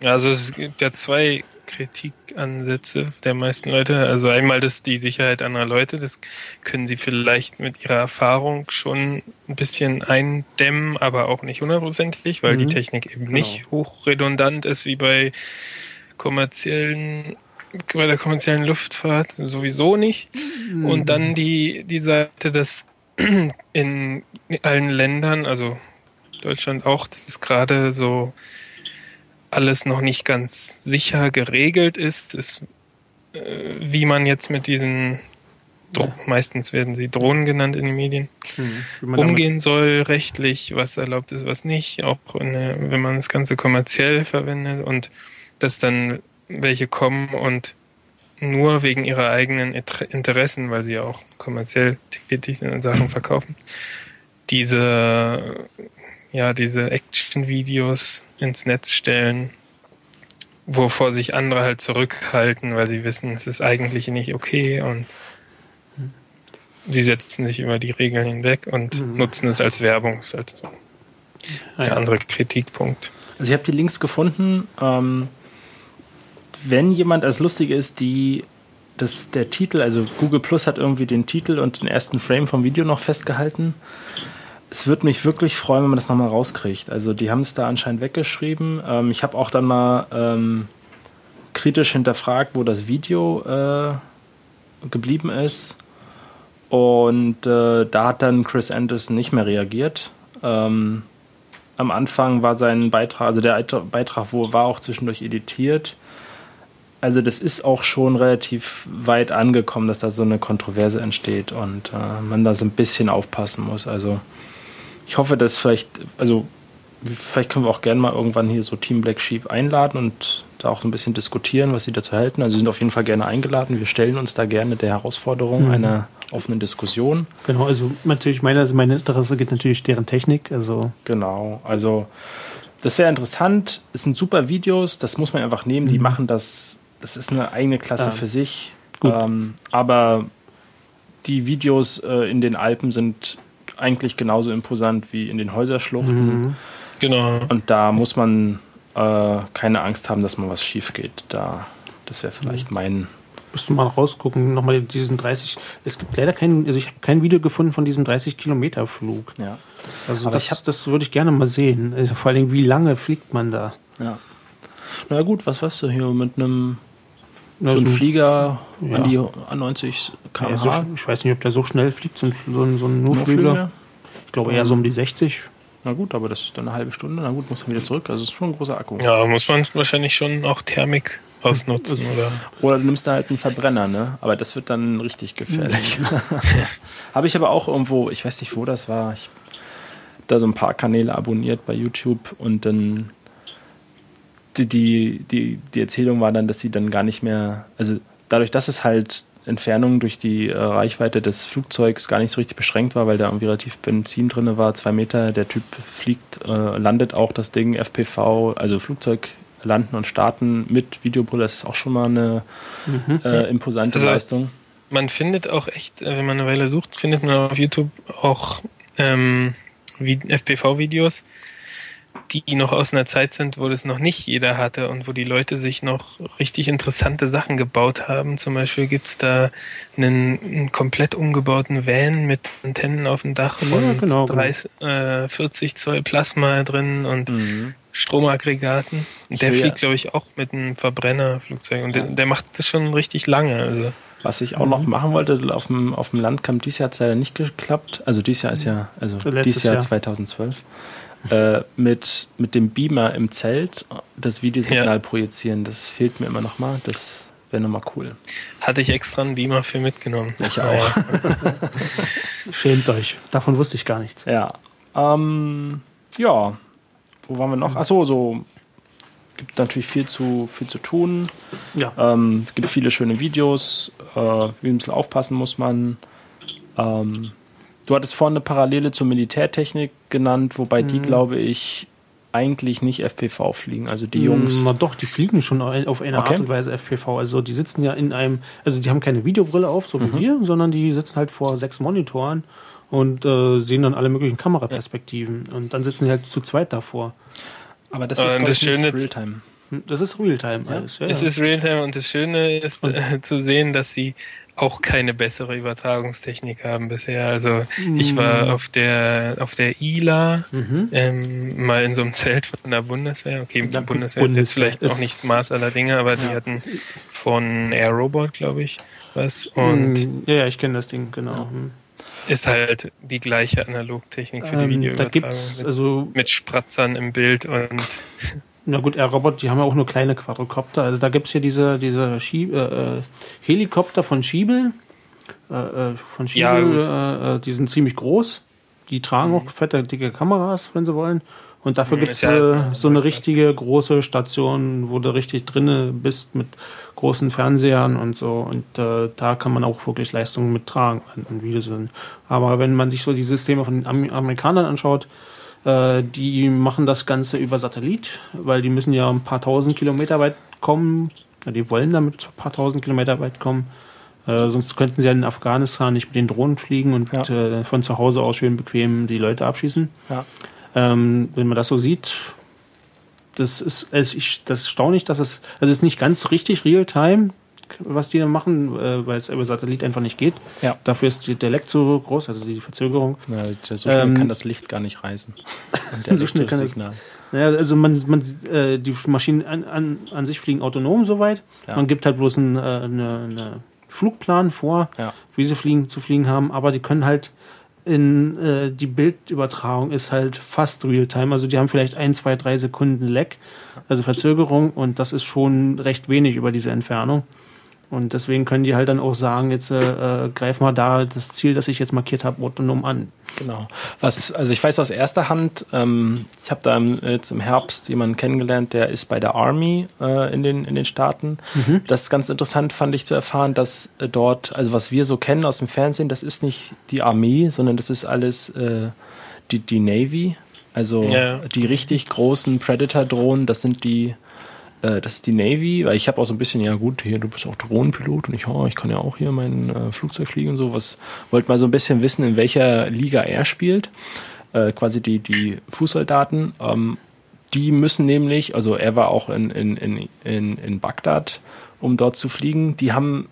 also es gibt ja zwei Kritikansätze der meisten Leute. Also einmal das die Sicherheit anderer Leute, das können sie vielleicht mit ihrer Erfahrung schon ein bisschen eindämmen, aber auch nicht hundertprozentig, weil die Technik eben nicht hochredundant ist wie bei kommerziellen bei der kommerziellen Luftfahrt sowieso nicht. Und dann die, die Seite, dass in allen Ländern, also Deutschland auch, das gerade so alles noch nicht ganz sicher geregelt ist, ist äh, wie man jetzt mit diesen, Dro meistens werden sie Drohnen genannt in den Medien, damit- umgehen soll, rechtlich, was erlaubt ist, was nicht, auch in der, wenn man das Ganze kommerziell verwendet und dass dann welche kommen und nur wegen ihrer eigenen Inter- Interessen, weil sie ja auch kommerziell tätig sind und Sachen verkaufen, diese, ja, diese Action-Videos ins Netz stellen, wovor sich andere halt zurückhalten, weil sie wissen, es ist eigentlich nicht okay und sie setzen sich über die Regeln hinweg und nutzen es als Werbung. Das ist halt so der andere Kritikpunkt. Also ich habe die Links gefunden. Ähm, wenn jemand als lustig ist, die das, der Titel, also Google Plus hat irgendwie den Titel und den ersten Frame vom Video noch festgehalten. Es würde mich wirklich freuen, wenn man das nochmal rauskriegt. Also die haben es da anscheinend weggeschrieben. Ähm, ich habe auch dann mal ähm, kritisch hinterfragt, wo das Video äh, geblieben ist. Und äh, da hat dann Chris Anderson nicht mehr reagiert. Ähm, am Anfang war sein Beitrag, also der Beitrag wo, war auch zwischendurch editiert. Also das ist auch schon relativ weit angekommen, dass da so eine Kontroverse entsteht und äh, man da so ein bisschen aufpassen muss. Also ich hoffe, dass vielleicht, also vielleicht können wir auch gerne mal irgendwann hier so Team Black Sheep einladen und da auch ein bisschen diskutieren, was sie dazu halten. Also sie sind auf jeden Fall gerne eingeladen. Wir stellen uns da gerne der Herausforderung einer offenen Diskussion. Genau, also natürlich, meine, also mein Interesse geht natürlich deren Technik. Also, Genau, also das wäre interessant. Es sind super Videos, das muss man einfach nehmen. Die machen das, das ist eine eigene Klasse Ja. für sich. Gut. Ähm, aber die Videos äh, in den Alpen sind eigentlich genauso imposant wie in den Häuserschluchten. Genau. Und da muss man äh, keine Angst haben, dass mal was schief geht. Da, das wäre vielleicht mein. musst du mal rausgucken, nochmal diesen 30. Es gibt leider kein, also ich habe kein Video gefunden von diesem 30 Kilometer Flug. Ja. Also Aber das, ich hab- das würde ich gerne mal sehen. Also vor allem, wie lange fliegt man da? ja. Na gut, was weißt du hier mit einem so ein- Flieger Ja. an die 90 Ja, so, km/h? ich weiß nicht, ob der so schnell fliegt, so ein, so ein, so ein? Ich glaube eher so um die 60. Na gut, aber das ist dann eine halbe Stunde. Na gut, muss man wieder zurück. Also es ist schon ein großer Akku. Ja, muss man wahrscheinlich schon auch Thermik ausnutzen oder Oder du nimmst da halt einen Verbrenner, ne? Aber das wird dann richtig gefährlich. Habe ich aber auch irgendwo, ich weiß nicht, wo das war. Ich, da so ein paar Kanäle abonniert bei YouTube und dann die, die, die, die Erzählung war dann, dass sie dann gar nicht mehr, also dadurch, dass es halt Entfernung durch die äh, Reichweite des Flugzeugs gar nicht so richtig beschränkt war, weil da irgendwie relativ Benzin drin war, zwei Meter, der Typ fliegt, äh, landet auch das Ding, FPV, also Flugzeug landen und starten mit Videobrille, das ist auch schon mal eine mhm. äh, imposante also, Leistung. Man findet auch echt, äh, wenn man eine Weile sucht, findet man auf YouTube auch ähm, FPV-Videos, die noch aus einer Zeit sind, wo das noch nicht jeder hatte und wo die Leute sich noch richtig interessante Sachen gebaut haben. Zum Beispiel gibt's da einen, einen komplett umgebauten Van mit Antennen auf dem Dach und ja, genau, 30, genau. äh, 40 Zoll Plasma drin und mhm. Stromaggregaten. Und der fliegt, ja. glaube ich, auch mit einem Verbrennerflugzeug und ja. der, der, macht das schon richtig lange. Also. Was ich auch mhm. noch machen wollte, auf dem, auf dem Landcamp dieses Jahr hat es leider nicht geklappt. Also dieses Jahr ist ja, also dieses Jahr, Jahr 2012 äh, mit, mit dem Beamer im Zelt das Videosignal ja. projizieren. Das fehlt mir immer noch mal. Das wäre nochmal cool. Hatte ich extra einen Beamer für mitgenommen. Ich auch. Schämt euch. Davon wusste ich gar nichts. Ja. Ähm, ja. Wo waren wir noch? Achso, so gibt natürlich viel zu, viel zu tun. Ja. Ähm, es gibt viele schöne Videos. Äh, wie ein bisschen aufpassen muss man. Ähm, Du hattest vorhin eine Parallele zur Militärtechnik genannt, wobei mhm. die, glaube ich, eigentlich nicht FPV fliegen. Also die Jungs. Na doch, die fliegen schon auf eine okay. Art und Weise FPV. Also die sitzen ja in einem, also die haben keine Videobrille auf, so wie mhm. wir, sondern die sitzen halt vor sechs Monitoren und äh, sehen dann alle möglichen Kameraperspektiven. Ja. Und dann sitzen die halt zu zweit davor. Aber das ist äh, das Schöne Realtime. Das ist Realtime ja. alles. Ja, es ist Realtime und das Schöne ist äh, zu sehen, dass sie auch keine bessere Übertragungstechnik haben bisher. Also ich war mhm. auf der auf der ILA mhm. ähm, mal in so einem Zelt von der Bundeswehr. Okay, die Bundeswehr, Bundeswehr ist jetzt vielleicht ist auch nicht das Maß aller Dinge, aber ja. die hatten von Air Robot, glaube ich, was. Und mhm. ja, ja, ich kenne das Ding, genau. Ja. Mhm. Ist halt die gleiche Analogtechnik für die ähm, Videoübertragung. mit, also mit Spratzern im Bild und na gut, Aerobot, die haben ja auch nur kleine Quadrocopter. Also da gibt es ja diese, diese äh, äh, Helikopter von Schiebel. Äh, äh von Schiebel, ja, äh, die sind ziemlich groß. Die tragen mhm. auch fette, dicke Kameras, wenn sie wollen. Und dafür mhm, gibt es ja so eine richtige große Station, wo du richtig drinne bist mit großen Fernsehern und so. Und äh, da kann man auch wirklich Leistungen mittragen an, an Videos. Aber wenn man sich so die Systeme von den Amerikanern anschaut, äh, die machen das Ganze über Satellit, weil die müssen ja ein paar tausend Kilometer weit kommen. Ja, die wollen damit ein paar tausend Kilometer weit kommen. Äh, sonst könnten sie ja in Afghanistan nicht mit den Drohnen fliegen und ja. äh, von zu Hause aus schön bequem die Leute abschießen. Ja. Ähm, wenn man das so sieht, das ist, also ich, das ist staunlich, dass es, also es ist nicht ganz richtig real-time, was die machen, äh, weil es über Satellit einfach nicht geht. Ja. Dafür ist der Leck so groß, also die Verzögerung. Ja, so schnell ähm, kann das Licht gar nicht reisen. so schnell kann das, ja, also man, man, äh, die Maschinen an, an, an sich fliegen autonom soweit. Ja. Man gibt halt bloß einen äh, eine, eine Flugplan vor, ja. wie sie fliegen, zu fliegen haben, aber die können halt in äh, die Bildübertragung ist halt fast Realtime. Also die haben vielleicht ein, zwei, drei Sekunden Lag, also Verzögerung und das ist schon recht wenig über diese Entfernung. Und deswegen können die halt dann auch sagen, jetzt äh, äh greif mal da das Ziel, das ich jetzt markiert habe, autonom an. Genau. Was, also ich weiß aus erster Hand, ähm, ich habe da im, jetzt im Herbst jemanden kennengelernt, der ist bei der Army äh, in, den, in den Staaten. Mhm. Das ist ganz interessant, fand ich zu erfahren, dass äh, dort, also was wir so kennen aus dem Fernsehen, das ist nicht die Armee, sondern das ist alles äh, die, die Navy. Also ja. die richtig großen Predator-Drohnen, das sind die äh, das ist die Navy, weil ich habe auch so ein bisschen, ja gut, hier, du bist auch Drohnenpilot und ich, oh, ich kann ja auch hier mein äh, Flugzeug fliegen und so. Was wollte mal so ein bisschen wissen, in welcher Liga er spielt. Äh, quasi die, die Fußsoldaten. Ähm, die müssen nämlich, also er war auch in, in, in, in, in Bagdad um dort zu fliegen. Die haben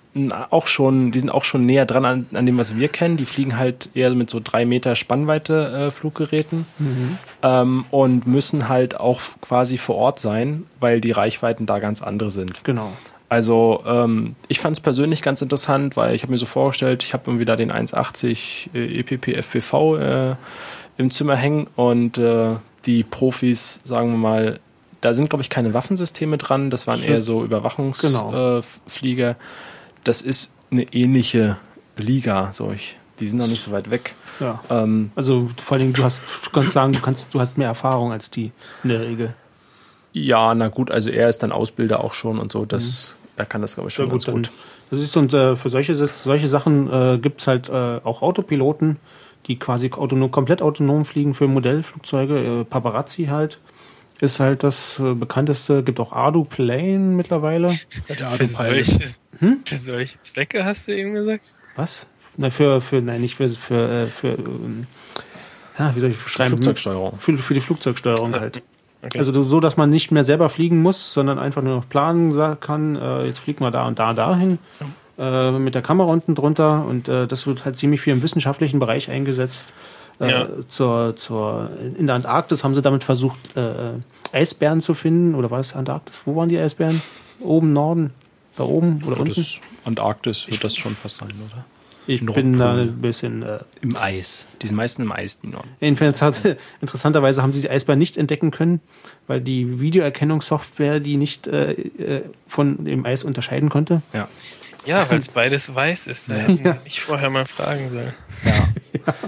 auch schon, die sind auch schon näher dran an, an dem, was wir kennen. Die fliegen halt eher mit so drei Meter Spannweite äh, Fluggeräten mhm. ähm, und müssen halt auch quasi vor Ort sein, weil die Reichweiten da ganz andere sind. Genau. Also ähm, ich fand es persönlich ganz interessant, weil ich habe mir so vorgestellt, ich habe irgendwie da den 1,80 äh, EPP FPV äh, im Zimmer hängen und äh, die Profis, sagen wir mal, da sind, glaube ich, keine Waffensysteme dran. Das waren eher so Überwachungsflieger. Genau. Äh, das ist eine ähnliche Liga. So, ich die sind noch nicht so weit weg. Ja. Ähm, Also vor allem, du hast, du kannst sagen, du kannst, du hast mehr Erfahrung als die in der Regel. ja, na gut, also er ist dann Ausbilder auch schon und so, das, er kann das, glaube ich, schon ganz dann- gut. Das ist und äh, für solche, solche Sachen äh, gibt es halt äh, auch Autopiloten, die quasi autonom, komplett autonom fliegen für Modellflugzeuge. Äh, Paparazzi halt ist halt das äh, bekannteste. Gibt auch Ardu Plane mittlerweile. Für solche, für solche Zwecke hast du eben gesagt? Was? Na, für, für, nein, nicht für, für, äh, für ähm, ja, wie soll ich beschreiben? Flugzeugsteuerung. Für, für die Flugzeugsteuerung halt. Okay. Also so, dass man nicht mehr selber fliegen muss, sondern einfach nur noch planen kann, äh, jetzt fliegen wir da und da und da hin. Äh, mit der Kamera unten drunter und äh, das wird halt ziemlich viel im wissenschaftlichen Bereich eingesetzt. Äh, Ja. zur, zur, in der Antarktis haben sie damit versucht, äh, Eisbären zu finden. Oder war es Antarktis? Wo waren die Eisbären? Oben, Norden? Da oben oder unten? Das Antarktis wird das schon fast sein, oder? ich Nordpol. bin da ein bisschen äh, Im Eis. Die sind meisten im Eis, die Norden. Jedenfalls hat, interessanterweise haben sie die Eisbären nicht entdecken können, weil die Videoerkennungssoftware die nicht äh, äh, von dem Eis unterscheiden konnte. Ja. Ja, weil es beides weiß ist. Da hätten sie mich vorher mal fragen sollen. Ja.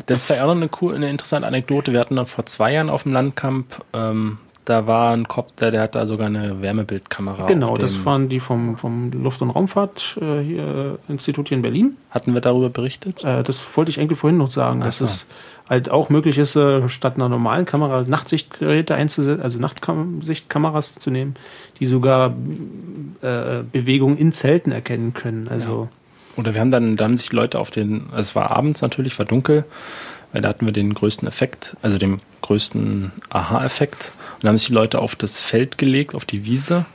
Das war ja auch noch eine, cool, eine interessante Anekdote. Wir hatten dann vor zwei Jahren auf dem Landcamp, ähm, da war ein Copter, der hat da sogar eine Wärmebildkamera. genau, das waren die vom, vom Luft- und Raumfahrt äh, hier, äh, Institut hier in Berlin. Hatten wir darüber berichtet? Äh, das wollte ich eigentlich vorhin noch sagen, Ach dass so. es halt auch möglich ist, äh, statt einer normalen Kamera Nachtsichtgeräte einzusetzen, also Nachtsichtkameras zu nehmen, die sogar äh, Bewegungen in Zelten erkennen können. Also Oder wir haben dann, da haben sich Leute auf den, also es war abends natürlich, war dunkel, weil da hatten wir den größten Effekt, also den größten Aha-Effekt. Und da haben sich die Leute auf das Feld gelegt, auf die Wiese,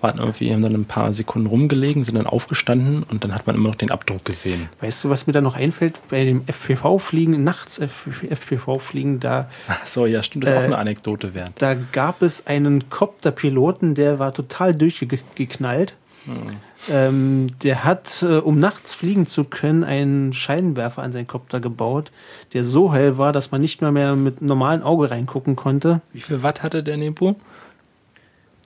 waren irgendwie, haben dann ein paar Sekunden rumgelegen, sind dann aufgestanden und dann hat man immer noch den Abdruck gesehen. Weißt du, was mir da noch einfällt? Bei dem FPV-Fliegen, nachts FPV-Fliegen, da, Ach so, ja, stimmt, das ist auch Äh, eine Anekdote wert. da gab es einen Copterpiloten, der war total durchgeknallt. Ähm, der hat, äh, um nachts fliegen zu können, einen Scheinwerfer an seinen Copter gebaut, der so hell war, dass man nicht mehr, mehr mit normalem Auge reingucken konnte. Wie viel Watt hatte der Nebu?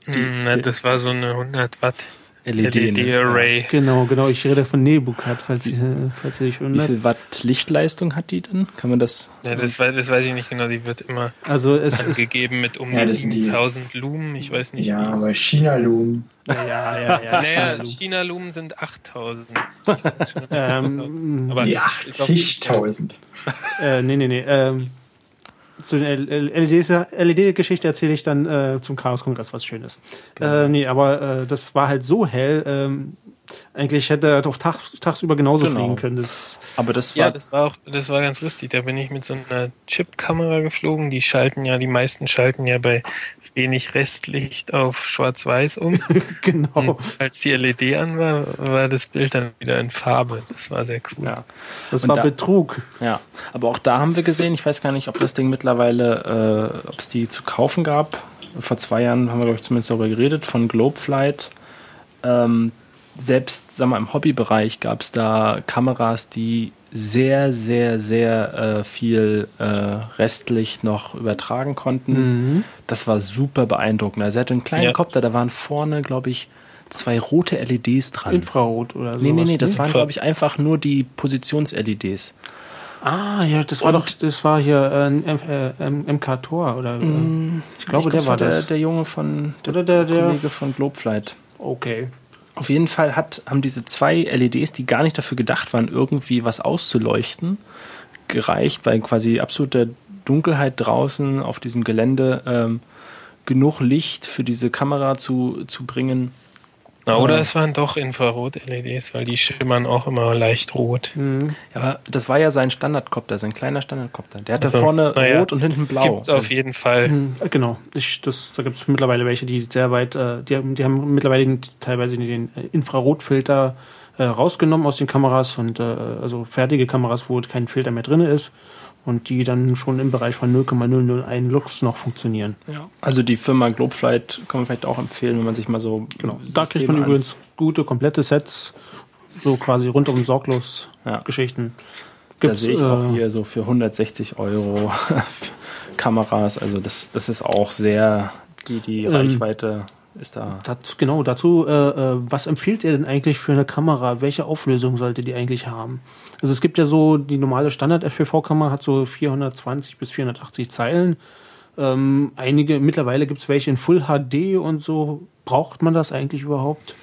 Hm, na, das war so eine 100 Watt LED, ne? LED-Array. Genau, genau. Ich rede von Nebukat, falls, ihr- falls ihr dich Wie wundert. viel Watt Lichtleistung hat die denn? Kann man das? Ja, das, weiß, das weiß ich nicht genau. Die wird immer Also es ist angegeben mit um Ja, die das sind die- 7000 Lumen. Ich weiß nicht. Ja, wie. aber China-Loom. ja, ja, ja. Naja, China-Lumen sind 8000. Die sind schon 8000. Ähm, Aber Die ist auf- 80.000. Äh, nee, nee, nee. Ähm, zu der LED-Geschichte erzähle ich dann äh, zum Chaos-Kongress was Schönes. Äh, nee, aber äh, das war halt so hell. Ähm, eigentlich hätte er doch tag, tagsüber genauso Genau. fliegen können. Das ist, Aber das war, Ja, das war auch, das war ganz lustig. Da bin ich mit so einer Chip-Kamera geflogen. Die schalten ja, die meisten schalten ja bei wenig Restlicht auf Schwarz-Weiß um. genau. Und als die LED an war, war das Bild dann wieder in Farbe. Das war sehr cool. ja. Das Und war da- Betrug. Ja, aber auch da haben wir gesehen, ich weiß gar nicht, ob das Ding mittlerweile, äh, ob es die zu kaufen gab. Vor zwei Jahren haben wir, glaube ich, zumindest darüber geredet, von Globeflight. Ähm, selbst, sagen wir, im Hobbybereich gab es da Kameras, die sehr, sehr, sehr äh, viel äh, Restlicht noch übertragen konnten. Das war super beeindruckend. Also er hatte einen kleinen Ja. Kopter, da waren vorne, glaube ich, zwei rote LEDs dran. Infrarot oder so. nee, nee, nee, das waren, Infra- glaube ich, einfach nur die Positions-LEDs. Ah, ja, das war Und- doch, das war hier äh, ein M- äh, MK Tor oder. Äh, ich glaube, der war der, das. der Junge von der, Oder der- der- Kollege von Globeflight. Okay. Auf jeden Fall hat, haben diese zwei LEDs, die gar nicht dafür gedacht waren, irgendwie was auszuleuchten, gereicht, bei quasi absoluter Dunkelheit draußen auf diesem Gelände ähm, genug Licht für diese Kamera zu, zu bringen. Na, oder Ja. es waren doch Infrarot-LEDs, weil die schimmern auch immer leicht rot. Mhm. Ja, aber das war ja sein Standardcopter, sein kleiner Standardcopter. Der hatte Also, vorne naja, rot und hinten blau. Gibt's auf jeden Fall. Hm, äh, Genau, ich, das, da gibt es mittlerweile welche, die sehr weit, äh, die, haben- die haben mittlerweile teilweise den Infrarotfilter äh, rausgenommen aus den Kameras und äh, also fertige Kameras, wo kein Filter mehr drin ist und die dann schon im Bereich von 0,001 Lux noch funktionieren. ja. Also die Firma Globeflight kann man vielleicht auch empfehlen, wenn man sich mal so Genau. Da kriegt man Systeme an- übrigens gute, komplette Sets, so quasi rundum sorglos Ja. Geschichten. Da sehe ich auch äh, hier so für 160 Euro Kameras. Also das, das ist auch sehr, die, die Ähm, Reichweite ist da. Dazu, genau, dazu, äh, äh, was empfiehlt ihr denn eigentlich für eine Kamera? Welche Auflösung sollte die eigentlich haben? Also es gibt ja so, die normale Standard-FPV-Kamera hat so 420 bis 480 Zeilen. Ähm, einige, mittlerweile gibt es welche in Full HD und so. Braucht man das eigentlich überhaupt?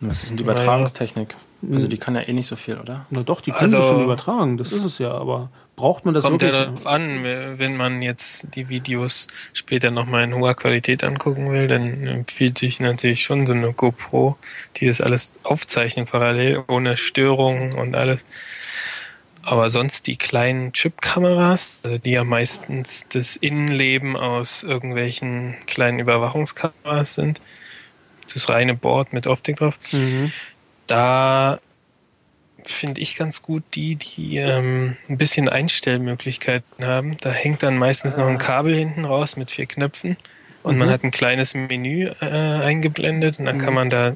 Das ist eine Übertragungstechnik. Also die kann ja eh nicht so viel, oder? Na doch, die können Also- das schon übertragen, das ist es ja, aber braucht man das Kommt ja wirklich? darauf an, wenn man jetzt die Videos später nochmal in hoher Qualität angucken will, dann empfiehlt sich natürlich schon so eine GoPro, die das alles aufzeichnet parallel, ohne Störungen und alles. Aber sonst die kleinen Chip-Kameras, also die ja meistens das Innenleben aus irgendwelchen kleinen Überwachungskameras sind, das reine Board mit Optik drauf, Mhm. Da finde ich ganz gut die, die ähm, ein bisschen Einstellmöglichkeiten haben. Da hängt dann meistens noch ein Kabel hinten raus mit vier Knöpfen und man hat ein kleines Menü äh, eingeblendet und dann kann man da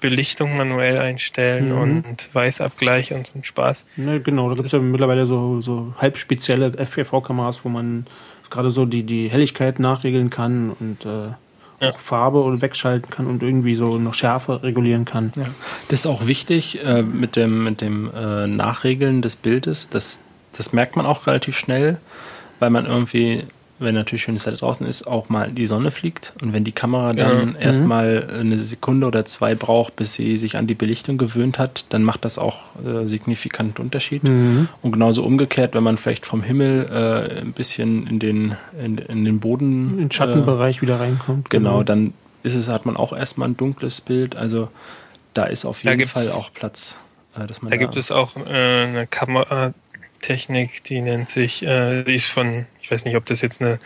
Belichtung manuell einstellen Mhm. und Weißabgleich und so ein Spaß. Ne, genau, da gibt es ja mittlerweile so, so halb spezielle FPV-Kameras, wo man gerade so die, die Helligkeit nachregeln kann und äh, Ja. auch Farbe und wegschalten kann und irgendwie so noch Schärfe regulieren kann. Ja. Das ist auch wichtig äh, mit dem, mit dem äh, Nachregeln des Bildes. Das, das merkt man auch relativ schnell, weil man irgendwie, wenn natürlich schönes Wetter draußen ist, auch mal die Sonne fliegt. Und wenn die Kamera dann Ja. erstmal eine Sekunde oder zwei braucht, bis sie sich an die Belichtung gewöhnt hat, dann macht das auch äh, signifikant Unterschied. Mhm. Und genauso umgekehrt, wenn man vielleicht vom Himmel äh, ein bisschen in den, in, in den Boden In den Schattenbereich wieder reinkommt. Genau, dann ist es, hat man auch erstmal ein dunkles Bild. Also da ist auf Da jeden Fall auch Platz, äh, dass man Da gibt es auch äh, eine Kameratechnik, die nennt sich, äh, die ist von, ich weiß nicht, ob das jetzt eine,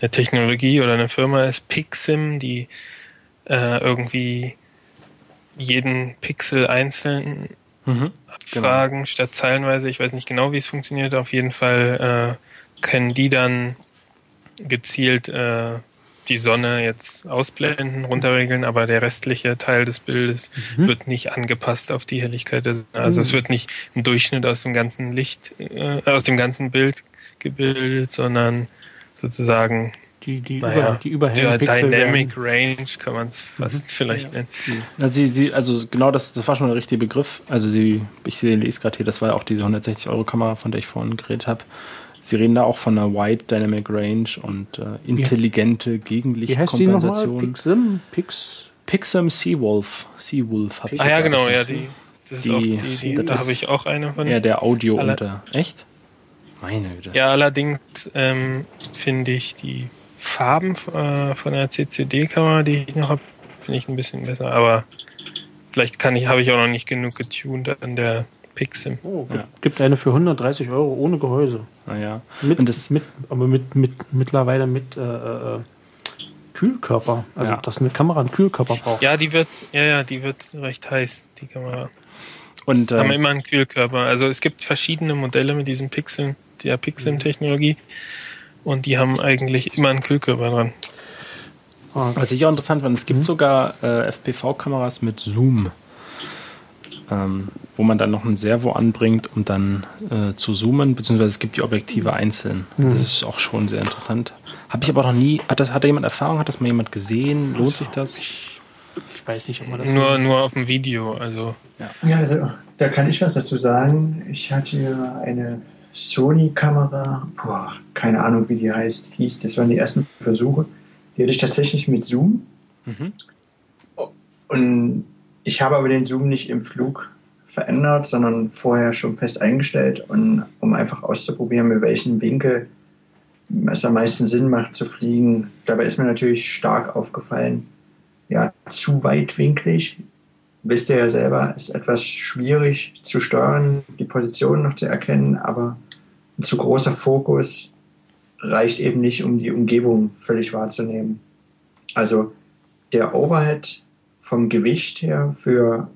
eine Technologie oder eine Firma ist, Pixim, die äh, irgendwie jeden Pixel einzeln Mhm. abfragen statt zeilenweise. Ich weiß nicht genau, wie es funktioniert. Auf jeden Fall äh, können die dann gezielt äh, die Sonne jetzt ausblenden, runterregeln, aber der restliche Teil des Bildes wird nicht angepasst auf die Helligkeit. Also es wird nicht ein Durchschnitt aus dem ganzen Licht, äh, aus dem ganzen Bild gebildet, sondern sozusagen Die, die, naja, über, die überhellen Pixel Dynamic werden- Range kann man es fast vielleicht nennen. Na, sie, sie, also genau das, das war schon der richtige Begriff. Also sie, ich lese gerade hier, das war ja auch diese 160 Euro Kamera, von der ich vorhin geredet habe. Sie reden da auch von einer Wide Dynamic Range und äh, intelligente Wie heißt die nochmal? Gegenlichtkompensation. Pixim? Pix? Pixum Seawolf. Seawolf hab ich Ah ja, genau, ja, die, das ist Die- auch die, die das da ist- habe ich auch eine von. Ja, der Audio Alle- unter. Echt? Meine Güte. Ja, allerdings ähm, finde ich die Farben äh, von der CCD-Kamera, die ich noch habe, finde ich ein bisschen besser. Aber vielleicht kann ich, habe ich auch noch nicht genug getuned an der Pixim. Oh, Ja. Gibt eine für 130 Euro ohne Gehäuse. Naja. Mit, Und das, mit, aber mit, mit mittlerweile mit äh, äh, Kühlkörper. Also Ja. dass eine Kamera einen Kühlkörper braucht. Ja, die wird, ja, ja, die wird recht heiß, die Kamera. und Haben ähm, immer einen Kühlkörper. Also es gibt verschiedene Modelle mit diesem Pixel, der Pixim-Technologie. Und die haben eigentlich immer einen Kühlkörper dran. Ah, Was ich auch interessant fand, es gibt sogar äh, FPV-Kameras mit Zoom, ähm, wo man dann noch ein Servo anbringt, um dann äh, zu zoomen, beziehungsweise es gibt die Objektive einzeln. Das ist auch schon sehr interessant. Habe ich aber noch nie, hat das, hat da jemand Erfahrung, hat das mal jemand gesehen? Lohnt sich das? ich weiß nicht, ob man das Nur, nur auf dem Video. Also Ja, also da kann ich was dazu sagen. Ich hatte hier eine Sony-Kamera, boah, keine Ahnung, wie die heißt, hieß. Das waren die ersten Versuche. Die hatte ich tatsächlich mit Zoom. Mhm. Und ich habe aber den Zoom nicht im Flug verändert, sondern vorher schon fest eingestellt, und, um einfach auszuprobieren, mit welchem Winkel es am meisten Sinn macht zu fliegen. Dabei ist mir natürlich stark aufgefallen, ja, zu weitwinklig. Wisst ihr ja selber, ist etwas schwierig zu steuern, die Position noch zu erkennen, aber ein zu großer Fokus reicht eben nicht, um die Umgebung völlig wahrzunehmen. Also der Overhead vom Gewicht her für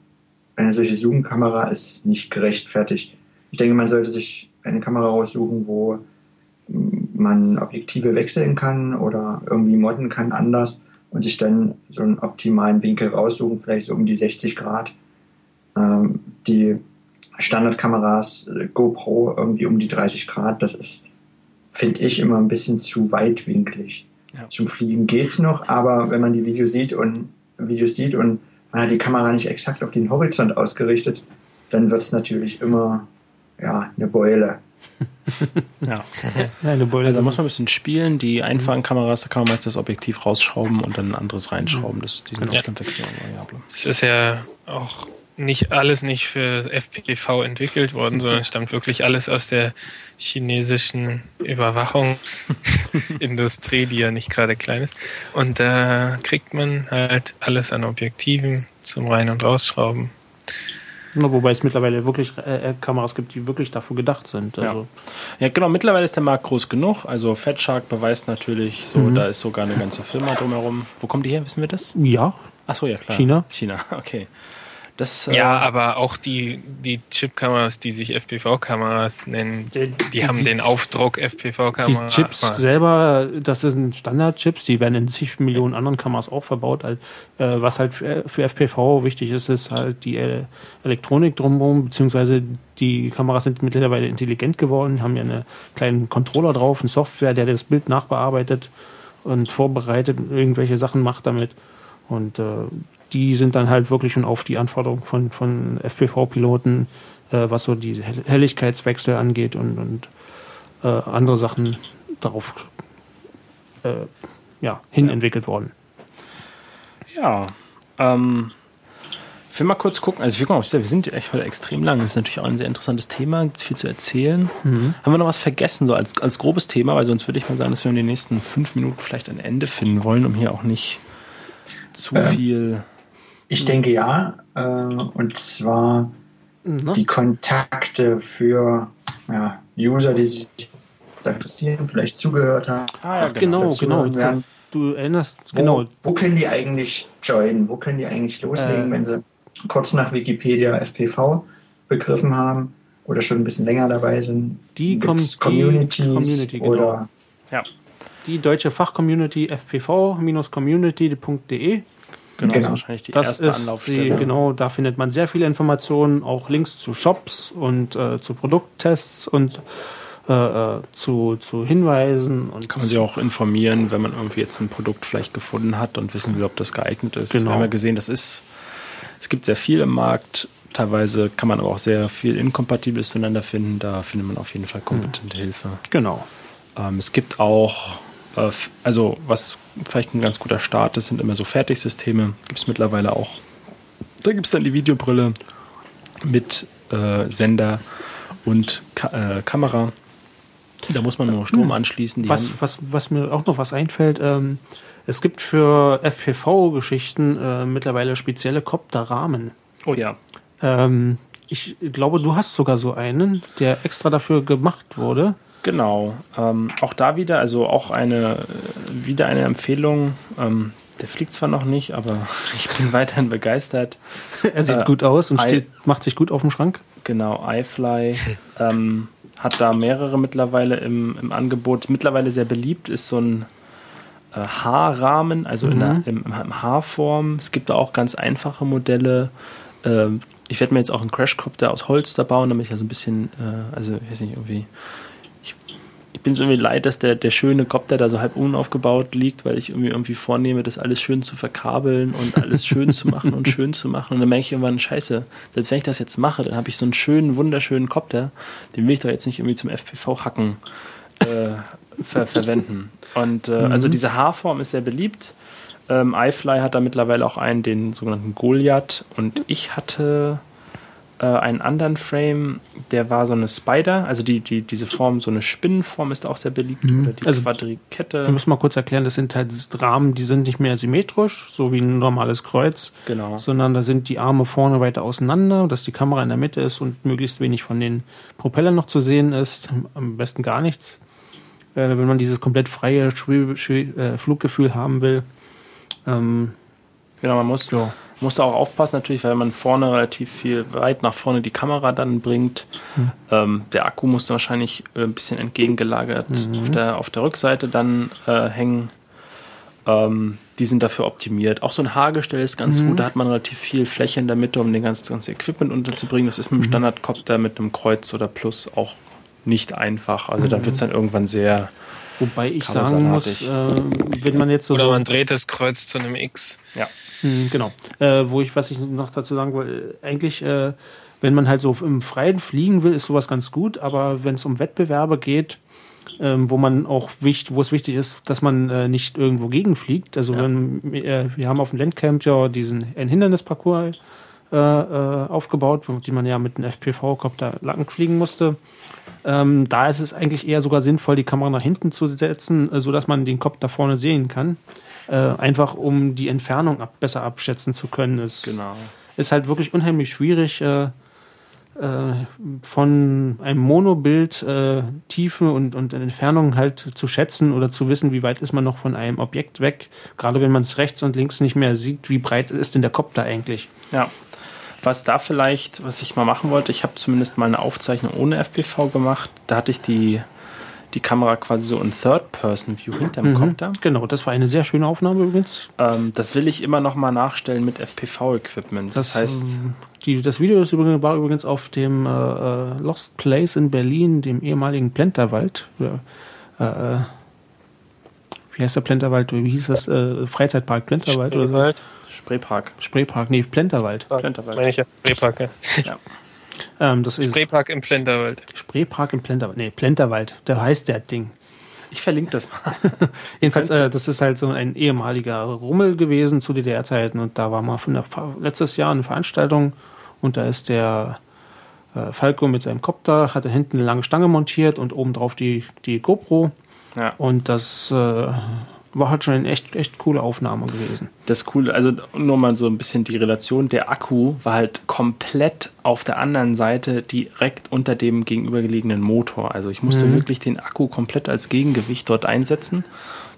eine solche Zoom-Kamera ist nicht gerechtfertigt. Ich denke, man sollte sich eine Kamera raussuchen, wo man Objektive wechseln kann oder irgendwie modden kann anders und sich dann so einen optimalen Winkel raussuchen, vielleicht so um die 60 Grad. Ähm, die Standardkameras äh, GoPro irgendwie um die 30 Grad, das ist, finde ich, immer ein bisschen zu weitwinklig. Ja. Zum Fliegen geht's noch, aber wenn man die Videos sieht und Videos sieht und man hat die Kamera nicht exakt auf den Horizont ausgerichtet, dann wird es natürlich immer ja, eine Beule. ja. ja, eine Beule. Also muss man ein bisschen spielen. Die einfachen Kameras, da kann man meist das Objektiv rausschrauben und dann ein anderes reinschrauben. Das, die sind ja. Variable. Das ist ja auch nicht alles nicht für FPV entwickelt worden, sondern stammt wirklich alles aus der chinesischen Überwachungsindustrie, die ja nicht gerade klein ist. Und da kriegt man halt alles an Objektiven zum Rein- und Rausschrauben. Ja, wobei es mittlerweile wirklich äh, Kameras gibt, die wirklich dafür gedacht sind. Also. Ja. ja. genau. Mittlerweile ist der Markt groß genug. Also Fat Shark beweist natürlich, so mhm. da ist sogar eine ganze Firma drumherum. Wo kommt die her? Wissen wir das? Ja. Ach so, ja klar. China. China, okay. Das, ja, äh, aber auch die, die Chip-Kameras, die sich FPV-Kameras nennen, die, die, haben den Aufdruck FPV-Kamera. Die Chips aber. selber, das sind Standard-Chips, die werden in zig Millionen anderen Kameras auch verbaut. Äh, was halt für, für FPV wichtig ist, ist halt die äh, Elektronik drumherum, beziehungsweise die Kameras sind mittlerweile intelligent geworden, haben ja einen kleinen Controller drauf, eine Software, der das Bild nachbearbeitet und vorbereitet, irgendwelche Sachen macht damit. Und äh, die sind dann halt wirklich schon auf die Anforderungen von, von FPV-Piloten, äh, was so die Helligkeitswechsel angeht und, und äh, andere Sachen darauf äh, ja, hin ja. entwickelt worden. Ja, ähm, ich will mal kurz gucken. Also, wir, wir sind echt heute extrem lang. Das ist natürlich auch ein sehr interessantes Thema, gibt viel zu erzählen. Mhm. Haben wir noch was vergessen, so als, als grobes Thema? Weil sonst würde ich mal sagen, dass wir in den nächsten fünf Minuten vielleicht ein Ende finden wollen, um hier auch nicht zu ähm, viel ich denke ja. Äh, und zwar mhm. die Kontakte für ja, User, die sich interessieren, vielleicht zugehört haben. Ah, ja, genau, genau. genau. Du erinnerst, wo, genau. Wo können die eigentlich joinen? Wo können die eigentlich loslegen, äh, wenn sie kurz nach Wikipedia FPV begriffen haben oder schon ein bisschen länger dabei sind? Die Communities Community, genau. oder ja. die deutsche Fachcommunity fpv-community.de Genau, genau. das ist wahrscheinlich die das erste ist Anlaufstelle. Die, genau, da findet man sehr viele Informationen, auch Links zu Shops und äh, zu Produkttests und äh, äh, zu, zu Hinweisen. Und Kann man sich auch informieren, wenn man irgendwie jetzt ein Produkt vielleicht gefunden hat und wissen will, ob das geeignet ist. Genau. Wir haben ja gesehen, das ist, es gibt sehr viel im Markt. Teilweise kann man aber auch sehr viel Inkompatibles zueinander finden. Da findet man auf jeden Fall kompetente mhm. Hilfe. Genau. Ähm, es gibt auch, also was vielleicht ein ganz guter Start. Das sind immer so Fertigsysteme. Gibt es mittlerweile auch. Da gibt es dann die Videobrille mit äh, Sender und Ka äh, Kamera. Da muss man nur Strom hm. anschließen. was, was, was mir auch noch was einfällt, ähm, es gibt für FPV-Geschichten äh, mittlerweile spezielle Copter-Rahmen. Oh ja. Ähm, ich glaube, du hast sogar so einen, der extra dafür gemacht wurde. Genau. Ähm, auch da wieder, also auch eine, wieder eine Empfehlung. Ähm, der fliegt zwar noch nicht, aber ich bin weiterhin begeistert. er sieht äh, gut aus und steht, macht sich gut auf dem Schrank. Genau, iFly ähm, hat da mehrere mittlerweile im, im Angebot. Mittlerweile sehr beliebt ist so ein äh, Haarrahmen, also mhm. in der, im, im Haarform. Es gibt da auch ganz einfache Modelle. Äh, ich werde mir jetzt auch einen Crashcopter aus Holz da bauen, damit ich ja so ein bisschen, äh, also ich weiß nicht, irgendwie ich, bin so irgendwie leid, dass der, der schöne Kopter da so halb unaufgebaut liegt, weil ich irgendwie irgendwie vornehme, das alles schön zu verkabeln und alles schön zu machen und schön zu machen. Und dann merke ich irgendwann, scheiße, selbst wenn ich das jetzt mache, dann habe ich so einen schönen, wunderschönen Kopter, den will ich doch jetzt nicht irgendwie zum FPV-Hacken äh, ver verwenden. Und äh, mhm. also diese Haarform ist sehr beliebt. Ähm, iFly hat da mittlerweile auch einen, den sogenannten Goliath. Und ich hatte äh, einen anderen Frame, der war so eine Spider, also die, die, diese Form, so eine Spinnenform ist auch sehr beliebt. Mhm. Oder die also, Quadrikette. Wir müssen mal kurz erklären, das sind halt Rahmen, die sind nicht mehr symmetrisch, so wie ein normales Kreuz. Genau. Sondern da sind die Arme vorne weiter auseinander, dass die Kamera in der Mitte ist und möglichst wenig von den Propellern noch zu sehen ist. Am besten gar nichts. Äh, wenn man dieses komplett freie äh, Fluggefühl haben will. Ähm, genau, man muss. Ja muss auch aufpassen natürlich, weil man vorne relativ viel weit nach vorne die Kamera dann bringt. Mhm. Ähm, der Akku muss dann wahrscheinlich äh, ein bisschen entgegengelagert mhm. auf, der, auf der Rückseite dann äh, hängen. Ähm, die sind dafür optimiert. Auch so ein Haargestell ist ganz mhm. gut. Da hat man relativ viel Fläche in der Mitte, um den ganzen, ganzen Equipment unterzubringen. Das ist mit dem mhm. Standardcopter mit einem Kreuz oder Plus auch nicht einfach. Also da wird es dann irgendwann sehr. Wobei ich sagen muss, äh, wenn man jetzt so. Oder man dreht das Kreuz zu einem X. Ja. Hm, genau. Äh, wo ich, was ich noch dazu sagen wollte, eigentlich, äh, wenn man halt so im Freien fliegen will, ist sowas ganz gut, aber wenn es um Wettbewerbe geht, ähm, wo man auch wichtig, wo es wichtig ist, dass man äh, nicht irgendwo gegenfliegt. Also ja. wenn äh, wir haben auf dem Landcamp ja diesen ein Hindernisparcours äh, äh, aufgebaut, die man ja mit einem FPV-Kopter lang fliegen musste. Ähm, da ist es eigentlich eher sogar sinnvoll, die Kamera nach hinten zu setzen, äh, so dass man den Kopf da vorne sehen kann. Äh, einfach um die Entfernung ab, besser abschätzen zu können. Es genau. ist halt wirklich unheimlich schwierig, äh, äh, von einem Monobild äh, Tiefe und, und Entfernung halt zu schätzen oder zu wissen, wie weit ist man noch von einem Objekt weg. Gerade wenn man es rechts und links nicht mehr sieht, wie breit ist denn der Kopf da eigentlich? Ja. Was da vielleicht, was ich mal machen wollte, ich habe zumindest mal eine Aufzeichnung ohne FPV gemacht. Da hatte ich die die Kamera quasi so in Third-Person-View hinterm mhm, Kopter. Genau, das war eine sehr schöne Aufnahme übrigens. Ähm, das will ich immer noch mal nachstellen mit FPV-Equipment. Das, das, heißt, ähm, die, das Video ist übrigens, war übrigens auf dem äh, äh Lost Place in Berlin, dem ehemaligen Plenterwald. Äh, äh, wie heißt der Plenterwald? Wie hieß das? Äh, Freizeitpark Plenterwald oder so? Spreepark. Spreepark, nee, Plenterwald. Plenterwald. Meine ich ja, Spreepark, ja. ja. Ähm, das Spreepark im Plenterwald. Spreepark im Plenterwald. Nee, Plenterwald. Der heißt der Ding. Ich verlinke das mal. Jedenfalls, äh, das ist halt so ein ehemaliger Rummel gewesen zu DDR-Zeiten und da war mal von der, letztes Jahr eine Veranstaltung und da ist der äh, Falco mit seinem Copter, hatte hinten eine lange Stange montiert und obendrauf die, die GoPro. Ja. Und das äh, war halt schon eine echt, echt coole Aufnahme gewesen. Das Coole, also nur mal so ein bisschen die Relation, der Akku war halt komplett auf der anderen Seite direkt unter dem gegenübergelegenen Motor. Also ich musste mhm. wirklich den Akku komplett als Gegengewicht dort einsetzen,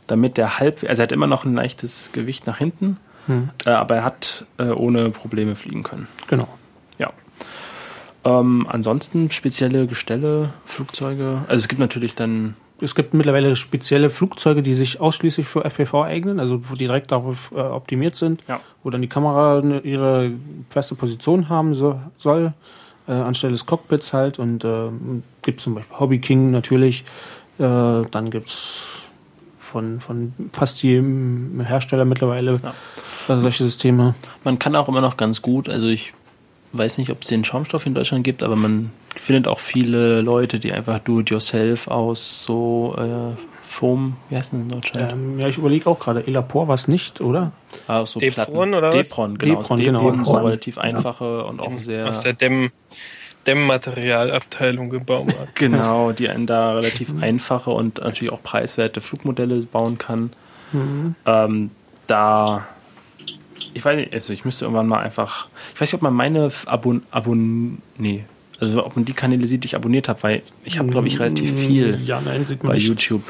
damit der halb, also er hat immer noch ein leichtes Gewicht nach hinten, mhm. äh, aber er hat äh, ohne Probleme fliegen können. Genau. Ja. Ähm, ansonsten spezielle Gestelle, Flugzeuge. Also es gibt natürlich dann es gibt mittlerweile spezielle Flugzeuge, die sich ausschließlich für FPV eignen, also wo die direkt darauf äh, optimiert sind, ja. wo dann die Kamera eine, ihre feste Position haben so, soll, äh, anstelle des Cockpits halt. Und äh, gibt zum Beispiel Hobby King natürlich. Äh, dann gibt es von, von fast jedem Hersteller mittlerweile ja. solche Systeme. Man kann auch immer noch ganz gut, also ich weiß nicht, ob es den Schaumstoff in Deutschland gibt, aber man findet auch viele Leute, die einfach do-it-yourself aus so äh, Foam, wie heißt das in Deutschland? Ähm, ja, ich überlege auch gerade, Elapor war es nicht, oder? Ah, so Depron oder was? Depron, genau. Depron, Depron, genau. so relativ einfache und auch sehr... Aus der Dämm Dämmmaterialabteilung gebaut hat. genau, die einen da relativ einfache und natürlich auch preiswerte Flugmodelle bauen kann. Mhm. Ähm, da ich weiß nicht, also ich müsste irgendwann mal einfach, ich weiß nicht, ob man meine Abon, Abon, nee, also ob man die Kanäle sieht, die ich abonniert habe, weil ich habe, glaube ich, relativ viel ja, nein, bei nicht. YouTube.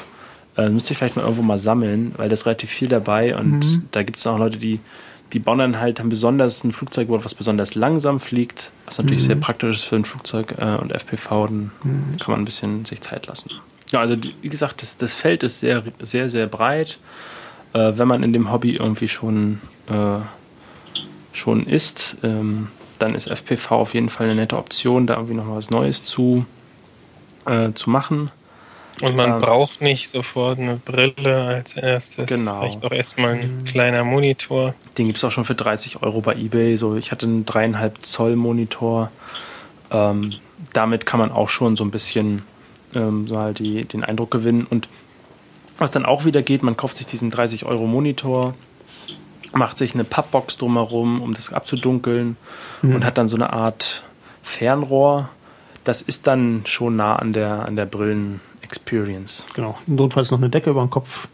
Äh, müsste ich vielleicht mal irgendwo mal sammeln, weil da ist relativ viel dabei und mhm. da gibt es auch Leute, die, die bauen dann halt, haben besonders ein Flugzeug, was besonders langsam fliegt, was natürlich mhm. sehr praktisch ist für ein Flugzeug äh, und FPV, dann mhm. kann man ein bisschen sich Zeit lassen. Ja, also wie gesagt, das, das Feld ist sehr, sehr, sehr breit. Äh, wenn man in dem Hobby irgendwie schon äh, schon ist, ähm, dann ist FPV auf jeden Fall eine nette Option, da irgendwie noch was Neues zu, äh, zu machen. Und man ähm, braucht nicht sofort eine Brille als erstes. Genau. Vielleicht auch erstmal ein kleiner Monitor. Den gibt es auch schon für 30 Euro bei eBay. So, ich hatte einen dreieinhalb Zoll Monitor. Ähm, damit kann man auch schon so ein bisschen ähm, so halt die, den Eindruck gewinnen. Und was dann auch wieder geht, man kauft sich diesen 30 Euro Monitor, macht sich eine Pappbox drumherum, um das abzudunkeln mhm. und hat dann so eine Art Fernrohr. Das ist dann schon nah an der, an der Brillen-Experience. Genau. Notfalls noch eine Decke über den Kopf,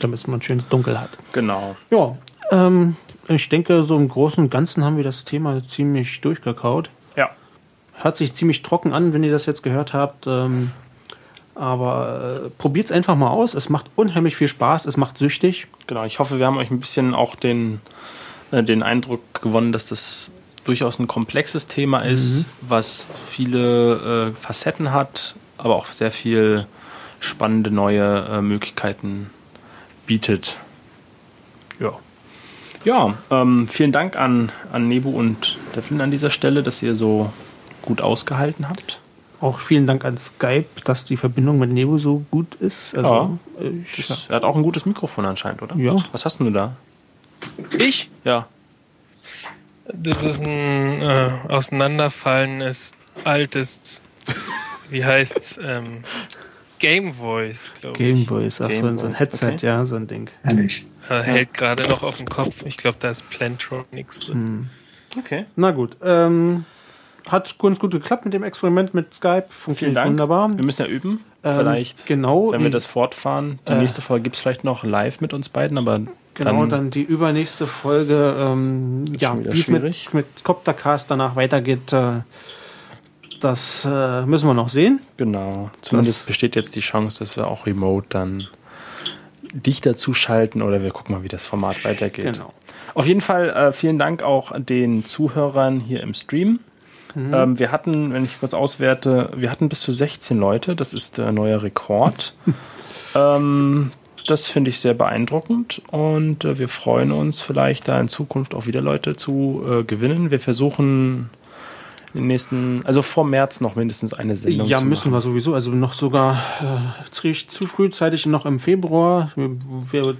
damit man schön dunkel hat. Genau. Ja, ähm, ich denke, so im Großen und Ganzen haben wir das Thema ziemlich durchgekaut. Ja. Hört sich ziemlich trocken an, wenn ihr das jetzt gehört habt. Ähm, aber äh, probiert es einfach mal aus. Es macht unheimlich viel Spaß. Es macht süchtig. Genau. Ich hoffe, wir haben euch ein bisschen auch den, äh, den Eindruck gewonnen, dass das durchaus ein komplexes Thema ist, mhm. was viele äh, Facetten hat, aber auch sehr viel spannende neue äh, Möglichkeiten bietet. Ja. Ja, ähm, vielen Dank an, an Nebu und Devlin an dieser Stelle, dass ihr so gut ausgehalten habt. Auch vielen Dank an Skype, dass die Verbindung mit Nebo so gut ist. Also, äh, ich, Das, er hat auch ein gutes Mikrofon anscheinend, oder? Ja. Was hast denn du da? Ich? Ja. Das ist ein äh, auseinanderfallendes, altes, wie heißt's, ähm, Game Voice, glaube ich. Ist auch so, ein- so ein Headset, okay. ja, so ein Ding. Herrlich. Äh, hält gerade noch auf dem Kopf. Ich glaube, da ist Plantronics drin. Okay. Na gut, ähm, hat ganz gut geklappt mit dem Experiment mit Skype. Funktioniert Dank. wunderbar. Wir müssen ja üben. Ähm, vielleicht, genau, wenn wir das fortfahren. Die Äh, nächste Folge gibt es vielleicht noch live mit uns beiden, aber Genau, dann, dann, die übernächste Folge, ähm, ja, wie es mit, mit Coptercast danach weitergeht, äh, das äh, müssen wir noch sehen. genau. Zumindest Das- besteht jetzt die Chance, dass wir auch remote dann dich dazu schalten oder wir gucken mal, wie das Format weitergeht. Genau. Auf jeden Fall äh, vielen Dank auch den Zuhörern hier im Stream. Mhm. Ähm, wir hatten, wenn ich kurz auswerte, wir hatten bis zu 16 Leute. Das ist der neue Rekord. ähm, das finde ich sehr beeindruckend und äh, wir freuen uns vielleicht da in Zukunft auch wieder Leute zu äh, gewinnen. Wir versuchen in den nächsten, also vor März noch mindestens eine Sendung Ja, müssen wir sowieso. Also noch sogar äh, zu, frühzeitig noch im Februar. Wir, wir,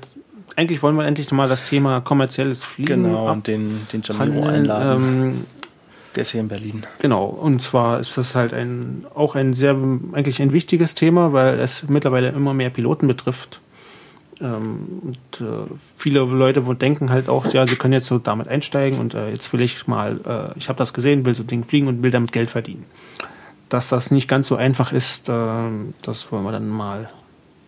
eigentlich wollen wir endlich mal das Thema kommerzielles Fliegen Genau, und den, den Jamiro einladen. Ähm, der ist hier in Berlin. Genau, und zwar ist das halt ein auch ein sehr eigentlich ein wichtiges Thema, weil es mittlerweile immer mehr Piloten betrifft. Ähm, und äh, viele Leute denken halt auch, ja, sie können jetzt so damit einsteigen und äh, jetzt will ich mal, äh, ich habe das gesehen, will so Ding fliegen und will damit Geld verdienen. Dass das nicht ganz so einfach ist, äh, das wollen wir dann mal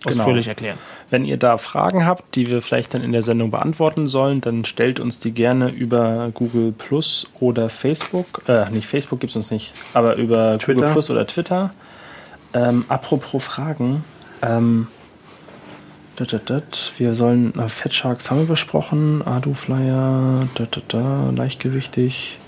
Genau. ausführlich erklären. Wenn ihr da Fragen habt, die wir vielleicht dann in der Sendung beantworten sollen, dann stellt uns die gerne über Google Plus oder Facebook. Äh, nicht Facebook gibt es uns nicht, aber über Twitter. Google Plus oder Twitter. Ähm, apropos Fragen. Ähm, dat, dat, dat, wir sollen äh, Fat Sharks haben wir besprochen, Adu Flyer, dat, dat, da, leichtgewichtig.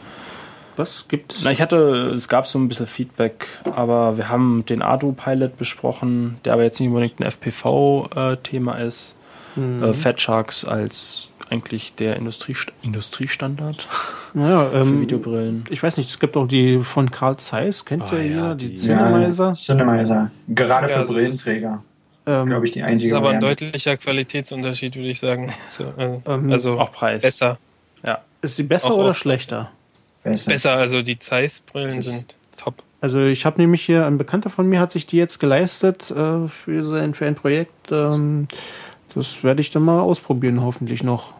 Was gibt es? Na, ich hatte, es gab so ein bisschen Feedback, aber wir haben den Adu-Pilot besprochen, der aber jetzt nicht unbedingt ein FPV-Thema ist. Mhm. Äh, Fat Sharks als eigentlich der Industriest Industriestandard naja, für ähm, Videobrillen. ich weiß nicht, es gibt auch die von Carl Zeiss, kennt Ah, ihr ja, jeder, die, die- Cinemizer? Cinemizer. Gerade Ja, für also das- Brillenträger, Ähm, glaube ich, die Das einzige ist aber ein Variante. deutlicher Qualitätsunterschied, würde ich sagen. So, also, Ähm, also Auch Preis. besser. Ja. Ist sie besser Auch oder schlechter? Besser. Besser, also die Zeiss-Brillen sind top. Also ich habe nämlich hier, ein Bekannter von mir hat sich die jetzt geleistet äh, für, sein, für ein Projekt. Ähm, das werde ich dann mal ausprobieren, hoffentlich noch.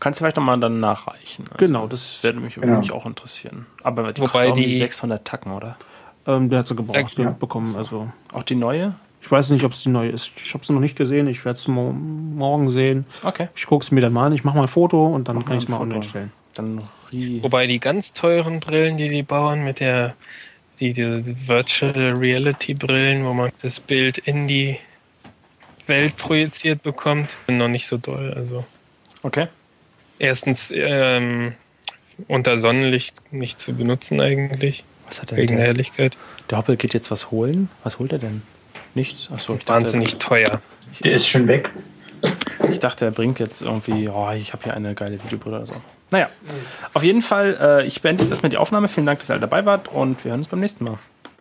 Kannst du vielleicht nochmal dann nachreichen. Also Genau, das, das- würde mich genau. auch interessieren. Aber die Wobei kostet auch die- die 600 Tacken, oder? Ähm, der hat sie gebraucht Ja. bekommen. Also Auch die neue? ich weiß nicht, ob es die neue ist. Ich habe sie noch nicht gesehen. Ich werde es mo morgen sehen. Okay. Ich gucke es mir dann mal an. Ich mache mal ein Foto und dann Mach kann mal ich es mal online stellen. Dann Wobei die ganz teuren Brillen, die die bauen, mit der die, die Virtual Reality Brillen, wo man das Bild in die Welt projiziert bekommt, sind noch nicht so doll. Also Okay. erstens ähm, unter Sonnenlicht nicht zu benutzen eigentlich, Was hat der wegen der der, Helligkeit. der Hoppel geht jetzt was holen. Was holt er denn? Nichts? Achso, ich dachte, Wahnsinnig teuer. Der ist schon weg. Ich dachte, er bringt jetzt irgendwie, oh, ich habe hier eine geile Videobrille oder so. Naja, auf jeden Fall, äh, ich beende jetzt erstmal die Aufnahme. Vielen Dank, dass ihr alle dabei wart und wir hören uns beim nächsten Mal.